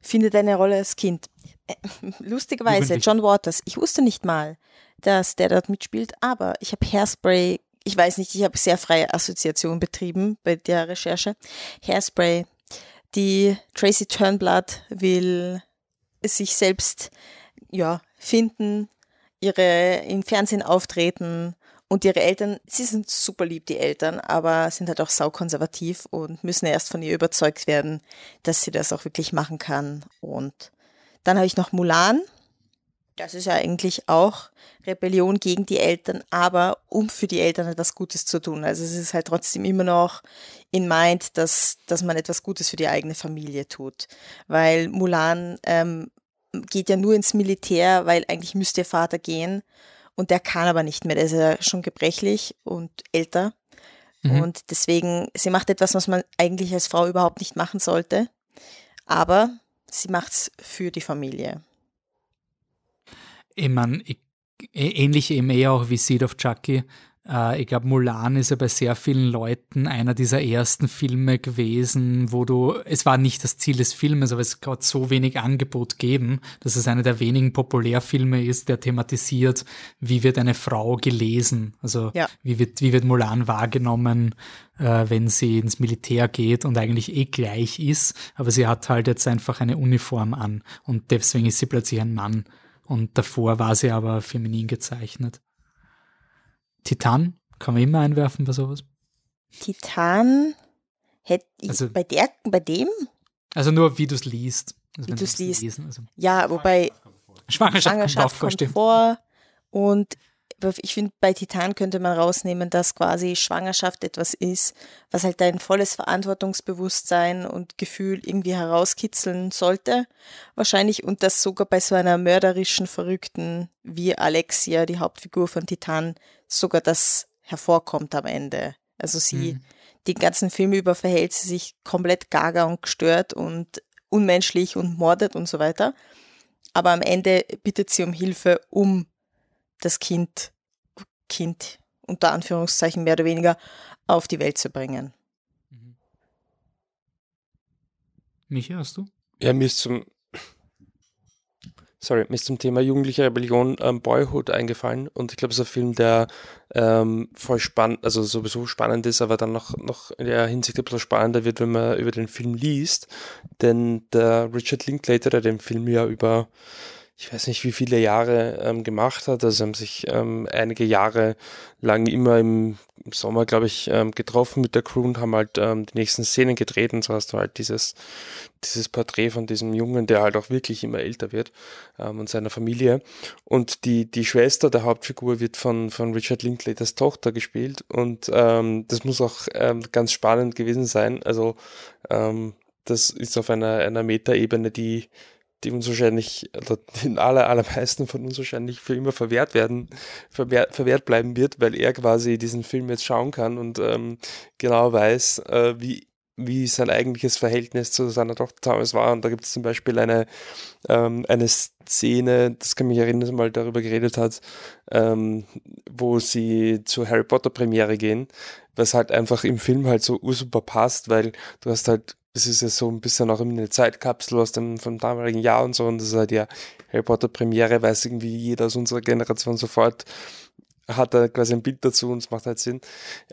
findet eine Rolle als Kind. Äh, Lustigerweise. John Waters, ich wusste nicht mal, dass der dort mitspielt, aber ich habe Hairspray, ich weiß nicht, ich habe sehr freie Assoziation betrieben bei der Recherche. Hairspray, die Tracy Turnblood will sich selbst ja, finden, ihre im Fernsehen auftreten und ihre Eltern, sie sind super lieb, die Eltern, aber sind halt auch saukonservativ und müssen erst von ihr überzeugt werden, dass sie das auch wirklich machen kann. Und dann habe ich noch Mulan. Das ist ja eigentlich auch Rebellion gegen die Eltern, aber um für die Eltern etwas Gutes zu tun. Also es ist halt trotzdem immer noch in Mind, dass, dass man etwas Gutes für die eigene Familie tut. Weil Mulan ähm, geht ja nur ins Militär, weil eigentlich müsste ihr Vater gehen und der kann aber nicht mehr. Der ist ja schon gebrechlich und älter. Mhm. Und deswegen, sie macht etwas, was man eigentlich als Frau überhaupt nicht machen sollte. Aber sie macht es für die Familie. Ich meine, ähnlich eben eher auch wie Seed of Chucky, ich glaube, Mulan ist ja bei sehr vielen Leuten einer dieser ersten Filme gewesen, wo du, es war nicht das Ziel des Filmes, aber es hat so wenig Angebot geben, dass es einer der wenigen Populärfilme ist, der thematisiert, wie wird eine Frau gelesen, also ja. wie, wird, wie wird Mulan wahrgenommen, äh, wenn sie ins Militär geht und eigentlich eh gleich ist, aber sie hat halt jetzt einfach eine Uniform an und deswegen ist sie plötzlich ein Mann. Und davor war sie aber feminin gezeichnet. Titan kann man immer einwerfen bei sowas. Titan hätte ich also, bei der, bei dem? Also nur wie du es liest. Also wie du es liest. Lesen, also. Ja, wobei Schwangerschaft, Schwangerschaft kommt, kommt vor und ich finde, bei Titan könnte man rausnehmen, dass quasi Schwangerschaft etwas ist, was halt dein volles Verantwortungsbewusstsein und Gefühl irgendwie herauskitzeln sollte. Wahrscheinlich und das sogar bei so einer mörderischen, verrückten wie Alexia, die Hauptfigur von Titan, sogar das hervorkommt am Ende. Also sie, mhm. den ganzen Film über verhält sie sich komplett gaga und gestört und unmenschlich und mordet und so weiter. Aber am Ende bittet sie um Hilfe, um das Kind, Kind unter Anführungszeichen mehr oder weniger auf die Welt zu bringen. Mhm. Michi, hast du? Ja, mir ist zum, sorry, mir ist zum Thema jugendliche Rebellion ähm, Boyhood eingefallen und ich glaube, es ist ein Film, der ähm, voll spannend, also sowieso spannend ist, aber dann noch, noch in der Hinsicht ein bisschen spannender wird, wenn man über den Film liest, denn der Richard Linklater, der den Film ja über ich weiß nicht, wie viele Jahre ähm, gemacht hat. Also haben sich ähm, einige Jahre lang immer im, Sommer, glaube ich, ähm, getroffen mit der Crew und haben halt ähm, die nächsten Szenen gedreht und so hast du halt dieses, dieses Porträt von diesem Jungen, der halt auch wirklich immer älter wird ähm, und seiner Familie. Und die, die Schwester der Hauptfigur wird von, von Richard Linklaters Tochter gespielt und ähm, das muss auch ähm, ganz spannend gewesen sein. Also ähm, das ist auf einer, einer Metaebene, die die uns wahrscheinlich, oder den aller, allermeisten von uns wahrscheinlich für immer verwehrt werden, verwehrt, verwehrt bleiben wird, weil er quasi diesen Film jetzt schauen kann und ähm, genau weiß, äh, wie wie sein eigentliches Verhältnis zu seiner Tochter damals war. Und da gibt es zum Beispiel eine, ähm, eine Szene, das kann mich erinnern, dass man mal darüber geredet hat, ähm, wo sie zur Harry Potter Premiere gehen, was halt einfach im Film halt so ursuper passt, weil du hast halt es ist ja so ein bisschen auch eine Zeitkapsel aus dem vom damaligen Jahr und so und das ist halt ja Harry Potter Premiere, weiß irgendwie jeder aus unserer Generation sofort, hat da quasi ein Bild dazu und es macht halt Sinn.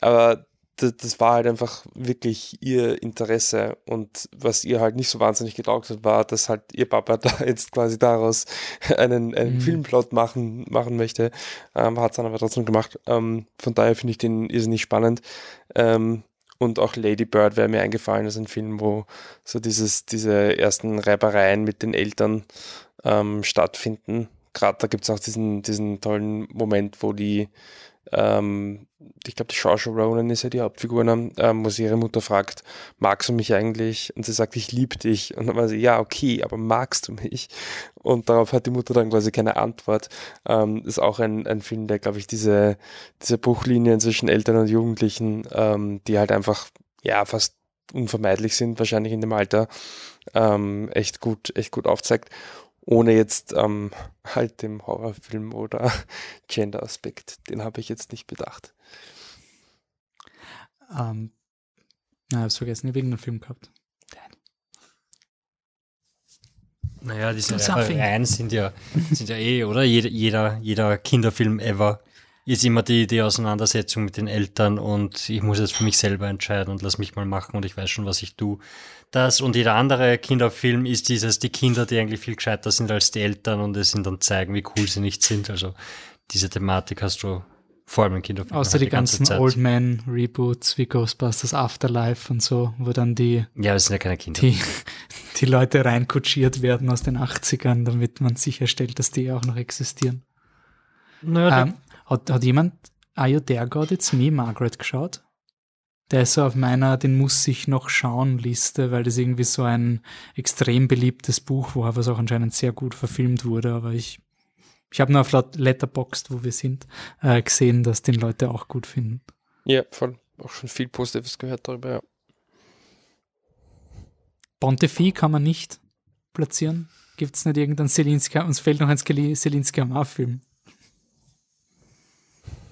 Aber das, das, war halt einfach wirklich ihr Interesse und was ihr halt nicht so wahnsinnig getaugt hat, war, dass halt ihr Papa da jetzt quasi daraus einen, einen mhm. Filmplot machen, machen möchte. Ähm, hat es dann aber trotzdem gemacht. Ähm, von daher finde ich den irrsinnig spannend. Ähm, und auch Lady Bird wäre mir eingefallen, das ist ein Film, wo so dieses, diese ersten Reibereien mit den Eltern ähm, stattfinden. Gerade da gibt es auch diesen, diesen tollen Moment, wo die ähm, ich glaube, die Saoirse Ronan ist ja die Hauptfigur, ne? ähm, wo sie ihre Mutter fragt, magst du mich eigentlich? Und sie sagt, ich liebe dich. Und dann war sie, ja, okay, aber magst du mich? Und darauf hat die Mutter dann quasi keine Antwort. Ähm, ist auch ein, ein Film, der, glaube ich, diese, diese Bruchlinien zwischen Eltern und Jugendlichen, ähm, die halt einfach, ja, fast unvermeidlich sind, wahrscheinlich in dem Alter, ähm, echt gut, echt gut aufzeigt ohne jetzt ähm, halt dem Horrorfilm oder Gender-Aspekt. Den habe ich jetzt nicht bedacht. Ähm, na, hab's vergessen, ich habe irgendeinen Film gehabt. Naja, diese Reihen sind ja, sind ja eh, oder? Jeder, jeder, jeder Kinderfilm ever ist immer die, die Auseinandersetzung mit den Eltern und ich muss jetzt für mich selber entscheiden und lass mich mal machen und ich weiß schon, was ich tue. Das und jeder andere Kinderfilm ist dieses, die Kinder, die eigentlich viel gescheiter sind als die Eltern und es ihnen dann zeigen, wie cool sie nicht sind. Also diese Thematik hast du vor allem in Kinderfilmen. Außer halt die, die ganzen Zeit. Old Man Reboots wie Ghostbusters Afterlife und so, wo dann die. Ja, das sind ja keine Kinder. Die, die Leute reinkutschiert werden aus den 80ern, damit man sicherstellt, dass die auch noch existieren. Naja, Ähm, hat, hat jemand Are You There God It's Me, Margaret, geschaut? Der ist so auf meiner Den muss ich noch schauen Liste, weil das irgendwie so ein extrem beliebtes Buch war, was auch anscheinend sehr gut verfilmt wurde. Aber ich, ich habe nur auf Let- Letterboxd, wo wir sind, äh, gesehen, dass den Leute auch gut finden. Ja, voll. Auch schon viel Positives gehört darüber, ja. Bontefi kann man nicht platzieren. Gibt es nicht irgendeinen Selinski? Uns fehlt noch ein Selinski Amar-Film.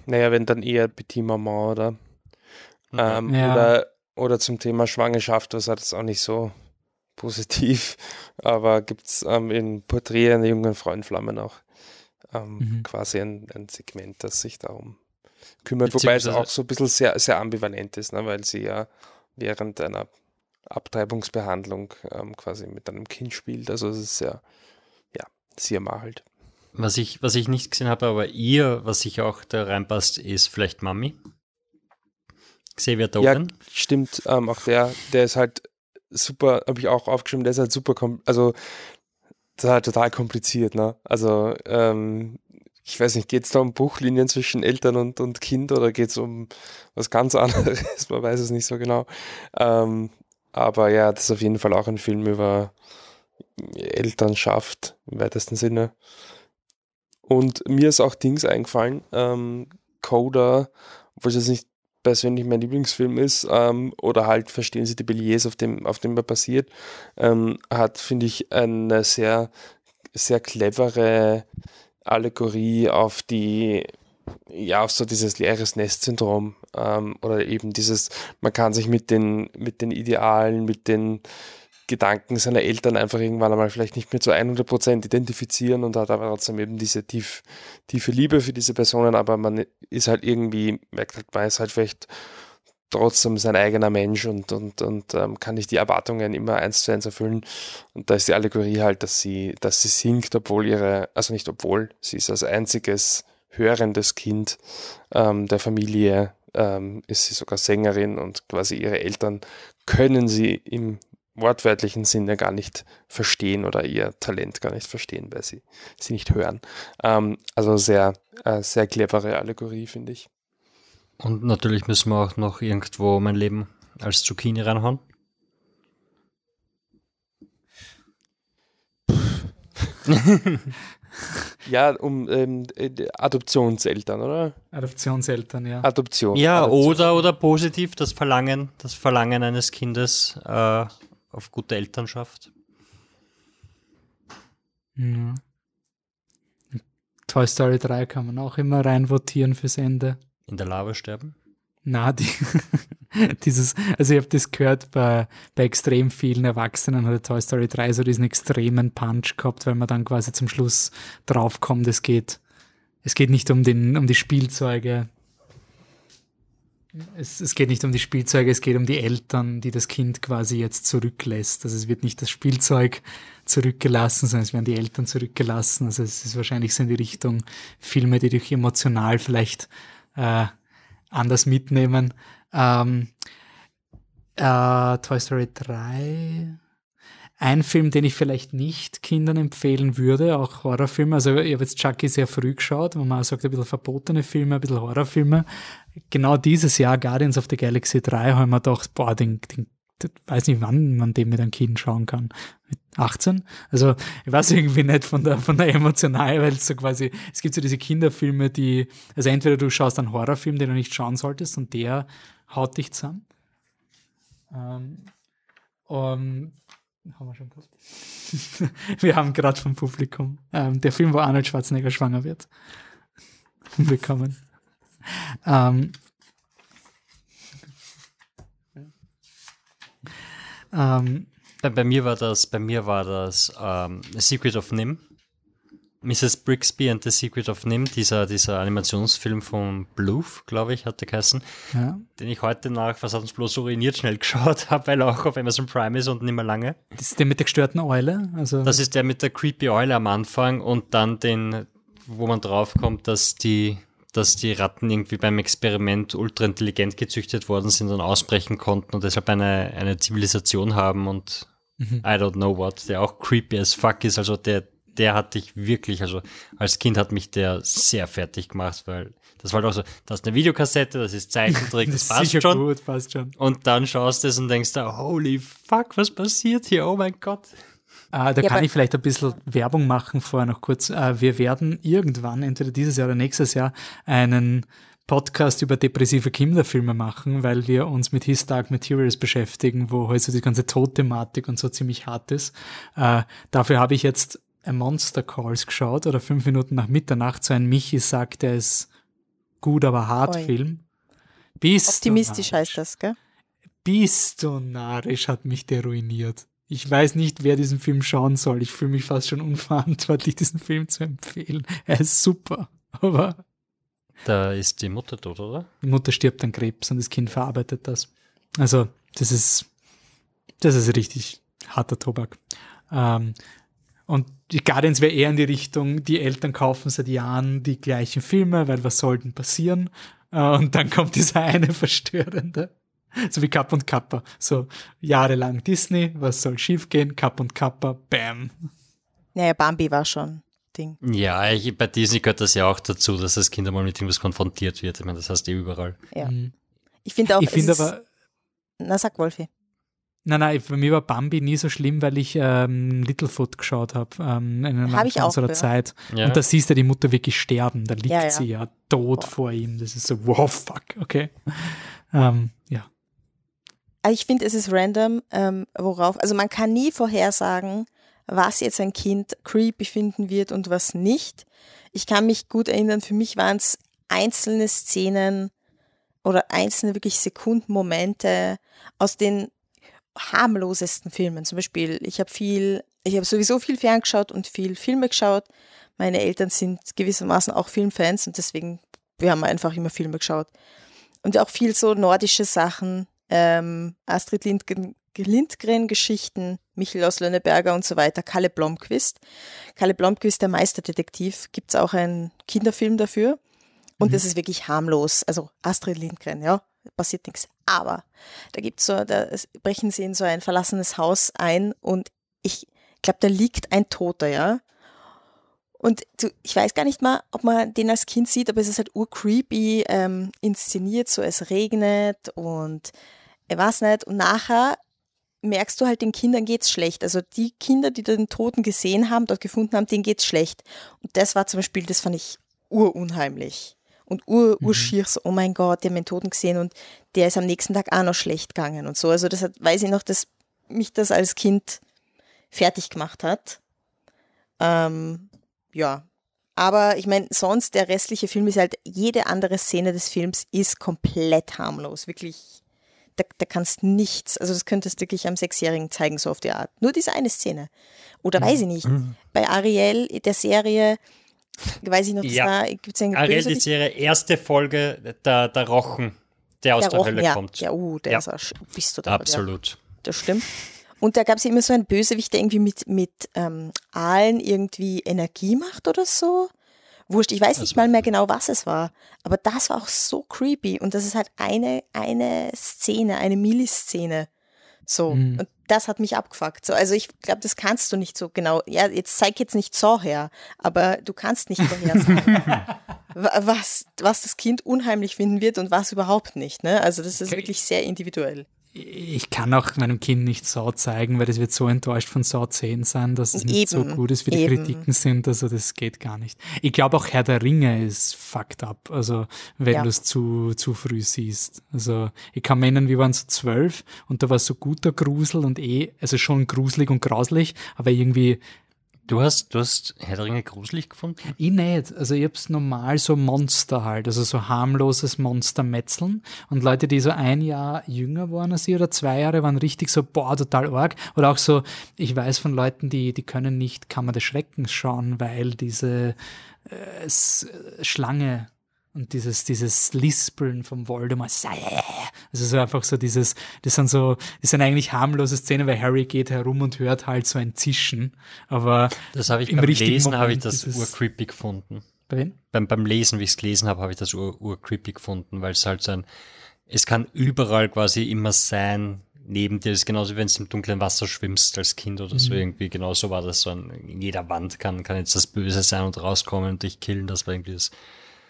Naja, wenn dann eher Petit Maman oder, ähm, Ja. oder, oder zum Thema Schwangerschaft, was hat es auch nicht so positiv, aber gibt es ähm, in Porträt einer jungen Frau in Flammen auch ähm, Mhm. quasi ein, ein Segment, das sich darum kümmert, wobei es auch so ein bisschen sehr, sehr ambivalent ist, ne, weil sie ja während einer Abtreibungsbehandlung ähm, quasi mit einem Kind spielt, also es ist sehr, ja, sehr mal halt. Was ich, was ich nicht gesehen habe, aber ihr, was sich auch da reinpasst, ist vielleicht Mami. Xavier Ja, Dolan. stimmt. Ähm, auch der, der ist halt super, habe ich auch aufgeschrieben, der ist halt super, also das ist halt total kompliziert, ne? Also, ähm, ich weiß nicht, geht es da um Bruchlinien zwischen Eltern und, und Kind oder geht es um was ganz anderes? Man weiß es nicht so genau. Ähm, aber ja, das ist auf jeden Fall auch ein Film über Elternschaft im weitesten Sinne. Und mir ist auch Dings eingefallen, ähm, Coda, obwohl es jetzt nicht persönlich mein Lieblingsfilm ist, ähm, oder halt Verstehen Sie die Beliers, auf dem, auf dem er basiert, ähm, hat, finde ich, eine sehr, sehr clevere Allegorie auf die, ja, auf so dieses leeres Nest-Syndrom, ähm, oder eben dieses, man kann sich mit den, mit den Idealen, mit den Gedanken seiner Eltern einfach irgendwann einmal vielleicht nicht mehr zu 100% identifizieren und hat aber trotzdem eben diese tief, tiefe Liebe für diese Personen, aber man ist halt irgendwie, merkt halt, man ist halt vielleicht trotzdem sein eigener Mensch und, und, und ähm, kann nicht die Erwartungen immer eins zu eins erfüllen. Und da ist die Allegorie halt, dass sie, dass sie singt, obwohl ihre, also nicht obwohl, sie ist als einziges hörendes Kind ähm, der Familie, ähm, ist sie sogar Sängerin und quasi ihre Eltern können sie im wortwörtlichen Sinne gar nicht verstehen oder ihr Talent gar nicht verstehen, weil sie sie nicht hören. Ähm, also sehr, äh, sehr clevere Allegorie, finde ich. Und natürlich müssen wir auch noch irgendwo mein Leben als Zucchini reinhauen. Ja, um ähm, äh, Adoptionseltern, oder? Adoptionseltern, ja. Adoption. Ja, Adoption. oder, oder positiv das Verlangen, das Verlangen eines Kindes äh, auf gute Elternschaft. Ja. Toy Story 3 kann man auch immer reinvotieren fürs Ende. In der Lava sterben. Na, die, dieses, also ich habe das gehört bei, bei extrem vielen Erwachsenen hatte Toy Story 3 so diesen extremen Punch gehabt, weil man dann quasi zum Schluss draufkommt, es geht, es geht nicht um den, um die Spielzeuge. Es, es geht nicht um die Spielzeuge, es geht um die Eltern, die das Kind quasi jetzt zurücklässt. Also es wird nicht das Spielzeug zurückgelassen, sondern es werden die Eltern zurückgelassen. Also es ist wahrscheinlich so in die Richtung Filme, die dich emotional vielleicht äh, anders mitnehmen. Ähm, äh, Toy Story 3. Ein Film, den ich vielleicht nicht Kindern empfehlen würde, auch Horrorfilme. Also ich habe jetzt Chucky sehr früh geschaut, wo man auch sagt, ein bisschen verbotene Filme, ein bisschen Horrorfilme. Genau dieses Jahr, Guardians of the Galaxy 3, haben wir gedacht, boah, den, den, weiß nicht, wann man den mit einem Kind schauen kann. Mit 18? Also ich weiß irgendwie nicht von der, von der emotional, weil so quasi, es gibt so diese Kinderfilme, die, also entweder du schaust einen Horrorfilm, den du nicht schauen solltest und der haut dich zusammen. Ähm, um, haben wir schon gehabt. wir haben gerade vom Publikum ähm, der Film, wo Arnold Schwarzenegger schwanger wird, bekommen. Ähm, ähm, Bei, mir war das, bei mir war das ähm, Secret of Nim. Mrs. Brixby and the Secret of Nim, dieser, dieser Animationsfilm von Bluth, glaube ich, hatte geheißen, ja. den ich heute nach, was hat uns bloß uriniert, schnell geschaut habe, weil er auch auf Amazon Prime ist und nicht mehr lange. Das ist der mit der gestörten Eule. Also, Das ist der mit der Creepy Eule am Anfang und dann den, wo man draufkommt, dass die, dass die Ratten irgendwie beim Experiment ultra intelligent gezüchtet worden sind und ausbrechen konnten und deshalb eine, eine Zivilisation haben und I don't know what, der auch creepy as fuck ist. Also der, der hat dich wirklich, also als Kind hat mich der sehr fertig gemacht, weil das war doch so, das ist eine Videokassette, das ist Zeichentrick, das, ist passt schon. gut, passt schon. Und dann schaust du es und denkst da, holy fuck, was passiert hier? Oh mein Gott. Äh, da Ja, kann ich vielleicht ein bisschen Werbung machen vorher noch kurz. Äh, wir werden irgendwann, entweder dieses Jahr oder nächstes Jahr, einen Podcast über depressive Kinderfilme machen, weil wir uns mit His Dark Materials beschäftigen, wo halt so die ganze Todthematik und so ziemlich hart ist. Äh, dafür habe ich jetzt A Monster Calls geschaut oder fünf Minuten nach Mitternacht. So ein Michi sagt, der ist gut, aber hart Oi. Film. Bist Optimistisch heißt das, gell? Bist du narrisch, hat mich der ruiniert. Ich weiß nicht, wer diesen Film schauen soll. Ich fühle mich fast schon unverantwortlich, diesen Film zu empfehlen. Er ist super, aber Da ist die Mutter tot, oder? die Mutter stirbt an Krebs und das Kind verarbeitet das. Also, das ist, das ist richtig harter Tobak. Ähm, und die Guardians wäre eher in die Richtung, die Eltern kaufen seit Jahren die gleichen Filme, weil was soll denn passieren? Äh, und dann kommt dieser eine verstörende. So wie Kapp und Kappa. So jahrelang Disney, was soll schiefgehen? Kapp und Kappa, bam. Naja, Bambi war schon Ding. Ja, ich, bei Disney gehört das ja auch dazu, dass das Kind einmal mit irgendwas konfrontiert wird. Ich meine, das heißt eh überall. Ja. Mhm. Ich finde auch, Ich finde ist- aber, Na, sag Wolfi. Nein, nein, für mich war Bambi nie so schlimm, weil ich ähm, Littlefoot geschaut habe ähm, in einer Hab ich auch, unserer. Zeit. Ja. Und da siehst du die Mutter wirklich sterben. Da liegt Ja, ja. sie ja tot Boah. vor ihm. Das ist so, wow, fuck, okay. Ähm, ich finde, es ist random, ähm, worauf, also man kann nie vorhersagen, was jetzt ein Kind creepy finden wird und was nicht. Ich kann mich gut erinnern, für mich waren es einzelne Szenen oder einzelne wirklich Sekundenmomente aus den harmlosesten Filmen. Zum Beispiel, ich habe viel, ich habe sowieso viel ferngeschaut und viel Filme geschaut. Meine Eltern sind gewissermaßen auch Filmfans und deswegen, wir haben einfach immer Filme geschaut. Und auch viel so nordische Sachen, ähm, Astrid Lindgren, Lindgren-Geschichten, Michel aus Lönneberger und so weiter, Kalle Blomqvist. Kalle Blomqvist, der Meisterdetektiv, gibt's auch einen Kinderfilm dafür. Und das ist wirklich harmlos. Also Astrid Lindgren, ja, passiert nichts. Aber da gibt's so, da brechen sie in so ein verlassenes Haus ein und ich glaube, da liegt ein Toter, ja. Und ich weiß gar nicht mal, ob man den als Kind sieht, aber es ist halt urcreepy ähm, inszeniert, so es regnet und ich weiß nicht. Und nachher merkst du halt, den Kindern geht's schlecht. Also die Kinder, die den Toten gesehen haben, dort gefunden haben, denen geht's schlecht. Und das war zum Beispiel, das fand ich urunheimlich. Und ur, urschier so, oh mein Gott, die haben den Toten gesehen und der ist am nächsten Tag auch noch schlecht gegangen und so. Also das hat, weiß ich noch, dass mich das als Kind fertig gemacht hat. Ähm, ja. Aber ich meine, sonst der restliche Film ist halt, jede andere Szene des Films ist komplett harmlos. Wirklich, da, da kannst nichts, also das könntest du wirklich am Sechsjährigen zeigen, so auf die Art. Nur diese eine Szene. Oder weiß ich nicht. Bei Ariel, der Serie, weiß ich noch, das Ja. war, gibt's einen Ariel, die? Serie, erste Folge, der, der Rochen, der aus der, Rochen, Hölle ja, kommt. Ja, uh, der Ja. ist auch, bist du da. Absolut. Ja, das stimmt. Und da gab es immer so einen Bösewicht, der irgendwie mit, mit ähm, Aalen irgendwie Energie macht oder so. Wurscht, ich weiß nicht mal mehr genau, was es war. Aber das war auch so creepy. Und das ist halt eine, eine Szene, eine Milliszene. So. Mhm. Und das hat mich abgefuckt. So, also ich glaube, das kannst du nicht so genau. Ja, jetzt zeig jetzt nicht so her, aber du kannst nicht vorhersagen, wa- was, was das Kind unheimlich finden wird und was überhaupt nicht. Ne? Also das ist Okay. wirklich sehr individuell. Ich kann auch meinem Kind nicht Saw zeigen, weil das wird so enttäuscht von Saw 10 sein, dass es nicht so Eben, gut ist, wie die eben. Kritiken sind. Also das geht gar nicht. Ich glaube auch Herr der Ringe ist fucked up. Also wenn Ja. du es zu, zu früh siehst. Also ich kann mir erinnern, wir waren so zwölf und da war so guter Grusel und eh, also schon gruselig und grauslich, aber irgendwie Du hast, du hast Herr der Ringe gruselig gefunden? Ich nicht. Also ich hab's normal so Monster halt, also so harmloses Monstermetzeln. Und Leute, die so ein Jahr jünger waren als ich oder zwei Jahre, waren richtig so, boah, total arg. Oder auch so, ich weiß von Leuten, die, die können nicht Kammer des Schreckens schauen, weil diese äh, Schlange und dieses, dieses Lispeln vom Voldemort, also so einfach so dieses, das sind so, das sind eigentlich harmlose Szenen, weil Harry geht herum und hört halt so ein Zischen, aber Das habe ich Im beim Lesen habe ich das urcreepy gefunden. bei wem? Beim, beim Lesen, wie ich es gelesen habe, habe ich das ur, urcreepy gefunden, weil es halt so ein, es kann überall quasi immer sein, neben dir. Das ist genauso, wie wenn du im dunklen Wasser schwimmst als Kind oder so Mhm. irgendwie. Genauso war das so ein, in jeder Wand kann, kann jetzt das Böse sein und rauskommen und dich killen. Das war irgendwie das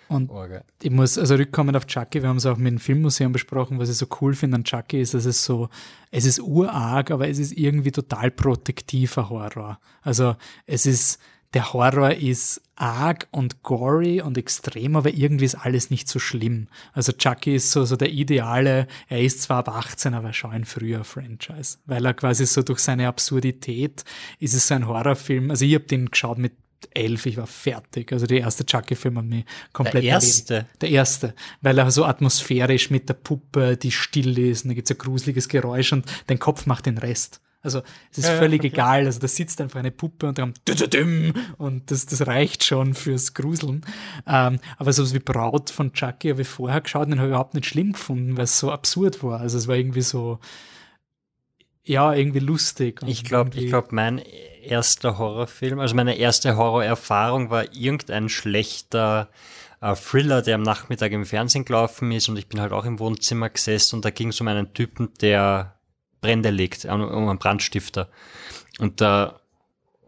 Und Orge. ich muss also rückkommen auf Chucky, wir haben es auch mit dem Filmmuseum besprochen, was ich so cool finde an Chucky ist, dass es so, es ist urarg, aber es ist irgendwie total protektiver Horror. Also es ist, der Horror ist arg und gory und extrem, aber irgendwie ist alles nicht so schlimm. Also Chucky ist so, so der ideale, er ist zwar ab 18, aber schon ein früher Franchise, weil er quasi so durch seine Absurdität ist es so ein Horrorfilm. Also ich habe den geschaut mit elf, ich war fertig. Also der erste Chucky-Film hat mich komplett Der erste? Der erste, weil er so atmosphärisch mit der Puppe, die still ist, und da gibt's ein gruseliges Geräusch und dein Kopf macht den Rest. Also es ist Ja, völlig okay. egal. Also da sitzt einfach eine Puppe und dann und das, das reicht schon fürs Gruseln. Ähm, aber sowas wie Braut von Chucky habe ich vorher geschaut und den habe ich überhaupt nicht schlimm gefunden, weil es so absurd war. Also es war irgendwie so, ja, irgendwie lustig. Ich glaube, irgendwie- ich glaube, mein erster Horrorfilm, also meine erste Horrorerfahrung war irgendein schlechter äh, Thriller, der am Nachmittag im Fernsehen gelaufen ist und ich bin halt auch im Wohnzimmer gesessen und da ging es um einen Typen, der Brände legt, um um einen Brandstifter. Und da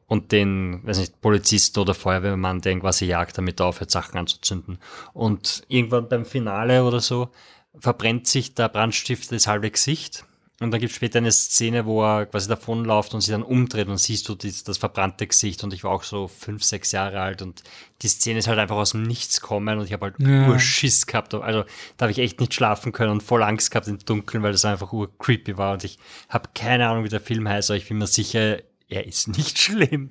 und den, weiß nicht, Polizist oder Feuerwehrmann, der irgendwas jagt, damit er aufhört, Sachen anzuzünden. Und irgendwann beim Finale oder so verbrennt sich der Brandstifter das halbe Gesicht. Und dann gibt es später eine Szene, wo er quasi davonläuft und sich dann umdreht und siehst du das, das verbrannte Gesicht. Und ich war auch so fünf, sechs Jahre alt und die Szene ist halt einfach aus dem Nichts kommen und ich habe halt Ja. Urschiss gehabt. Also da habe ich echt nicht schlafen können und voll Angst gehabt im Dunkeln, weil das einfach urcreepy war. Und ich habe keine Ahnung, wie der Film heißt, aber ich bin mir sicher, er ist nicht schlimm.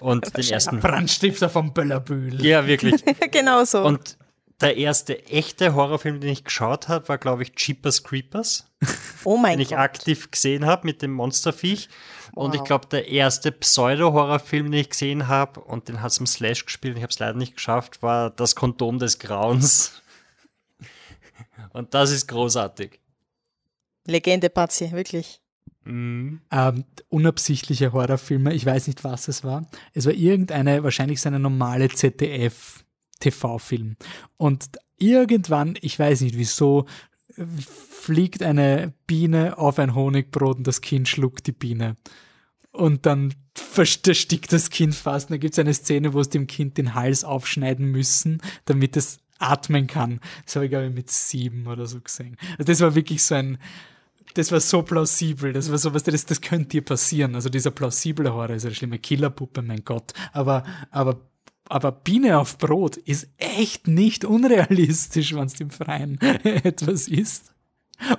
Und den ersten. Brandstifter vom Böllerbühl. Ja, wirklich. genau so. Und der erste echte Horrorfilm, den ich geschaut habe, war, glaube ich, Jeepers Creepers, oh mein den ich Gott. aktiv gesehen habe mit dem Monsterviech. Und ich Wow. glaube, der erste Pseudo-Horrorfilm, den ich gesehen habe, und den hat es im Slash gespielt, und ich habe es leider nicht geschafft, war Das Kondom des Grauens. Und das ist großartig. Legende, Patsy, wirklich. Mhm. ähm, unabsichtliche Horrorfilme. Ich weiß nicht, was es war. Es war irgendeine, wahrscheinlich so eine normale ZDF-TV-Film. Und irgendwann, ich weiß nicht wieso, fliegt eine Biene auf ein Honigbrot und das Kind schluckt die Biene. Und dann verstickt das Kind fast. Und da gibt es eine Szene, wo es dem Kind den Hals aufschneiden müssen, damit es atmen kann. Das habe ich, glaube ich, mit sieben oder so gesehen. Also das war wirklich so ein, das war so plausibel. Das war so was, das, das könnte dir passieren. Also dieser plausible Horror ist eine schlimme Killerpuppe, mein Gott. Aber, aber, aber Biene auf Brot ist echt nicht unrealistisch, wenn es im Freien etwas ist.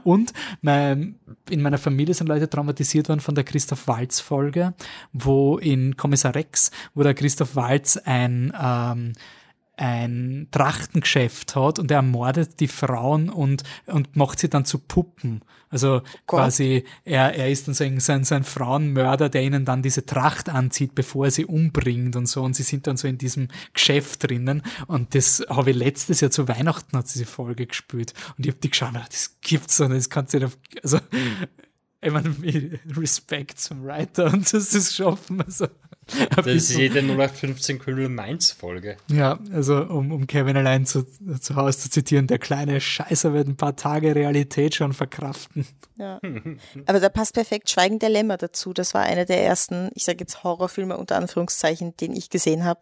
Und mein, in meiner Familie sind Leute traumatisiert worden von der Christoph Waltz Folge, wo in Kommissar Rex, wo der Christoph Waltz ein, ähm, ein Trachtengeschäft hat und er ermordet die Frauen und, und macht sie dann zu Puppen. Also quasi, er, er ist dann so ein, so, ein, so ein Frauenmörder, der ihnen dann diese Tracht anzieht, bevor er sie umbringt und so. Und sie sind dann so in diesem Geschäft drinnen. Und das habe ich letztes Jahr zu Weihnachten hat diese Folge gespielt. Und ich habe die geschaut, das gibt's so nicht, das kannst du nicht auf, also, ich meine, Respekt zum Writer und das ist schaffen. Also, Das ist jede 0815 Köln Mainz Folge. ja, also um, um Kevin allein zu, zu Hause zu zitieren, der kleine Scheißer wird ein paar Tage Realität schon verkraften. Ja. Aber da passt perfekt Schweigen der Lämmer dazu. Das war einer der ersten, ich sage jetzt Horrorfilme unter Anführungszeichen, den ich gesehen habe.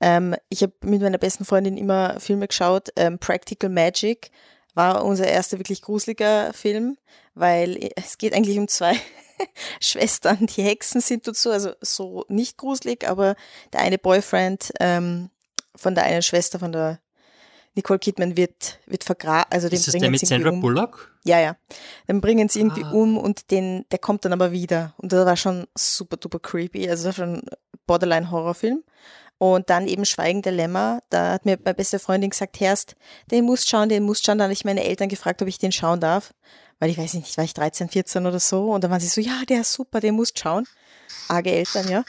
Ähm, ich habe mit meiner besten Freundin immer Filme geschaut. Ähm, Practical Magic war unser erster wirklich gruseliger Film, weil es geht eigentlich um zwei Schwestern, die Hexen sind dazu, also so nicht gruselig, aber der eine Boyfriend ähm, von der einen Schwester von der Nicole Kidman wird, wird vergraben, also den Ist das bringen der mit Sandra um. Bullock? Ja, ja. Dann bringen sie irgendwie Ah. um und den, der kommt dann aber wieder. Und das war schon super duper creepy. Also das war schon ein Borderline-Horrorfilm. Und dann eben Schweigen der Lämmer. Da hat mir meine beste Freundin gesagt, Herst, den musst schauen, den musst schauen. Dann habe ich meine Eltern gefragt, ob ich den schauen darf. Weil ich weiß nicht, war ich 13, 14 oder so. Und dann waren sie so, ja, der ist super, den musst schauen. Arge Eltern, ja.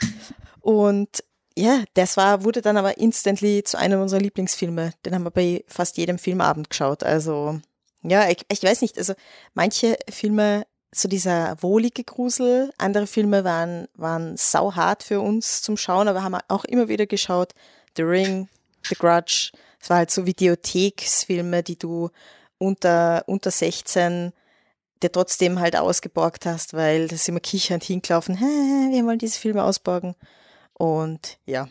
Und ja, das war, wurde dann aber instantly zu einem unserer Lieblingsfilme. Den haben wir bei fast jedem Filmabend geschaut. Also, ja, ich, ich weiß nicht, also manche Filme, so dieser wohlige Grusel, andere Filme waren, waren sauhart für uns zum Schauen, aber haben auch immer wieder geschaut. The Ring, The Grudge, es war halt so Videotheksfilme, die du unter, unter 16 der trotzdem halt ausgeborgt hast, weil das immer kichernd hingelaufen, Hä, wir wollen diese Filme ausborgen. Und ja,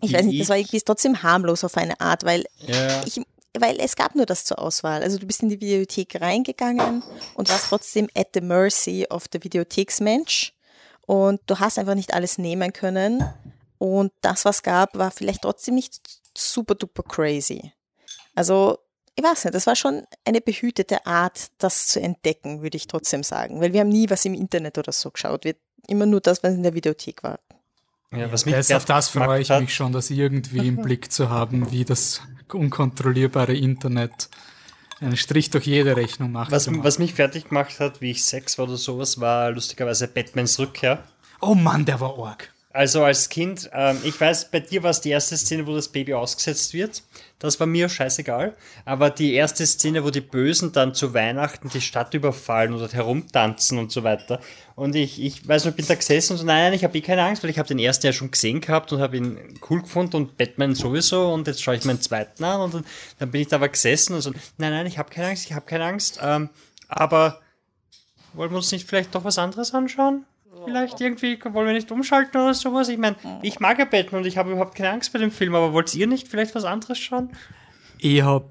ich Die weiß nicht, das war ich- irgendwie trotzdem harmlos auf eine Art, weil Ja. ich, weil es gab nur das zur Auswahl. Also du bist in die Videothek reingegangen und warst trotzdem at the mercy of the Videotheksmensch und du hast einfach nicht alles nehmen können und das, was gab, war vielleicht trotzdem nicht super duper crazy. Also ich weiß nicht, das war schon eine behütete Art, das zu entdecken, würde ich trotzdem sagen, weil wir haben nie was im Internet oder so geschaut, wir immer nur das, was in der Videothek war. Ja, was mich Das, auf das freue ich gemacht mich schon, das irgendwie im Blick zu haben, wie das unkontrollierbare Internet einen Strich durch jede Rechnung macht. Was, was mich fertig gemacht hat, wie ich sechs war oder sowas, war lustigerweise Batmans Rückkehr. oh Mann, der war arg. Also als Kind, ähm, ich weiß, bei dir war es die erste Szene, wo das Baby ausgesetzt wird. Das war mir scheißegal. Aber die erste Szene, wo die Bösen dann zu Weihnachten die Stadt überfallen und dort herumtanzen und so weiter. Und ich, ich weiß ich bin da gesessen und so, nein, nein, ich habe eh keine Angst, weil ich habe den ersten ja schon gesehen gehabt und habe ihn cool gefunden und Batman sowieso und jetzt schaue ich meinen zweiten an und dann, dann bin ich da aber gesessen und so, nein, nein, ich habe keine Angst, ich habe keine Angst. Ähm, aber wollen wir uns nicht vielleicht doch was anderes anschauen? Vielleicht irgendwie, wollen wir nicht umschalten oder sowas? Ich meine, ich mag ja Batman und ich habe überhaupt keine Angst bei dem Film, aber wollt ihr nicht vielleicht was anderes schauen? Ich habe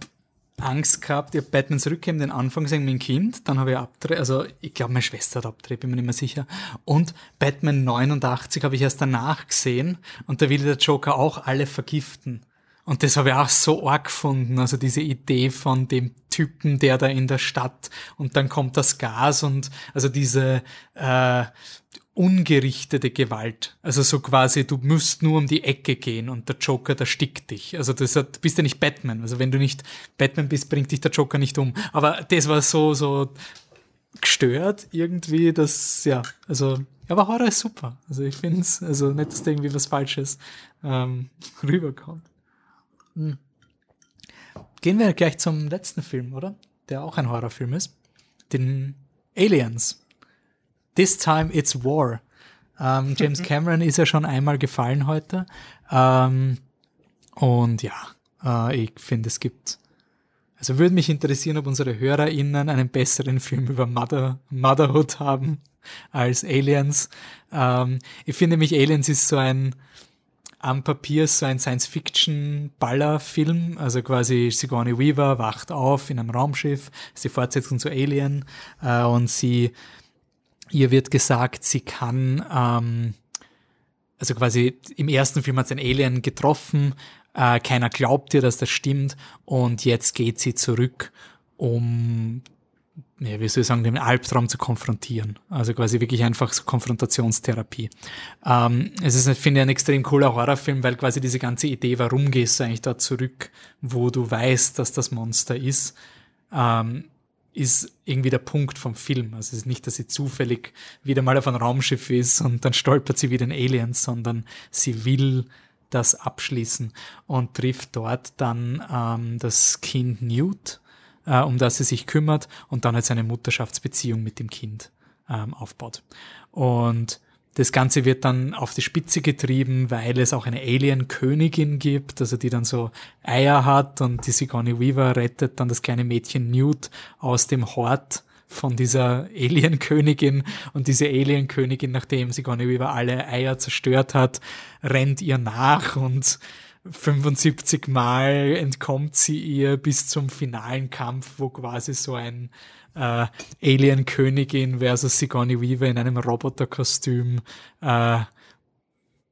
Angst gehabt, ich habe Batmans Rückkehr den Anfang gesehen mit dem Kind, dann habe ich abgedreht, also ich glaube, meine Schwester hat abgedreht, bin mir nicht mehr sicher. Und Batman 89 habe ich erst danach gesehen und da will der Joker auch alle vergiften. Und das habe ich auch so arg gefunden, also diese Idee von dem Typen, der da in der Stadt und dann kommt das Gas und also diese äh, ungerichtete Gewalt. Also so quasi, du musst nur um die Ecke gehen und der Joker, der stickt dich. Also das hat, du bist ja nicht Batman. Also wenn du nicht Batman bist, bringt dich der Joker nicht um. Aber das war so, so gestört irgendwie, dass, ja, also, aber Horror ist super. Also ich finde es, also nicht, dass da irgendwie was Falsches ähm, rüberkommt. Hm. Gehen wir gleich zum letzten Film, oder? Der auch ein Horrorfilm ist. Den Aliens. This time it's war. Ähm, James Cameron ist ja schon einmal gefallen heute. Ähm, und ja, äh, ich finde, es gibt. Also würde mich interessieren, ob unsere HörerInnen einen besseren Film über Mother, Motherhood haben als Aliens. Ähm, ich finde nämlich, Aliens ist so ein am Papier so ein Science-Fiction-Baller-Film, also quasi Sigourney Weaver wacht auf in einem Raumschiff, ist die Fortsetzung zu Alien äh, und sie ihr wird gesagt, sie kann, ähm, also quasi im ersten Film hat sie ein Alien getroffen, äh, keiner glaubt ihr, dass das stimmt und jetzt geht sie zurück, um, ja, wie soll ich sagen, den Albtraum zu konfrontieren. Also quasi wirklich einfach so Konfrontationstherapie. Ähm, es ist, finde ich, ein extrem cooler Horrorfilm, weil quasi diese ganze Idee, warum gehst du eigentlich da zurück, wo du weißt, dass das Monster ist, ähm, ist irgendwie der Punkt vom Film. Also es ist nicht, dass sie zufällig wieder mal auf einem Raumschiff ist und dann stolpert sie wieder in Aliens, sondern sie will das abschließen und trifft dort dann ähm, das Kind Newt, äh, um das sie sich kümmert und dann halt seine Mutterschaftsbeziehung mit dem Kind ähm, aufbaut. Und das Ganze wird dann auf die Spitze getrieben, weil es auch eine Alien-Königin gibt, also die dann so Eier hat und die Sigourney Weaver rettet dann das kleine Mädchen Newt aus dem Hort von dieser Alien-Königin und diese Alien-Königin, nachdem Sigourney Weaver alle Eier zerstört hat, rennt ihr nach und 75 Mal entkommt sie ihr bis zum finalen Kampf, wo quasi so ein äh, Alien-Königin versus Sigourney Weaver in einem Roboterkostüm äh,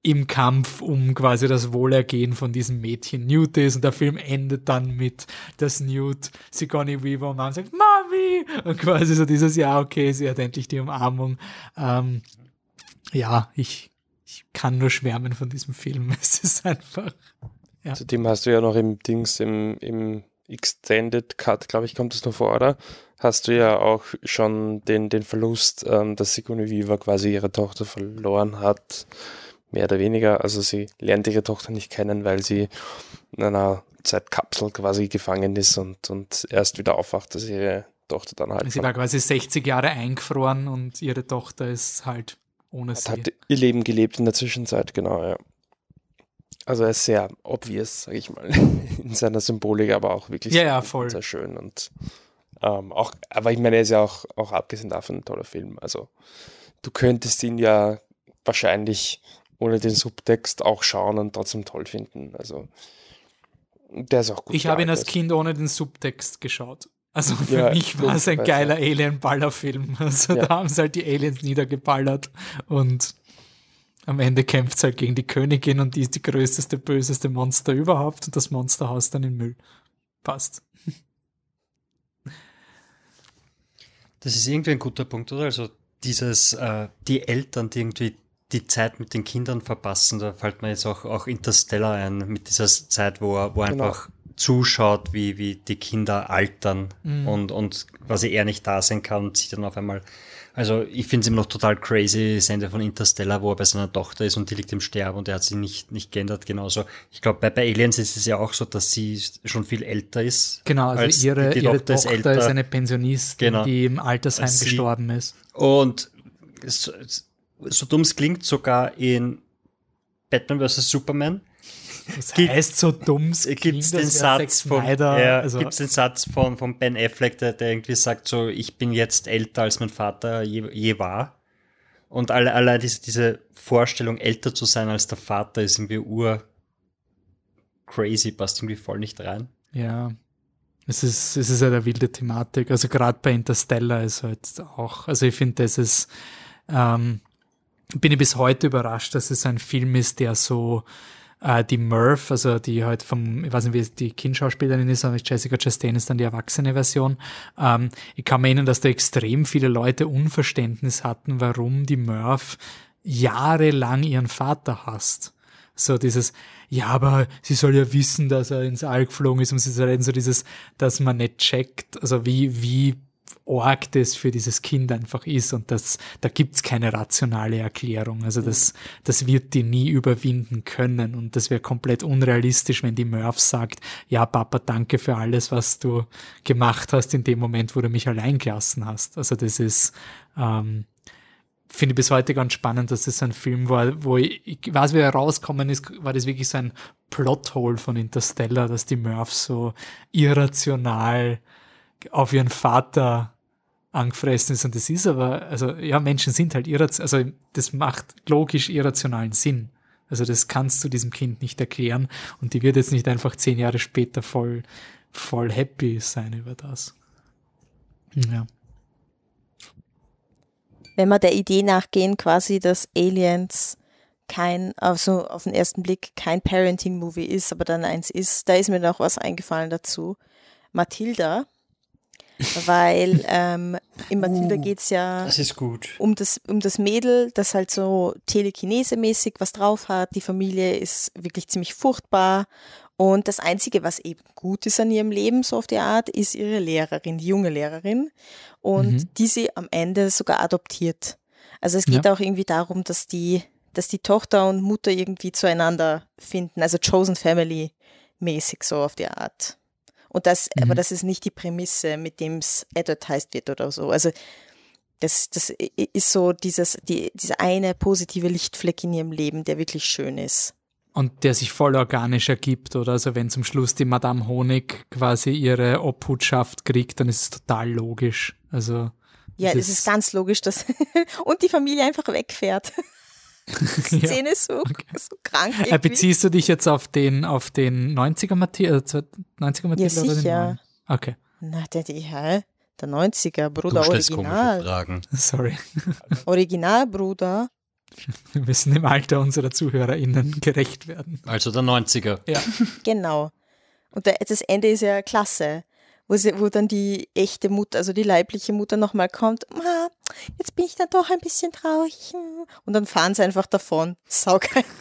im Kampf um quasi das Wohlergehen von diesem Mädchen Newt ist und der Film endet dann mit, dass Newt Sigourney Weaver umarmt sagt, Mami! Und quasi so dieses, ja, okay, sie hat endlich die Umarmung. Ähm, ja, ich, ich kann nur schwärmen von diesem Film. Es ist einfach, Ja. Zudem hast du ja noch im Dings, im, im Extended Cut, glaube ich, kommt es noch vor, oder? Hast du ja auch schon den, den Verlust, ähm, dass Sigourney Weaver quasi ihre Tochter verloren hat, mehr oder weniger. Also sie lernt ihre Tochter nicht kennen, weil sie in einer Zeitkapsel quasi gefangen ist und, und erst wieder aufwacht, dass ihre Tochter dann halt sie war quasi 60 Jahre eingefroren und ihre Tochter ist halt ohne hat sie. halt ihr Leben gelebt in der Zwischenzeit, genau, ja. Also er ist sehr obvious, sag ich mal, in seiner Symbolik, aber auch wirklich Ja, ja, voll. sehr schön und Ähm, auch, aber ich meine, er ist ja auch, auch abgesehen davon ein toller Film. Also du könntest ihn ja wahrscheinlich ohne den Subtext auch schauen und trotzdem toll finden. Also der ist auch gut. Ich habe ihn als. Kind ohne den Subtext geschaut. Also für Ja, mich war es ein geiler Alien-Ballerfilm. Also Ja. da haben sie halt die Aliens niedergeballert und am Ende kämpft es halt gegen die Königin und die ist die größte, böseste Monster überhaupt und das Monster haust dann in Müll. Passt. Das ist irgendwie ein guter Punkt, oder? Also dieses, äh, die Eltern, die irgendwie die Zeit mit den Kindern verpassen, da fällt mir jetzt auch, auch Interstellar ein, mit dieser Zeit, wo er, wo Genau. einfach zuschaut, wie, wie die Kinder altern Mhm. und, und quasi er nicht da sein kann und sich dann auf einmal, also ich finde es immer noch total crazy, das Ende von Interstellar, wo er bei seiner Tochter ist und die liegt im Sterben und er hat sie nicht, nicht geändert, genauso. Ich glaube, bei, bei Aliens ist es ja auch so, dass sie schon viel älter ist. Genau, also als ihre, die ihre Tochter ist älter. ist eine Pensionistin, Genau. die im Altersheim gestorben ist. Und so, so dumm es klingt, sogar in Batman vs. Superman Das Gibt- heißt so dumm, gibt es den Satz von, ja, also, gibt's den Satz von, von Ben Affleck, der, der irgendwie sagt so, ich bin jetzt älter als mein Vater je, je war. Und alle, allein diese, diese Vorstellung, älter zu sein als der Vater, ist irgendwie ur crazy, passt irgendwie voll nicht rein. Ja, es ist, es ist eine wilde Thematik. Also gerade bei Interstellar ist halt auch, also ich finde, das ist, ähm, bin ich bis heute überrascht, dass es ein Film ist, der so äh, die Murph, also die halt vom, ich weiß nicht, wie die Kindschauspielerin ist, aber Jessica Chastain ist dann die erwachsene Version. Ähm, ich kann mir erinnern, dass da extrem viele Leute Unverständnis hatten, warum die Murph jahrelang ihren Vater hasst. So dieses, ja, aber sie soll ja wissen, dass er ins All geflogen ist und sie reden so dieses, dass man nicht checkt, also wie, wie arg das für dieses Kind einfach ist und das, da gibt's keine rationale Erklärung. Also das, das wird die nie überwinden können und das wäre komplett unrealistisch, wenn die Murph sagt, ja, Papa, danke für alles, was du gemacht hast in dem Moment, wo du mich allein gelassen hast. Also das ist, ähm, finde ich bis heute ganz spannend, dass das ein Film war, wo ich, ich weiß, wie er rausgekommen ist, war das wirklich so ein Plothole von Interstellar, dass die Murph so irrational auf ihren Vater angefressen ist. Und das ist aber, also ja, Menschen sind halt irrational, also das macht logisch irrationalen Sinn. Also das kannst du diesem Kind nicht erklären und die wird jetzt nicht einfach zehn Jahre später voll, voll happy sein über das. Ja. wenn wir der Idee nachgehen, quasi, dass Aliens kein, also auf den ersten Blick kein Parenting-Movie ist, aber dann eins ist, da ist mir noch was eingefallen dazu. Matilda, weil ähm, in Matilda geht's ja Das ist gut. um das, um das Mädel, das halt so telekinese-mäßig was drauf hat. Die Familie ist wirklich ziemlich furchtbar. Und das Einzige, was eben gut ist an ihrem Leben, so auf die Art, ist ihre Lehrerin, die junge Lehrerin. Und Mhm. die sie am Ende sogar adoptiert. Also es geht Ja. auch irgendwie darum, dass die, dass die Tochter und Mutter irgendwie zueinander finden. Also Chosen Family mäßig so auf die Art. Und das, Mhm. aber das ist nicht die Prämisse, mit dem es advertised wird oder so. Also das, das ist so dieses, die, dieser eine positive Lichtfleck in ihrem Leben, der wirklich schön ist. Und der sich voll organisch ergibt, oder? Also wenn zum Schluss die Madame Honig quasi ihre Obhutschaft kriegt, dann ist es total logisch. Also Ja, Das es ist, ist- ganz logisch, dass und die Familie einfach wegfährt. Die Ja. Szene ist so, so krank. Äh, irgendwie. beziehst du dich jetzt auf den, auf den 90er Matilda, äh, 90er Matilda oder den sicher. neuen? Okay, Na, der, die, hä? Der 90er, Du Bruder, komische Original. Fragen. sorry. Original, Bruder. Wir müssen dem Alter unserer ZuhörerInnen gerecht werden. Also der 90er. Ja. Genau. Und der, das Ende ist ja klasse, wo, sie, wo dann die echte Mutter, also die leibliche Mutter nochmal kommt. Ma, jetzt bin ich dann doch ein bisschen traurig. Und dann fahren sie einfach davon. Saugeil.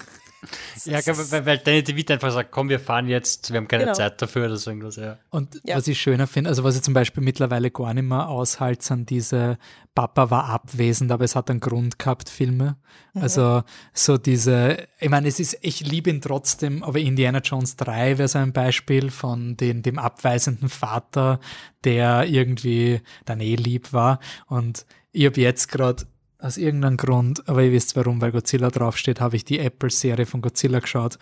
Ja, weil, weil Danny DeVito einfach sagt, komm, wir fahren jetzt, wir haben keine Genau. Zeit dafür oder so irgendwas, ja. Und Ja. was ich schöner finde, also was ich zum Beispiel mittlerweile gar nicht mehr aushalte, sind diese Papa war abwesend, aber es hat einen Grund gehabt, Filme. Also so diese, ich meine, es ist, ich liebe ihn trotzdem, aber Indiana Jones 3 wäre so ein Beispiel von den, dem abweisenden Vater, der irgendwie dann eh lieb war. Und ich habe jetzt gerade aus irgendeinem Grund, aber ihr wisst warum, weil Godzilla draufsteht, habe ich die Apple-Serie von Godzilla geschaut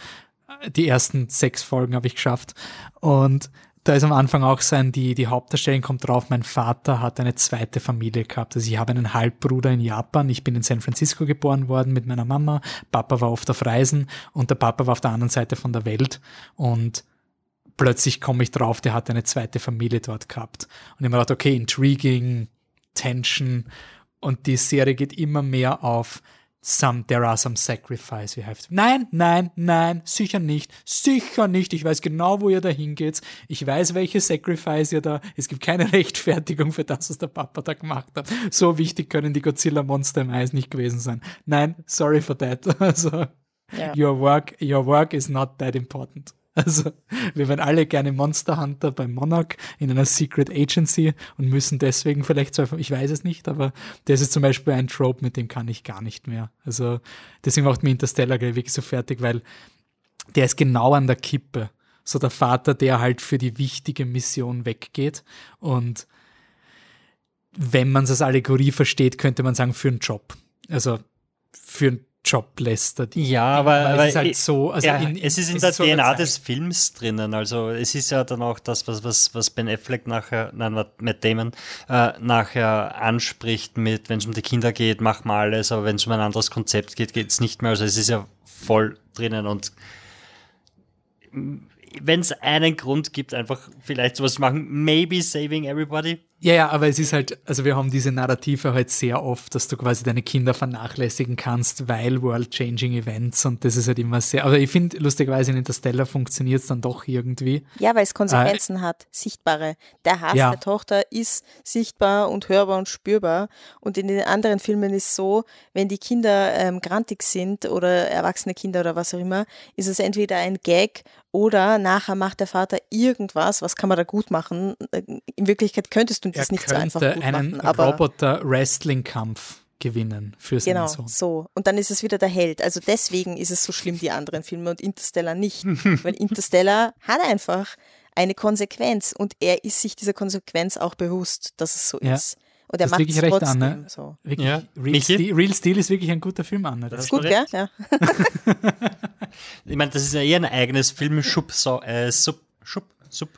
die ersten sechs Folgen habe ich geschafft. Und da ist am Anfang auch sein, die, die Hauptdarstellerin kommt drauf, mein Vater hat eine zweite Familie gehabt. Also ich habe einen Halbbruder in Japan, ich bin in San Francisco geboren worden mit meiner Mama, Papa war oft auf Reisen und der Papa war auf der anderen Seite von der Welt und plötzlich komme ich drauf, der hat eine zweite Familie dort gehabt. Und ich habe mir gedacht, okay, intriguing, Tension und die Serie geht immer mehr auf some, there are some sacrifice you have to. Nein, nein, nein, sicher nicht, sicher nicht. Ich weiß genau, wo ihr da hingeht. Ich weiß, welche Sacrifice ihr da, es gibt keine Rechtfertigung für das, was der Papa da gemacht hat. So wichtig können die Godzilla-Monster im Eis nicht gewesen sein. Nein, sorry for that. Also, Ja. your work, your work is not that important. Also, wir wären alle gerne Monster Hunter beim Monarch in einer Secret Agency und müssen deswegen vielleicht so, ich weiß es nicht, aber das ist zum Beispiel ein Trope, mit dem kann ich gar nicht mehr. Also, deswegen macht mir Interstellar gleich wirklich so fertig, weil der ist genau an der Kippe. So der Vater, der halt für die wichtige Mission weggeht und wenn man es als Allegorie versteht, könnte man sagen, für einen Job. Also, für einen Job lässt er die. Ja, aber, aber es ist halt so, also ja, in- es ist in es der so DNA des Films drinnen. Also es ist ja dann auch das, was, was, was Ben Affleck nachher, nein, was Matt Damon äh, nachher anspricht mit, wenn es um die Kinder geht, mach mal alles, aber wenn es um ein anderes Konzept geht, geht es nicht mehr. Also es ist ja voll drinnen und wenn es einen Grund gibt, einfach vielleicht sowas zu machen, maybe saving everybody. Ja, ja, aber es ist halt, also wir haben diese Narrative halt sehr oft, dass du quasi deine Kinder vernachlässigen kannst, weil world-changing Events und das ist halt immer sehr, aber ich finde, lustigerweise in Interstellar funktioniert es dann doch irgendwie. Ja, weil es Konsequenzen hat, sichtbare. Der Hass Ja. der Tochter ist sichtbar und hörbar und spürbar. Und in den anderen Filmen ist so, wenn die Kinder ähm, grantig sind oder erwachsene Kinder oder was auch immer, ist es entweder ein Gag oder nachher macht der Vater irgendwas, was kann man da gut machen. Äh, In Wirklichkeit könntest du Er das nicht so einfach könnte gut einen machen, aber Roboter-Wrestling-Kampf gewinnen für seinen Genau, Sohn. so. Und dann ist es wieder der Held. Also deswegen ist es so schlimm, die anderen Filme und Interstellar nicht. Weil Interstellar hat einfach eine Konsequenz und er ist sich dieser Konsequenz auch bewusst, dass es so Ja. ist. Und er macht wirklich es recht, trotzdem. Anne. So. Wirklich, Ja. Real? Steel, Real Steel ist wirklich ein guter Film, Anne. Das Ist gut, gell? Ja. Ich meine, das ist ja eher ein eigenes Film, Schub, so, äh, Sub, Schub, Sub,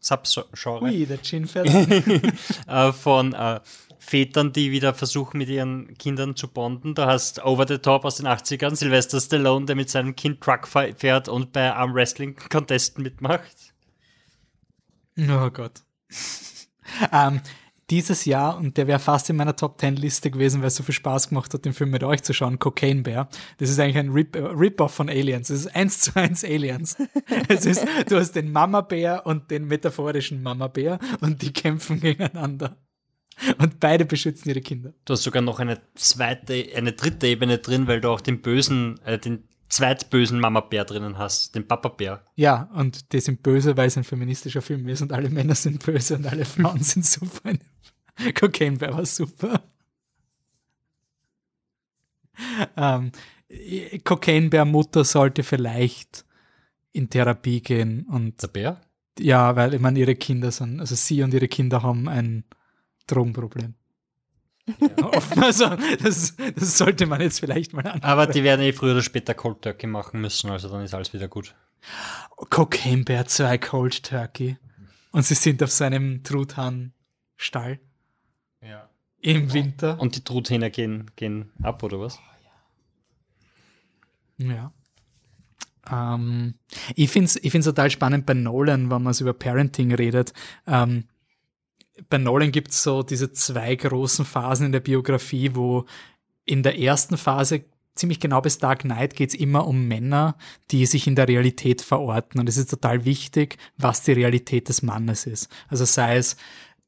Subgenre. Ui, der Chin fällt. äh, von äh, Vätern, die wieder versuchen, mit ihren Kindern zu bonden. Da hast Over the Top aus den 80ern, Sylvester Stallone, der mit seinem Kind Truck fährt und bei Arm Wrestling Contesten mitmacht. Oh Gott. ähm, dieses Jahr, und der wäre fast in meiner Top 10 Liste gewesen, weil es so viel Spaß gemacht hat, den Film mit euch zu schauen, Cocaine Bear. Das ist eigentlich ein äh, Rip-Off von Aliens. Das ist eins zu eins Aliens. es ist, du hast den Mama-Bär und den metaphorischen Mama-Bär und die kämpfen gegeneinander. Und beide beschützen ihre Kinder. Du hast sogar noch eine zweite, eine dritte Ebene drin, weil du auch den bösen, äh, den zweitbösen Mama-Bär drinnen hast, den Papa-Bär. Ja, und die sind böse, weil es ein feministischer Film ist und alle Männer sind böse und alle Frauen sind super. Cocaine Bear war super. Ähm, Cocaine Bear Mutter sollte vielleicht in Therapie gehen und Der Bär? ja, weil ich meine, ihre Kinder sind, also sie und ihre Kinder haben ein Drogenproblem. Offen, also das, das sollte man jetzt vielleicht mal an. Aber die werden eh früher oder später Cold Turkey machen müssen, also dann ist alles wieder gut. Cocaine Bear 2 Cold Turkey. Und sie sind auf seinem Truthahn-Stall Ja. Im Winter. Und die Truthähne gehen, gehen ab, oder was? Ja. Ähm, ich finde es ich find's total spannend bei Nolan, wenn man über Parenting redet. Ähm, bei Nolan gibt es so diese zwei großen Phasen in der Biografie, wo in der ersten Phase ziemlich genau bis Dark Knight geht es immer um Männer, die sich in der Realität verorten. Und es ist total wichtig, was die Realität des Mannes ist. Also sei es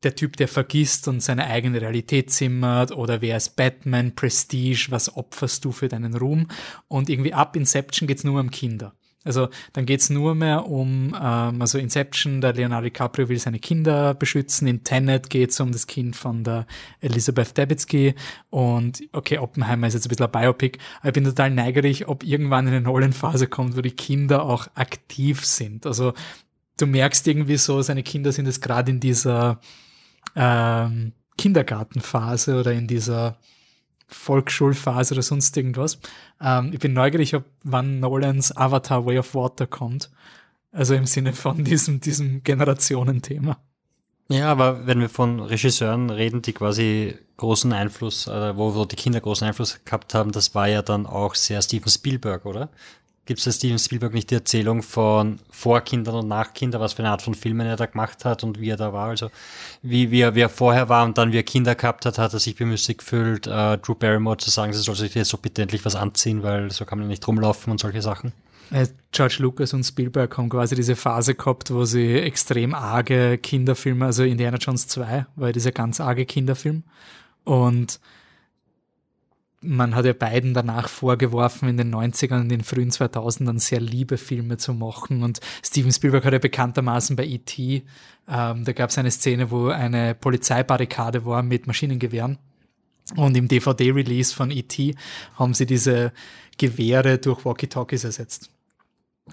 der Typ, der vergisst und seine eigene Realität zimmert oder wer ist Batman, Prestige, was opferst du für deinen Ruhm? Und irgendwie ab Inception geht's nur um Kinder. Also dann geht's nur mehr um, ähm, also Inception, der Leonardo DiCaprio will seine Kinder beschützen, in Tenet geht's um das Kind von der Elizabeth Debicki und okay, Oppenheimer ist jetzt ein bisschen ein Biopic, aber ich bin total neigerig, ob irgendwann eine Nolan-Phase kommt, wo die Kinder auch aktiv sind. Also du merkst irgendwie so, seine Kinder sind jetzt gerade in dieser ähm, Kindergartenphase oder in dieser Volksschulphase oder sonst irgendwas. Ähm, ich bin neugierig, ob wann Nolans Avatar Way of Water kommt. Also im Sinne von diesem, diesem Generationenthema. Ja, aber wenn wir von Regisseuren reden, die quasi großen Einfluss, äh, wo, wo die Kinder großen Einfluss gehabt haben, das war ja dann auch sehr Steven Spielberg, oder? Gibt es bei Steven Spielberg nicht die Erzählung von Vorkindern und Nachkindern, was für eine Art von Filmen er da gemacht hat und wie er da war? Also wie, wie, er, wie er vorher war und dann wie er Kinder gehabt hat, hat er sich bemüßigt gefühlt, äh, Drew Barrymore zu sagen, sie soll sich jetzt so bitte endlich was anziehen, weil so kann man nicht rumlaufen und solche Sachen. Äh, George Lucas und Spielberg haben quasi diese Phase gehabt, wo sie extrem arge Kinderfilme, also Indiana Jones 2 war ja dieser ganz arge Kinderfilm. Und man hat ja beiden danach vorgeworfen, in den 90ern und den frühen 2000ern sehr liebe Filme zu machen. Und Steven Spielberg hat ja bekanntermaßen bei E.T., ähm, da gab es eine Szene, wo eine Polizeibarrikade war mit Maschinengewehren. Und im DVD-Release von E.T. haben sie diese Gewehre durch Walkie-Talkies ersetzt.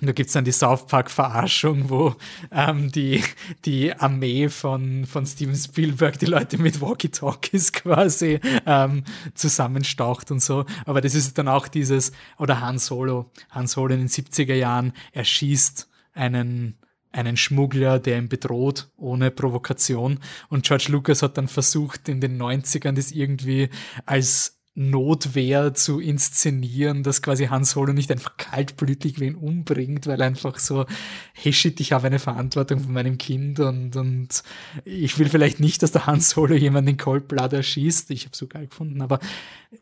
Und da gibt's dann die South Park-Verarschung, wo ähm, die, die Armee von, von Steven Spielberg die Leute mit Walkie-Talkies quasi ähm, zusammenstaucht und so. Aber das ist dann auch dieses, oder Han Solo. Han Solo in den 70er Jahren erschießt einen, einen Schmuggler, der ihn bedroht, ohne Provokation. Und George Lucas hat dann versucht, in den 90ern das irgendwie als Notwehr zu inszenieren, dass quasi Han Solo nicht einfach kaltblütig wen umbringt, weil einfach so, hey shit, ich habe eine Verantwortung von meinem Kind und, und ich will vielleicht nicht, dass der Han Solo jemanden in Cold Blood erschießt. Ich habe so geil gefunden, aber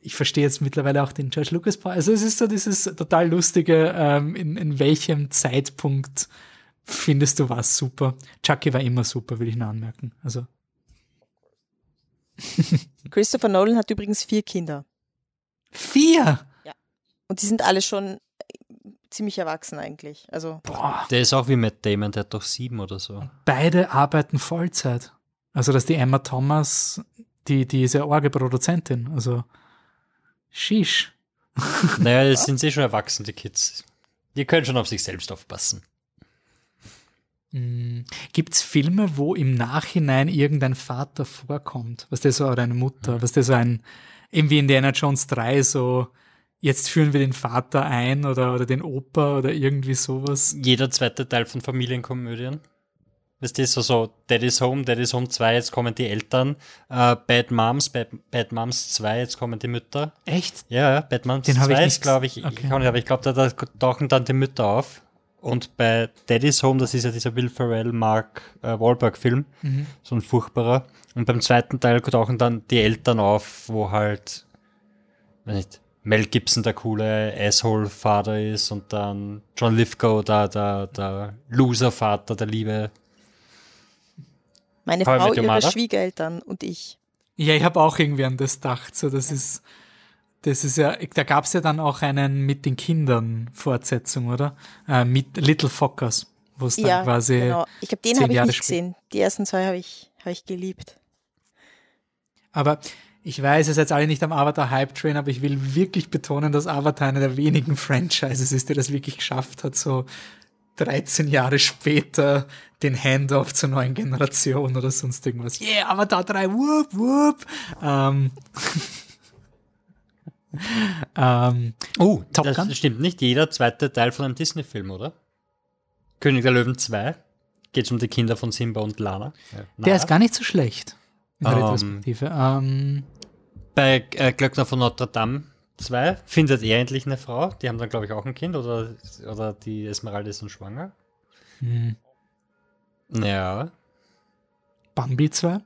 ich verstehe jetzt mittlerweile auch den George Lucas. Also es ist so dieses total lustige, ähm, in, in welchem Zeitpunkt findest du was super. Chucky war immer super, will ich nur anmerken. Also Christopher Nolan hat übrigens vier Kinder. Vier? Ja. Und die sind alle schon äh, ziemlich erwachsen eigentlich. Also Boah. Der ist auch wie Matt Damon, der hat doch sieben oder so. Beide arbeiten Vollzeit. Also, dass die Emma Thomas, die, die ist ja Orgelproduzentin. Also, shish. Naja, das sind sie schon erwachsen, die Kids. Die können schon auf sich selbst aufpassen. Mm, Gibt's Filme, wo im Nachhinein irgendein Vater vorkommt? Was der so, oder eine Mutter, was der so ein, eben wie Indiana Jones 3, so, jetzt führen wir den Vater ein oder, oder den Opa oder irgendwie sowas. Jeder zweite Teil von Familienkomödien. Weißt du, so, so Daddy's Home, Daddy's Home 2, jetzt kommen die Eltern. Äh, Bad Moms, Bad, Bad Moms 2, jetzt kommen die Mütter. Echt? Ja, Bad Moms Den hab 2 ich ist, glaube ich, okay. ich, nicht, aber ich glaube, da, da tauchen dann die Mütter auf. Und bei Daddy's Home, das ist ja dieser Will Ferrell, Mark äh, Wahlberg-Film, Mhm. so ein furchtbarer. Und beim zweiten Teil tauchen dann die Eltern auf, wo halt, weiß nicht, Mel Gibson der coole Asshole-Vater ist und dann John Lithgow der, der, der Loser-Vater, der liebe. meine Frau, ihre? Schwiegereltern und ich. Ja, ich habe auch irgendwie an das gedacht. So, das ist, das ist ja, da gab's ja dann auch einen mit den Kindern Fortsetzung, oder? Äh, mit Little Fockers, wo es dann Ja, quasi. genau. Ich glaube, den habe ich nicht gesehen. Die ersten zwei habe ich, habe ich geliebt. Aber ich weiß, ihr seid alle nicht am Avatar-Hype-Train, aber ich will wirklich betonen, dass Avatar einer der wenigen Franchises ist, der das wirklich geschafft hat, so 13 Jahre später den Handoff zur neuen Generation oder sonst irgendwas. Yeah, Avatar 3, whoop, whoop. Ähm, ähm, Oh, Top das Gun? stimmt nicht. Jeder zweite Teil von einem Disney-Film, oder? König der Löwen 2. Geht um die Kinder von Simba und Lana. Ja, der ist gar nicht so schlecht. In der Ähm, Retrospektive. Ähm, Bei äh, Glöckner von Notre Dame 2 findet er endlich eine Frau. Die haben dann, glaube ich, auch ein Kind. Oder, oder die Esmeralda ist dann schwanger. hm, Ja. Bambi 2.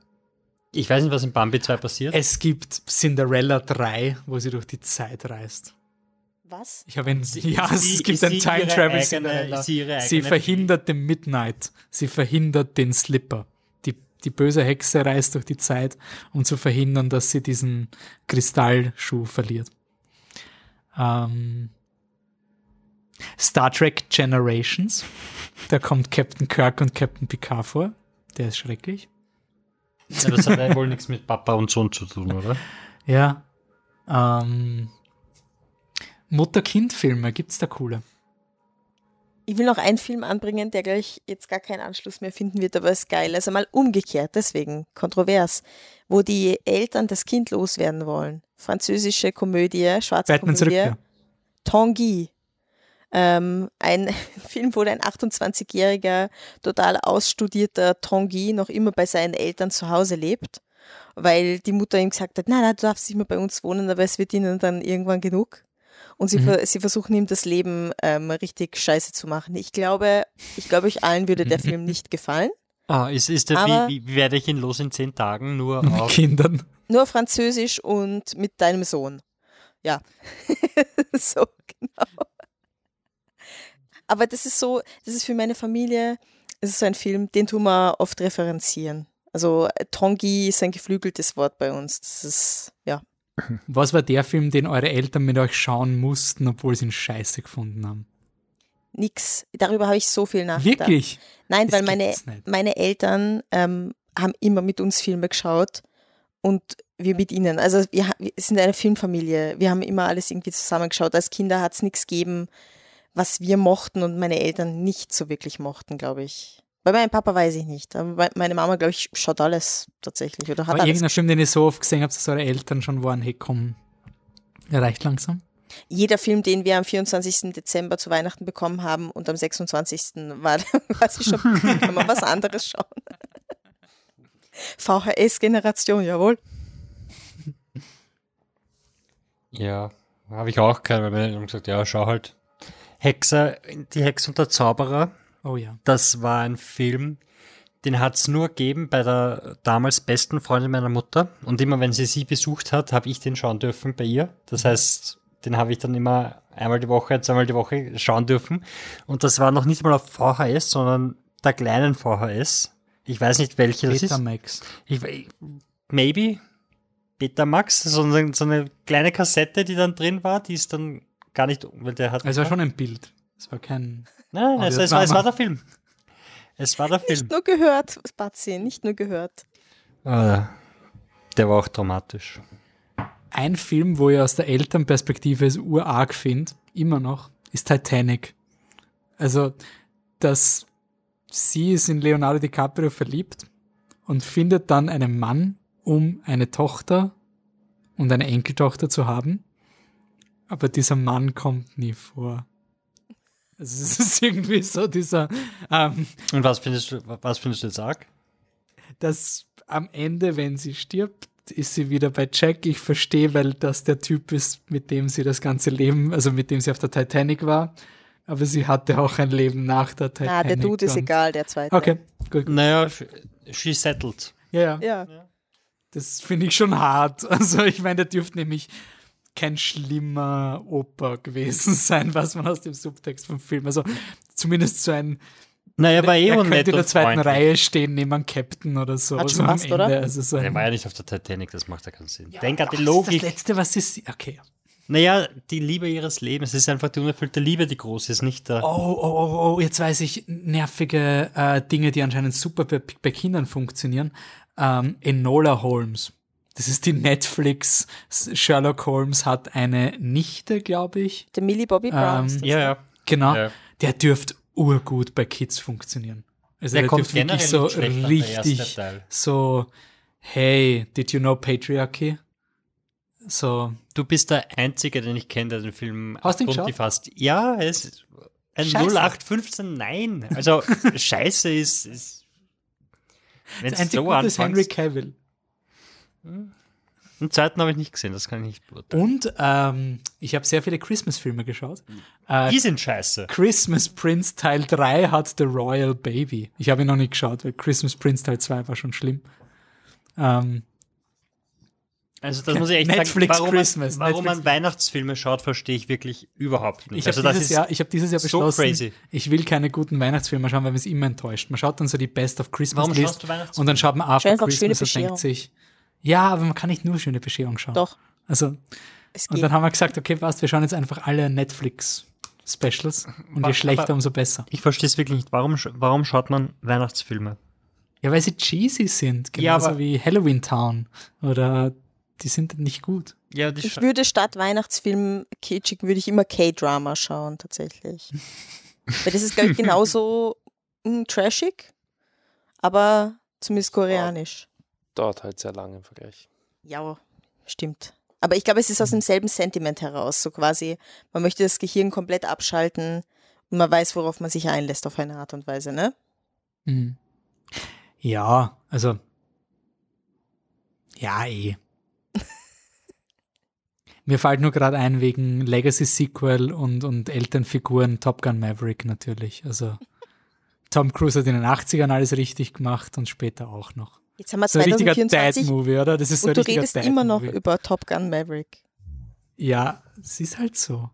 Ich weiß nicht, was in Bambi 2 passiert. Es gibt Cinderella 3, wo sie durch die Zeit reist. Was? Ich habe ein, Sie- ja, sie- es gibt ein Time Travel eigene- Cinderella. sie Sie verhindert den Midnight. Sie verhindert den Slipper. Die, die böse Hexe reist durch die Zeit, um zu verhindern, dass sie diesen Kristallschuh verliert. Ähm, Star Trek Generations. Da kommt Captain Kirk und Captain Picard vor. Der ist schrecklich. Ja, das hat ja wohl nichts mit Papa und Sohn zu tun, oder? Ja. Ähm, Mutter-Kind-Filme, gibt's da coole? Ich will noch einen Film anbringen, der gleich jetzt gar keinen Anschluss mehr finden wird, aber ist geil. Also mal umgekehrt, deswegen kontrovers, wo die Eltern das Kind loswerden wollen. Französische Komödie, schwarze Batman Komödie. Rückkehr. Tanguy. Ähm, ein Film, wo ein 28-jähriger, total ausstudierter Tanguy noch immer bei seinen Eltern zu Hause lebt, weil die Mutter ihm gesagt hat, nein, nein, du darfst nicht mehr bei uns wohnen, aber es wird ihnen dann irgendwann genug. Und sie, Mhm. ver sie versuchen ihm das Leben ähm, richtig scheiße zu machen. Ich glaube, ich glaube, euch allen würde der Film nicht gefallen. Ah, ist, ist der, Aber- wie, wie werde ich ihn los in zehn Tagen? Nur Mit auf. Kindern. Nur Französisch und mit deinem Sohn. Ja. so, genau. Aber das ist so, das ist für meine Familie, das ist so ein Film, den tun wir oft referenzieren. Also äh, Tongi ist ein geflügeltes Wort bei uns. Das ist, ja. Was war der Film, den eure Eltern mit euch schauen mussten, obwohl sie ihn scheiße gefunden haben? Nix. Darüber habe ich so viel nachgedacht. Wirklich? Nein, Das weil meine, meine Eltern ähm, haben immer mit uns Filme geschaut und wir mit ihnen. Also wir, wir sind eine Filmfamilie. Wir haben immer alles irgendwie zusammengeschaut. Als Kinder hat es nichts gegeben, was wir mochten und meine Eltern nicht so wirklich mochten, glaube ich. Bei meinem Papa weiß ich nicht. Aber bei- meine Mama, glaube ich, schaut alles tatsächlich oder hat War alles. irgendein Film, den ihr so oft gesehen habt, dass eure Eltern schon waren, hey komm, er reicht langsam? Jeder Film, den wir am 24. Dezember zu Weihnachten bekommen haben und am 26. war, war sie schon, kann man was anderes schauen. VHS-Generation, jawohl. Ja, habe ich auch gehört, weil meine Eltern haben gesagt, ja, schau halt. Hexer, die Hex und der Zauberer, Oh ja. das war ein Film, den hat es nur gegeben bei der damals besten Freundin meiner Mutter. Und immer wenn sie sie besucht hat, habe ich den schauen dürfen bei ihr. Das heißt, den habe ich dann immer einmal die Woche, zweimal die Woche schauen dürfen. Und das war noch nicht mal auf VHS, sondern der kleinen VHS. Ich weiß nicht, welche das ist. Betamax. Ich, maybe Betamax, so eine, so eine kleine Kassette, die dann drin war, die ist dann gar nicht, weil der hat. Also war schon ein Bild. Es war kein. Nein, es, es, war, es war war der Film. Es war der Film. Nicht nur gehört, Spazi, nicht nur gehört. Ah, der war auch dramatisch. Ein Film, wo ich aus der Elternperspektive es urarg finde, immer noch, ist Titanic. Also, dass sie ist in Leonardo DiCaprio verliebt und findet dann einen Mann, um eine Tochter und eine Enkeltochter zu haben. Aber dieser Mann kommt nie vor. Also es ist irgendwie so dieser, ähm, Und was findest du, was findest du jetzt arg? dass am Ende, wenn sie stirbt, ist sie wieder bei Jack. Ich verstehe, weil das der Typ ist, mit dem sie das ganze Leben, also mit dem sie auf der Titanic war. Aber sie hatte auch ein Leben nach der Titanic. Na, der Dude ist egal, der zweite. Okay, gut. gut. Naja, she- she settled. Ja, ja. Ja. Das finde ich schon hart. Also ich meine, der dürfte nämlich kein schlimmer Opa gewesen sein, was man aus dem Subtext vom Film. Also zumindest so ein Naja, war eh er könnte in der zweiten freundlich. Reihe stehen neben einem Captain oder so. Hat so schon am passt, oder? Also so Der war ja nicht auf der Titanic, das macht ja keinen Sinn. Ja, Denk an die Logik. ist das Letzte, was sie. Okay. Naja, die Liebe ihres Lebens. Es ist einfach die unerfüllte Liebe, die groß ist, nicht der. Oh, oh, oh, oh, jetzt weiß ich nervige äh, Dinge, die anscheinend super bei, bei Kindern funktionieren. Ähm, Enola Holmes. Das ist die Netflix. Sherlock Holmes hat eine Nichte, glaube ich. Der Millie Bobby Brown. ist Ähm, das, Ja, ne? ja. Genau. Ja. Der dürfte urgut bei Kids funktionieren. Also Der der, kommt wirklich so richtig so, hey, did you know patriarchy? So, Du bist der Einzige, den ich kenne, der den Film Hast du ihn abgrundtief fasst. Ja, es ist ein Scheiße. 0815, nein. Also, Scheiße ist. ist wenn das es so ist Henry anfängt. Cavill. Den zweiten habe ich nicht gesehen, das kann ich nicht beurteilen. Und ähm, ich habe sehr viele Christmas-Filme geschaut. Äh, Die sind scheiße. Christmas Prince Teil 3 hat The Royal Baby. Ich habe ihn noch nicht geschaut, weil Christmas Prince Teil 2 war schon schlimm. Ähm, Also, das muss ich echt Netflix sagen. Warum, Christmas, man, warum Netflix- man Weihnachtsfilme schaut, verstehe ich wirklich überhaupt nicht. ich habe also, das dieses, Jahr, ich hab dieses Jahr so beschlossen, crazy. ich will keine guten Weihnachtsfilme schauen, weil man es immer enttäuscht. Man schaut dann so die Best of Christmas Warum List und dann schaut man After Christmas und denkt sich, ja, aber man kann nicht nur schöne Bescherung schauen. Doch, Also, es und dann haben wir gesagt, okay, passt, wir schauen jetzt einfach alle Netflix Specials und je schlechter, aber- umso besser. Ich verstehe es wirklich nicht. Warum, warum schaut man Weihnachtsfilme? Ja, weil sie cheesy sind, Ja, genauso aber- wie Halloween Town. Oder die sind nicht gut. Ja, die Ich würde statt Weihnachtsfilm kitschig, würde ich immer K-Drama schauen, tatsächlich. Weil das ist, glaube ich, genauso mm, trashig, aber zumindest koreanisch. Dauert halt sehr lange im Vergleich. Ja, stimmt. Aber ich glaube, es ist aus demselben Sentiment heraus, so quasi, man möchte das Gehirn komplett abschalten und man weiß, worauf man sich einlässt auf eine Art und Weise, ne? Mhm. Ja, also ja, eh. Mir fällt nur gerade ein wegen Legacy Sequel und, und Elternfiguren Top Gun Maverick natürlich. Also Tom Cruise hat in den 80ern alles richtig gemacht und später auch noch. Jetzt haben wir So ein richtiger 2024 oder? Das ist so ein und du richtiger redest immer noch über Top Gun Maverick. Ja, es ist halt so.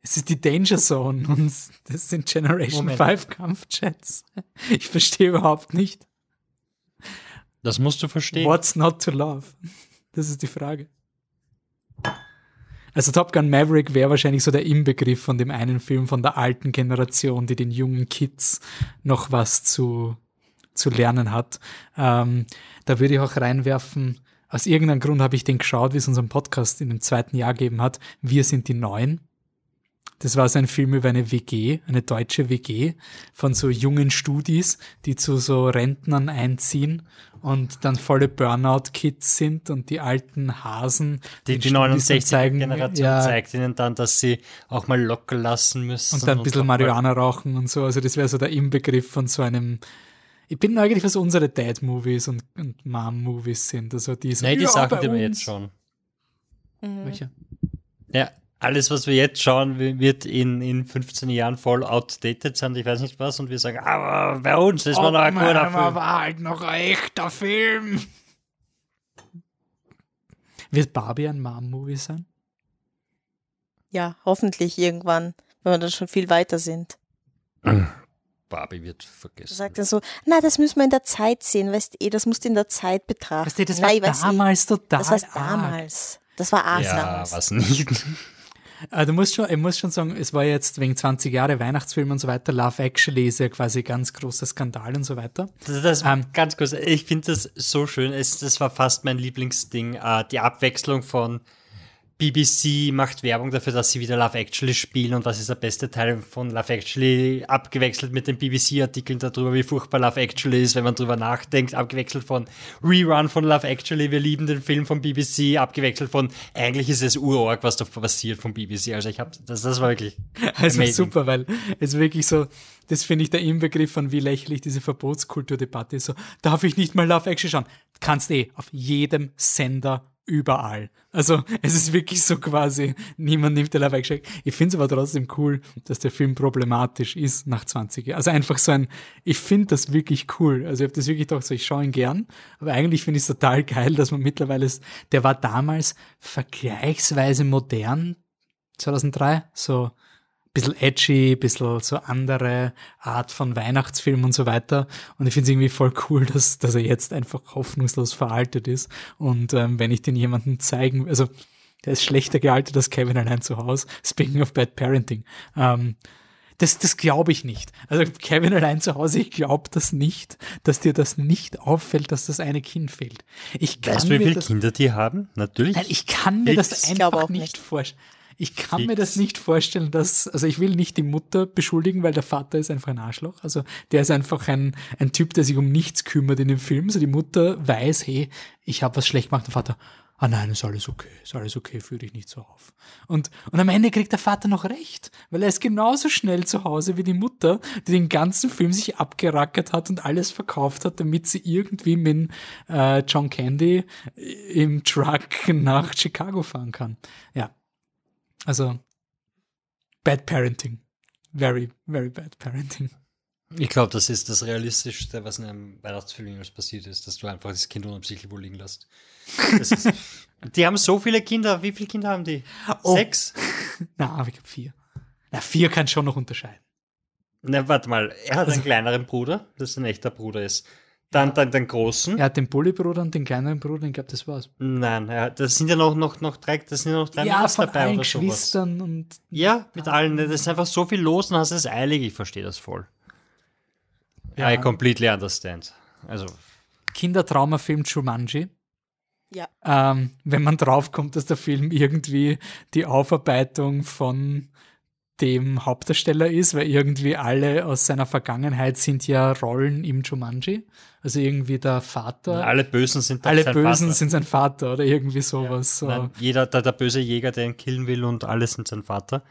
Es ist die Danger Zone und das sind Generation Moment. 5 Kampfjets. Ich verstehe überhaupt nicht. Das musst du verstehen. What's not to love? Das ist die Frage. Also Top Gun Maverick wäre wahrscheinlich so der Inbegriff von dem einen Film von der alten Generation, die den jungen Kids noch was zu, zu lernen hat. Ähm, da würde ich auch reinwerfen, aus irgendeinem Grund habe ich den geschaut, wie es unseren Podcast in dem zweiten Jahr gegeben hat. Wir sind die Neuen. Das war so ein Film über eine WG, eine deutsche WG von so jungen Studis, die zu so Rentnern einziehen und dann volle Burnout-Kids sind und die alten Hasen. Die, die Studis dann 69er-Generation ja, zeigt ihnen dann, dass sie auch mal locker lassen müssen. und dann ein bisschen Marihuana rauchen und so. Also das wäre so der Inbegriff von so einem. Ich bin neugierig, was unsere Dad-Movies und, und Mom-Movies sind. Also die so, Nee, die ja, Sachen, die wir jetzt schauen. Mhm. Welche? Ja, alles, was wir jetzt schauen, wi- wird in, in 15 Jahren voll outdated sein. Ich weiß nicht was. Und wir sagen, aber bei uns, das war noch ein guter Film. war halt noch ein echter Film. Wird Barbie ein Mom-Movie sein? Ja, hoffentlich irgendwann, wenn wir dann schon viel weiter sind. Barbie wird vergessen. sagt er so, na, das müssen wir in der Zeit sehen, weißt du, eh, das musst du in der Zeit betrachten. Weißt du, das Nein, war ich weiß eh, damals total Das war damals. Das war arg ja, damals. was nicht. Äh, du musst schon, ich muss schon sagen, es war jetzt wegen 20 Jahre Weihnachtsfilm und so weiter. Love Actually ist ja quasi ganz großer Skandal und so weiter. Das, das Ähm. ganz kurz, ich finde das so schön. Es, das war fast mein Lieblingsding. Äh, die Abwechslung von BBC macht Werbung dafür, dass sie wieder Love Actually spielen und was ist der beste Teil von Love Actually, abgewechselt mit den BBC-Artikeln darüber, wie furchtbar Love Actually ist, wenn man drüber nachdenkt, abgewechselt von Rerun von Love Actually, wir lieben den Film von BBC, abgewechselt von eigentlich ist es urorg, was da passiert von BBC. Also ich habe, das, das war wirklich Also amazing. super, weil es wirklich so, das finde ich der Inbegriff von wie lächerlich diese Verbotskulturdebatte ist. So, darf ich nicht mal Love Action schauen? Kannst eh, auf jedem Sender, überall. Also es ist wirklich so quasi, niemand nimmt der Love Action. Ich finde es aber trotzdem cool, dass der Film problematisch ist nach 20 Jahren. Also einfach so ein, ich finde das wirklich cool. Also ich habe das wirklich gedacht, so, ich schaue ihn gern, aber eigentlich finde ich es total geil, dass man mittlerweile, ist- der war damals vergleichsweise modern, 2003, so bisschen edgy, bisschen so andere Art von Weihnachtsfilm und so weiter. Und ich finde es irgendwie voll cool, dass, dass er jetzt einfach hoffnungslos veraltet ist. Und ähm, wenn ich den jemandem zeigen, also der ist schlechter gealtert als Kevin allein zu Hause. Speaking of bad parenting. Ähm, das, das glaube ich nicht. Also Kevin allein zu Hause, ich glaube das nicht, dass dir das nicht auffällt, dass das eine Kind fehlt. Ich kann Weißt du, wie viele das, Kinder die haben? Natürlich. Nein, ich kann mir das Ich glaube einfach auch nicht, nicht. vorstellen. Ich kann mir Fix. das nicht vorstellen, dass, also ich will nicht die Mutter beschuldigen, weil der Vater ist einfach ein Arschloch. Also der ist einfach ein, ein Typ, der sich um nichts kümmert in dem Film. So die Mutter weiß, hey, ich habe was schlecht gemacht. Der Vater, ah nein, ist alles okay, ist alles okay, führe dich nicht so auf. Und, und am Ende kriegt der Vater noch recht, weil er ist genauso schnell zu Hause wie die Mutter, die den ganzen Film sich abgerackert hat und alles verkauft hat, damit sie irgendwie mit äh, John Candy im Truck nach Chicago fahren kann. Ja. Also, bad parenting. Very, very bad parenting. Ich glaube, das ist das Realistischste, was in einem Weihnachtsfilm jemals passiert ist, dass du einfach das Kind unabsichtlich wo liegen lässt. Ist, die haben so viele Kinder. Wie viele Kinder haben die? Oh. Sechs? Na, aber ich glaube vier. Na, vier kann schon noch unterscheiden. Na, warte mal. Er hat Also einen kleineren Bruder, das ein echter Bruder ist. Dann, dann den großen. Er hat den Bulli-Bruder und den kleineren Bruder, ich glaube, das war's. Nein, er, das sind ja noch, noch, noch drei, das sind ja noch drei ja, Mädels von dabei allen oder sowas. Geschwistern und Ja, mit allen. Das ist einfach so viel los und hast es eilig. Ich verstehe das voll. Ja. I completely understand. Also, Kindertraumafilm Jumanji. Ja. Ähm, wenn man draufkommt, dass der Film irgendwie die Aufarbeitung von dem Hauptdarsteller ist, weil irgendwie alle aus seiner Vergangenheit sind ja Rollen im Jumanji. Also irgendwie der Vater. Alle Bösen sind alle sein Bösen Vater. sind sein Vater oder irgendwie sowas. So. Nein, jeder, der, der böse Jäger, der ihn killen will und alle sind sein Vater.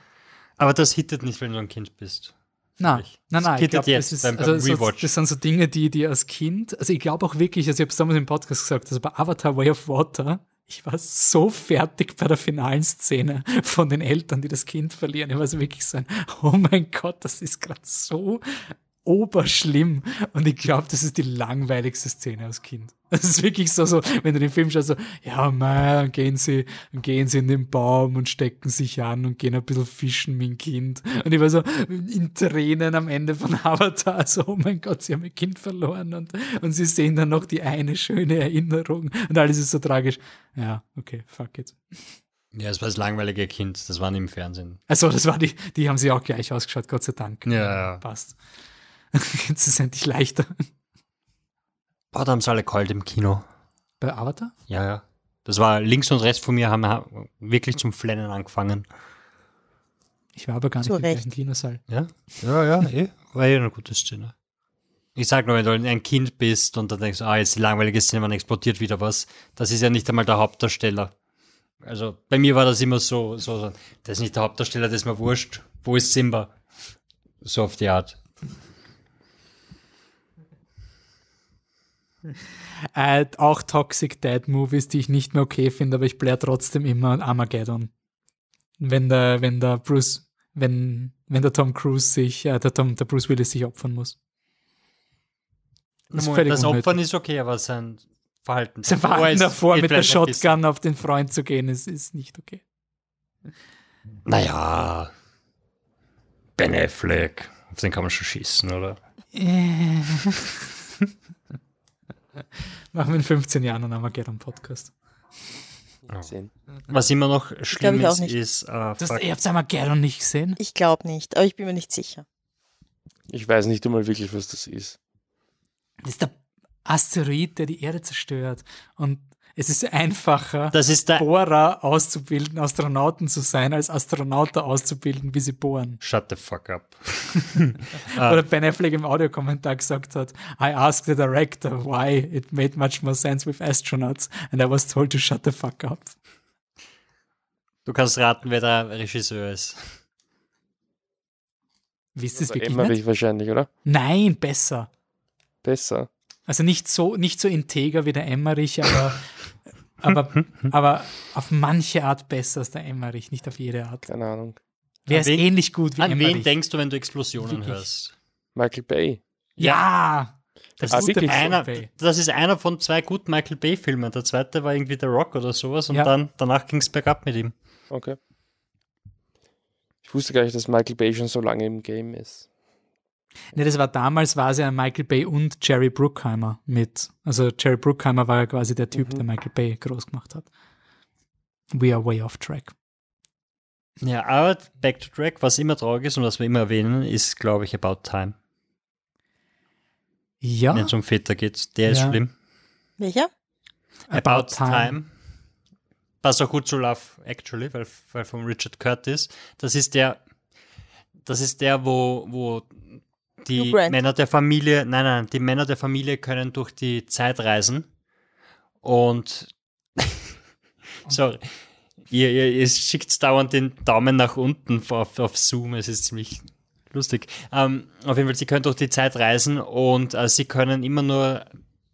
Aber das hittet nicht, wenn du ein Kind bist. Na, nein, Das nein, ich glaube, jetzt das, ist, beim- beim also, so, Rewatch. das sind so Dinge, die, die als Kind, also ich glaube auch wirklich, also ich habe es damals im Podcast gesagt, also bei Avatar Way of Water, ich war so fertig bei der finalen Szene von den Eltern, die das Kind verlieren. Ich war so wirklich so ein, oh mein Gott, das ist gerade so oberschlimm. Und ich glaube, das ist die langweiligste Szene als Kind. Das ist wirklich so, so, wenn du den Film schaust, so, ja, man, gehen sie, gehen sie in den Baum und stecken sich an und gehen ein bisschen fischen mit dem Kind. Und ich war so in Tränen am Ende von Avatar, so, oh mein Gott, sie haben ihr Kind verloren und, und sie sehen dann noch die eine schöne Erinnerung und alles ist so tragisch. Ja, okay, fuck it. Ja, es war das langweilige Kind, das war nicht im Fernsehen. Also, das war die, die haben sie auch gleich ausgeschaut, Gott sei Dank. Ja, ja. Passt. Jetzt ist es endlich leichter. Boah, da haben sie alle kalt im Kino. Bei Avatar? Ja, ja. Das war links und rechts von mir, haben wirklich zum Flennen angefangen. Ich war aber gar nicht Zu im gleichen Kinosaal. Ja, ja, ja, eh. War eh eine gute Szene. Ich sag nur, wenn du ein Kind bist und dann denkst, ah, jetzt die langweilige Szene, man explodiert wieder was. Das ist ja nicht einmal der Hauptdarsteller. Also bei mir war das immer so, so, so das ist nicht der Hauptdarsteller, das ist mir wurscht. Wo ist Simba? So auf die Art. Äh, auch Toxic Dad Movies, die ich nicht mehr okay finde, aber ich bläre trotzdem immer Armageddon. Wenn der, wenn der Bruce, wenn, wenn der Tom Cruise sich, äh, der Tom, der Bruce Willis sich opfern muss. Das Moment, das. Opfern ist okay, aber sein Verhalten. Sein Verhalten davor mit der. Shotgun auf den Freund zu gehen, ist, ist nicht okay. Naja. Ben Affleck. Auf den kann man schon schießen, oder? Machen wir in 15 Jahren einen Armageddon-Podcast. Sehen. Was immer noch schlimm ist, ist, äh, Das, ihr habt Armageddon nicht gesehen? Ich glaube nicht, aber ich bin mir nicht sicher. Ich weiß nicht einmal wirklich, was das ist. Das ist der Asteroid, der die Erde zerstört. Und es ist einfacher, das ist der. Bohrer auszubilden, Astronauten zu sein, als Astronauten auszubilden, wie sie bohren. Shut the fuck up. Oder Ben Affleck im Audiokommentar gesagt hat, I asked the director why it made much more sense with astronauts and I was told to shut the fuck up. Du kannst raten, wer der Regisseur ist. Wisst ihr es wirklich Emmerich nicht? wahrscheinlich, oder? Nein, besser. Besser. Also nicht so, nicht so integer wie der Emmerich, aber, aber, aber auf manche Art besser als der Emmerich, nicht auf jede Art. Keine Ahnung. Wer An ist wen- ähnlich gut wie An wen Emmerich? denkst du, wenn du Explosionen Wirklich? hörst? Michael Bay. Ja! Das Ah? Michael Einer, Bay. das ist einer von zwei guten Michael Bay-Filmen. Der zweite war irgendwie The Rock oder sowas und Ja. dann danach ging es bergab mit ihm. Okay. Ich wusste gar nicht, dass Michael Bay schon so lange im Game ist. Ne, das war damals, war es ja Michael Bay und Jerry Bruckheimer mit. Also Jerry Bruckheimer war ja quasi der Typ, Mhm. der Michael Bay groß gemacht hat. We are way off track. Ja, aber Back to Track, was immer traurig ist und was wir immer erwähnen, ist, glaube ich, About Time. Ja, Wenn es um Väter geht. Der ist Ja. schlimm. Welcher? About, Time. Passt auch gut zu Love Actually, weil, weil von Richard Curtis. Das ist der, das ist der, wo, wo die. Männer der Familie, nein, nein, die Männer der Familie können durch die Zeit reisen und sorry, ihr, ihr, ihr schickt dauernd den Daumen nach unten auf, auf Zoom, es ist ziemlich lustig. Ähm, auf jeden Fall, sie können durch die Zeit reisen und äh, sie können immer nur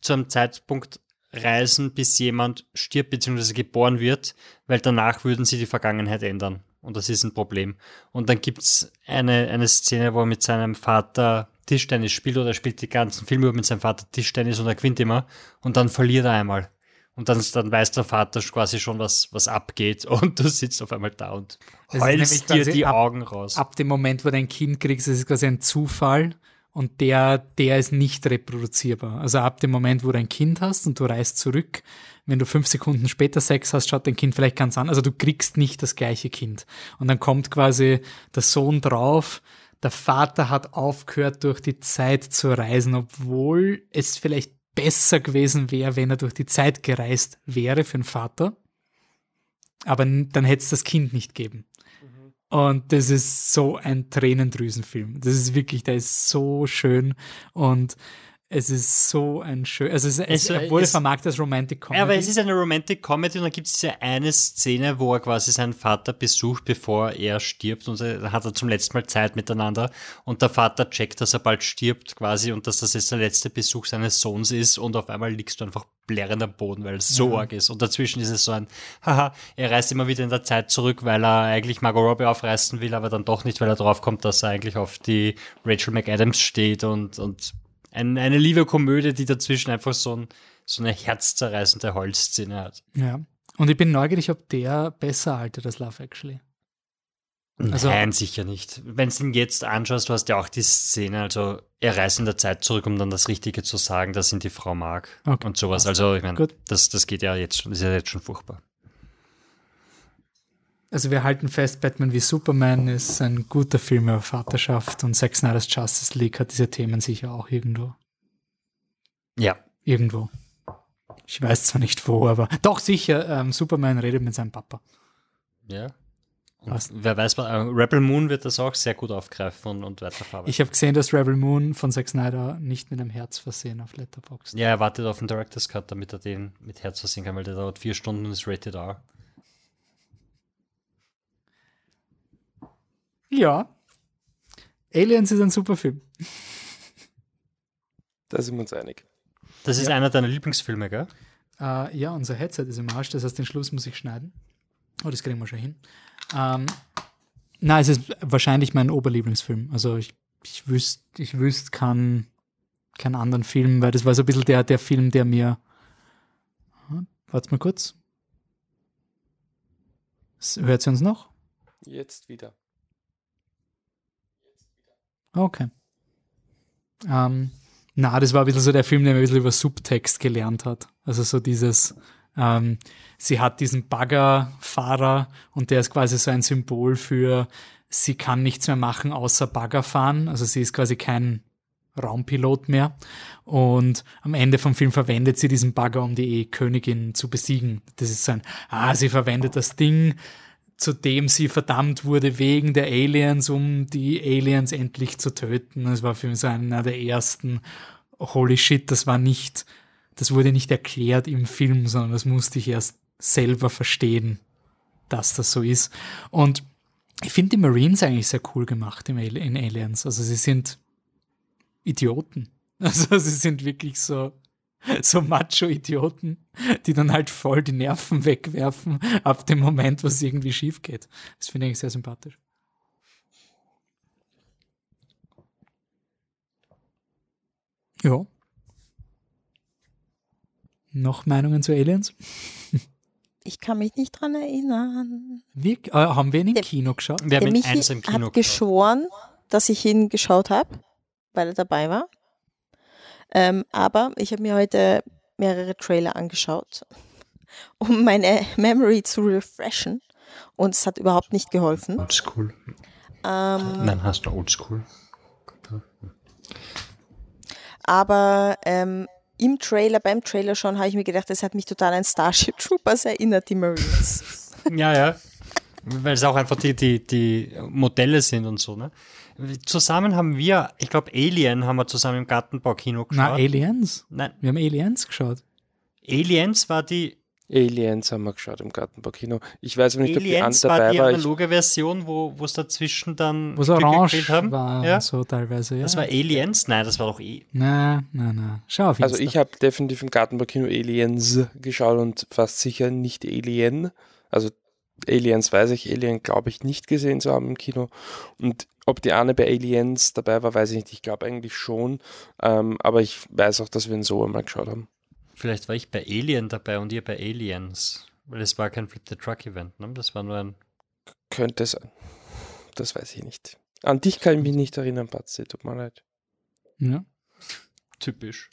zu einem Zeitpunkt reisen, bis jemand stirbt bzw. geboren wird, weil danach würden sie die Vergangenheit ändern. Und das ist ein Problem. Und dann gibt's eine, eine Szene, wo er mit seinem Vater Tischtennis spielt oder er spielt die ganzen Filme über mit seinem Vater Tischtennis und er gewinnt immer und dann verliert er einmal. Und dann, dann weiß der Vater quasi schon, was, was abgeht und du sitzt auf einmal da und Das ist heulst dir die ab- Augen raus. ab dem Moment, wo du ein Kind kriegst, ist es quasi ein Zufall und der, der ist nicht reproduzierbar. Also ab dem Moment, wo du ein Kind hast und du reist zurück, wenn du fünf Sekunden später Sex hast, schaut dein Kind vielleicht ganz an. Also du kriegst nicht das gleiche Kind. Und dann kommt quasi der Sohn drauf, der Vater hat aufgehört, durch die Zeit zu reisen, obwohl es vielleicht besser gewesen wäre, wenn er durch die Zeit gereist wäre für den Vater. Aber dann hätte es das Kind nicht geben. Und das ist so ein Tränendrüsenfilm. Das ist wirklich, der ist so schön und es ist so ein schön, also es, es, Es- er wurde es- vermarktet als Romantic Comedy. Ja, aber es ist eine Romantic Comedy und dann gibt es diese eine Szene, wo er quasi seinen Vater besucht, bevor er stirbt und dann hat er zum letzten Mal Zeit miteinander und der Vater checkt, dass er bald stirbt quasi und dass das jetzt der letzte Besuch seines Sohns ist und auf einmal liegst du einfach blärrend am Boden, weil es so arg ist und dazwischen ist es so ein, haha, er reist immer wieder in der Zeit zurück, weil er eigentlich Margot Robbie aufreißen will, aber dann doch nicht, weil er drauf kommt, dass er eigentlich auf die Rachel McAdams steht und, und ein, eine liebe Komödie, die dazwischen einfach so, ein, so eine herzzerreißende Holzszene hat. ja. Und ich bin neugierig, ob der besser altert als Love Actually. Also- Nein, sicher nicht. Wenn du ihn jetzt anschaust, du hast ja auch die Szene, also er reist in der Zeit zurück, um dann das Richtige zu sagen, dass ihn die Frau mag Okay. und sowas. Also ich meine, Gut. das, das geht ja jetzt schon, ist ja jetzt schon furchtbar. Also wir halten fest, Batman wie Superman ist ein guter Film über Vaterschaft und Zack Snyder's Justice League hat diese Themen sicher auch irgendwo. Ja. Irgendwo. Ich weiß zwar nicht wo, aber doch sicher, ähm, Superman redet mit seinem Papa. Ja. Wer weiß, äh, Rebel Moon wird das auch sehr gut aufgreifen und, und weiterverarbeiten. Ich habe gesehen, dass Rebel Moon von Zack Snyder nicht mit einem Herz versehen auf Letterboxd. ja, er wartet auf den Director's Cut, damit er den mit Herz versehen kann, weil der dauert vier Stunden und ist rated R. Ja. Aliens ist ein super Film. Da sind wir uns einig. Das ist einer deiner Lieblingsfilme, gell? Äh, ja, unser Headset ist im Arsch, das heißt, den Schluss muss ich schneiden. Oh, das kriegen wir schon hin. Ähm, na, es ist wahrscheinlich mein Oberlieblingsfilm. Also ich, ich wüsste, ich wüsste keinen keinen anderen Film, weil das war so ein bisschen der, der Film, der mir. Hm, Warte mal kurz. Hört sie uns noch? Jetzt wieder. Okay. Ähm, na, das war ein bisschen so der Film, der mir ein bisschen über Subtext gelernt hat. Also so dieses, ähm, sie hat diesen Baggerfahrer und der ist quasi so ein Symbol für, sie kann nichts mehr machen außer Bagger fahren. Also sie ist quasi kein Raumpilot mehr. Und am Ende vom Film verwendet sie diesen Bagger, um die Königin zu besiegen. Das ist so ein, ah, sie verwendet das Ding, zu dem sie verdammt wurde wegen der Aliens, um die Aliens endlich zu töten. Das war für mich so einer der ersten, holy shit, das war nicht, das wurde nicht erklärt im Film, sondern das musste ich erst selber verstehen, dass das so ist. Und ich finde die Marines eigentlich sehr cool gemacht in Aliens. Also sie sind Idioten. Also sie sind wirklich so, so Macho-Idioten, die dann halt voll die Nerven wegwerfen ab dem Moment, wo es irgendwie schief geht. Das finde ich eigentlich sehr sympathisch. Ja. Noch Meinungen zu Aliens? Ich kann mich nicht dran erinnern. Wir, äh, haben wir ihn im Der- Kino geschaut? Wir haben ihn eins im Kino hat geschaut. geschworen, dass ich ihn geschaut habe, weil er dabei war. Ähm, aber ich habe mir heute mehrere Trailer angeschaut, um meine Memory zu refreshen. Und es hat überhaupt nicht geholfen. Oldschool. Ähm, Nein, hast du Oldschool. aber ähm, im Trailer, beim Trailer schon, habe ich mir gedacht, das hat mich total an Starship Troopers erinnert, die Marines. Ja, ja. Weil es auch einfach die, die, die Modelle sind und so, ne? Zusammen haben wir, ich glaube, Alien haben wir zusammen im Gartenbaukino geschaut. Na, Aliens? Nein, Wir haben Aliens geschaut. Aliens war die, Aliens haben wir geschaut im Gartenbaukino. Ich weiß aber nicht, ob die andere Aliens war dabei die war. Ich, analoge Version, wo wo es dazwischen dann Wo es orange haben. war Ja. so teilweise. Ja. Das war Aliens? Nein, das war doch eh. Na, na, na. Schau auf also Insta. ich habe definitiv im Gartenbaukino Aliens geschaut und fast sicher nicht Alien. Also Aliens weiß ich, Alien glaube ich nicht gesehen zu haben im Kino. Und ob die Anne bei Aliens dabei war, weiß ich nicht. Ich glaube eigentlich schon. Ähm, aber ich weiß auch, dass wir ihn so einmal geschaut haben. Vielleicht war ich bei Alien dabei und ihr bei Aliens. Weil es war kein Flip the Truck Event, ne? Das war nur ein. Könnte sein. Das weiß ich nicht. An dich kann ich mich nicht erinnern, Patzi. Tut mir leid. ja. Typisch.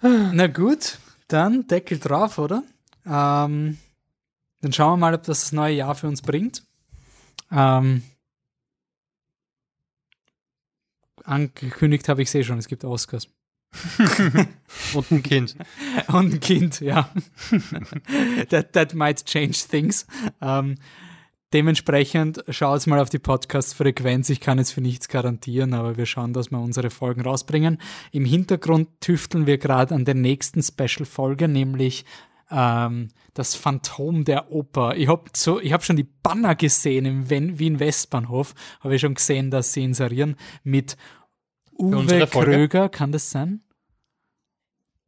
Na gut, dann Deckel drauf, oder? Ähm, dann schauen wir mal, ob das das neue Jahr für uns bringt. Ähm, angekündigt habe ich eh schon, es gibt Oscars. Und ein Kind. Und ein Kind, ja. that, that might change things. Ähm, dementsprechend schaut mal auf die Podcast-Frequenz. Ich kann jetzt für nichts garantieren, aber wir schauen, dass wir unsere Folgen rausbringen. Im Hintergrund tüfteln wir gerade an der nächsten Special-Folge, nämlich ähm, das Phantom der Oper. Ich habe so, ich hab schon die Banner gesehen im Wien Westbahnhof, habe ich schon gesehen, dass sie inserieren mit Uwe Kröger, kann das sein?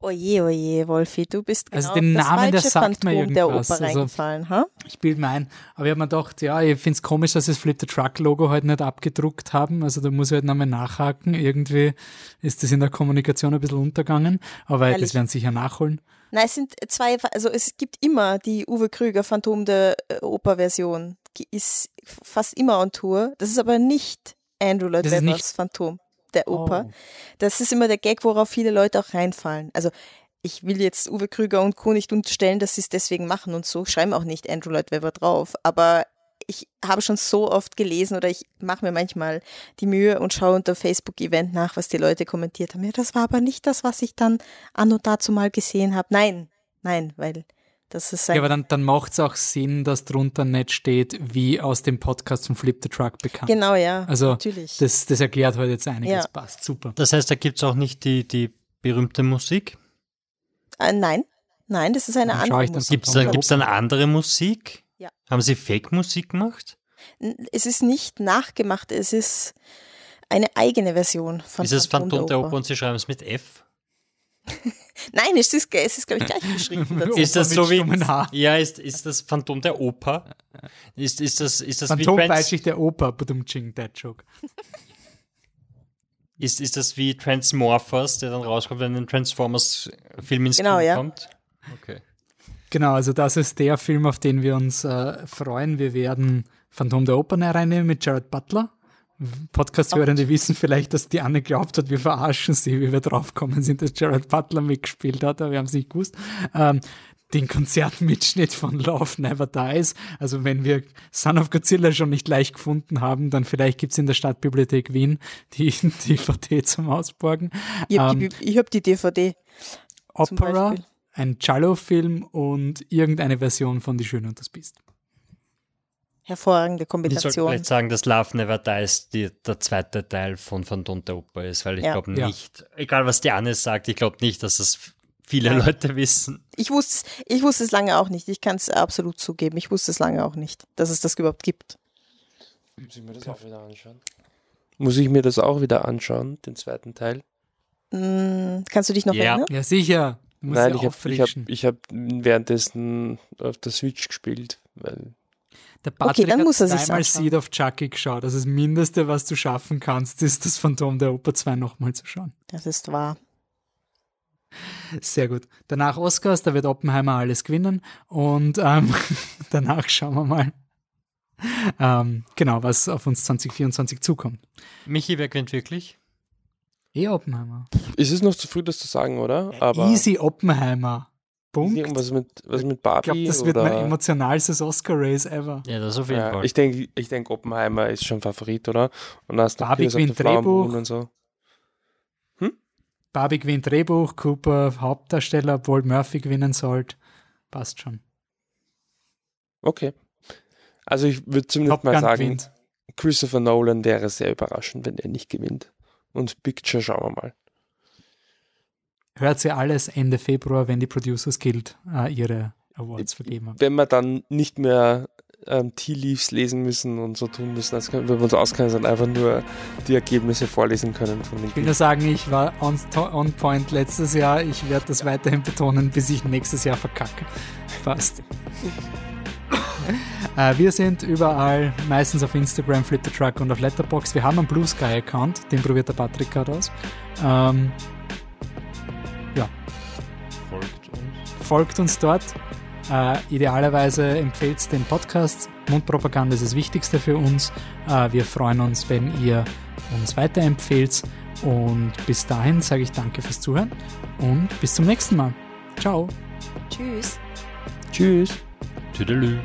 Oje, oje, Wolfi, du bist genau also den Namen, der sagt Phantom mir irgendwas. der Oper also, reingefallen, ha? Ich bilde mir ein. Aber ich habe mir gedacht, ja, ich finde es komisch, dass sie das Flip the Truck Logo halt nicht abgedruckt haben. Also da muss ich halt nochmal nachhaken. Irgendwie ist das in der Kommunikation ein bisschen untergegangen. Aber Ehrlich? das werden sie sicher nachholen. Nein, es sind zwei, also es gibt immer die Uwe Krüger Phantom der äh, Oper Version. Die ist fast immer on Tour. Das ist aber nicht Andrew Lloyd Webbers Phantom der Oper. Oh. Das ist immer der Gag, worauf viele Leute auch reinfallen. Also ich will jetzt Uwe Krüger und Co. nicht unterstellen, dass sie es deswegen machen und so, schreiben auch nicht Andrew Lloyd Webber drauf, aber ich habe schon so oft gelesen oder ich mache mir manchmal die Mühe und schaue unter Facebook-Event nach, was die Leute kommentiert haben. Ja, das war aber nicht das, was ich dann anno dazu mal gesehen habe. Nein, nein, weil das ist ja, aber dann, dann macht es auch Sinn, dass drunter nicht steht, wie aus dem Podcast von Flip the Truck bekannt. Genau, ja. Also natürlich. Das, das erklärt heute jetzt einiges. Ja. Passt, super. Das heißt, da gibt es auch nicht die, die berühmte Musik? Äh, nein, nein, das ist eine dann andere Musik. Gibt es da, gibt's dann andere Musik? Ja. Haben Sie Fake-Musik gemacht? Es ist nicht nachgemacht, es ist eine eigene Version von Ist es Phantom der Oper und Sie schreiben es mit F? Nein, es ist, es ist glaube ich, gleich geschrieben. ist das so wie. Ja, ist, ist das Phantom der Oper? Ist, ist das, ist das Phantom wie der Oper, Badumching, Dead Joke. Ist, ist das wie Transmorphers, der dann rauskommt, wenn ein Transformers-Film ins genau, Kino ja. kommt? Okay. Genau, also das ist der Film, auf den wir uns äh, freuen. Wir werden Phantom der Oper reinnehmen mit Jared Butler. Podcast-Hörende wissen vielleicht, dass die Anne glaubt hat, wir verarschen sie, wie wir draufkommen sind, dass Jared Butler mitgespielt hat, aber wir haben es nicht gewusst. Ähm, den Konzertmitschnitt von Love Never Dies. Also wenn wir Son of Godzilla schon nicht leicht gefunden haben, dann vielleicht gibt es in der Stadtbibliothek Wien die DVD zum Ausborgen. Ich habe ähm, die, hab die DVD. Opera, ein Giallo-Film und irgendeine Version von Die Schöne und das Biest hervorragende Kombination. Ich sollte vielleicht sagen, dass Love Never Dies die, der zweite Teil von Phantom der Oper ist, weil ich ja. glaube nicht, ja. egal was die Anne sagt, ich glaube nicht, dass das viele ja. Leute wissen. Ich wusste, ich wusste es lange auch nicht. Ich kann es absolut zugeben. Ich wusste es lange auch nicht, dass es das überhaupt gibt. Muss ich mir das auch wieder anschauen? Muss ich mir das auch wieder anschauen, den zweiten Teil? Mm, kannst du dich noch ja. erinnern? Ja, sicher. Nein, ich habe hab, ich hab währenddessen auf der Switch gespielt, weil der Patrick okay, dann muss er hat dreimal Seed of Chucky geschaut. Also das Mindeste, was du schaffen kannst, ist das Phantom der Oper 2 nochmal zu schauen. Das ist wahr. Sehr gut. Danach Oscars, da wird Oppenheimer alles gewinnen. Und ähm, danach schauen wir mal, ähm, genau, was auf uns 2024 zukommt. Michi, wer gewinnt wirklich? Eh Oppenheimer. Ist es noch zu früh, das zu sagen, oder? Aber Easy Oppenheimer. Punkt. Was mit, was mit Barbie? Ich glaube, das wird mein emotionalstes Oscar-Race ever. Ja, das auf jeden ja, Fall. Ich denke, ich denk, Oppenheimer ist schon Favorit, oder? Und dann hast du Barbie gewinnt Drehbuch. Und so. Hm? Barbie gewinnt Drehbuch, Cooper Hauptdarsteller, Paul Murphy gewinnen sollte. Passt schon. Okay. Also ich würde zumindest Top mal sagen, gewinnt. Christopher Nolan wäre sehr überraschend, wenn er nicht gewinnt. Und Picture schauen wir mal hört sie alles Ende Februar, wenn die Producers Guild äh, ihre Awards vergeben haben. Wenn wir dann nicht mehr ähm, Tea Leaves lesen müssen und so tun müssen, als wenn wir uns auskennen, sondern einfach nur die Ergebnisse vorlesen können von den Ich will nur sagen, ich war on, on point letztes Jahr. Ich werde das weiterhin betonen, bis ich nächstes Jahr verkacke. Fast. äh, wir sind überall, meistens auf Instagram, Flip the Truck und auf Letterbox. Wir haben einen Blue Sky Account, den probiert der Patrick gerade aus. Ähm, Folgt uns dort. Äh, idealerweise empfehlt den Podcast. Mundpropaganda ist das Wichtigste für uns. Äh, wir freuen uns, wenn ihr uns weiterempfehlt. Und bis dahin sage ich danke fürs Zuhören und bis zum nächsten Mal. Ciao. Tschüss. Tschüss. Tüdelü.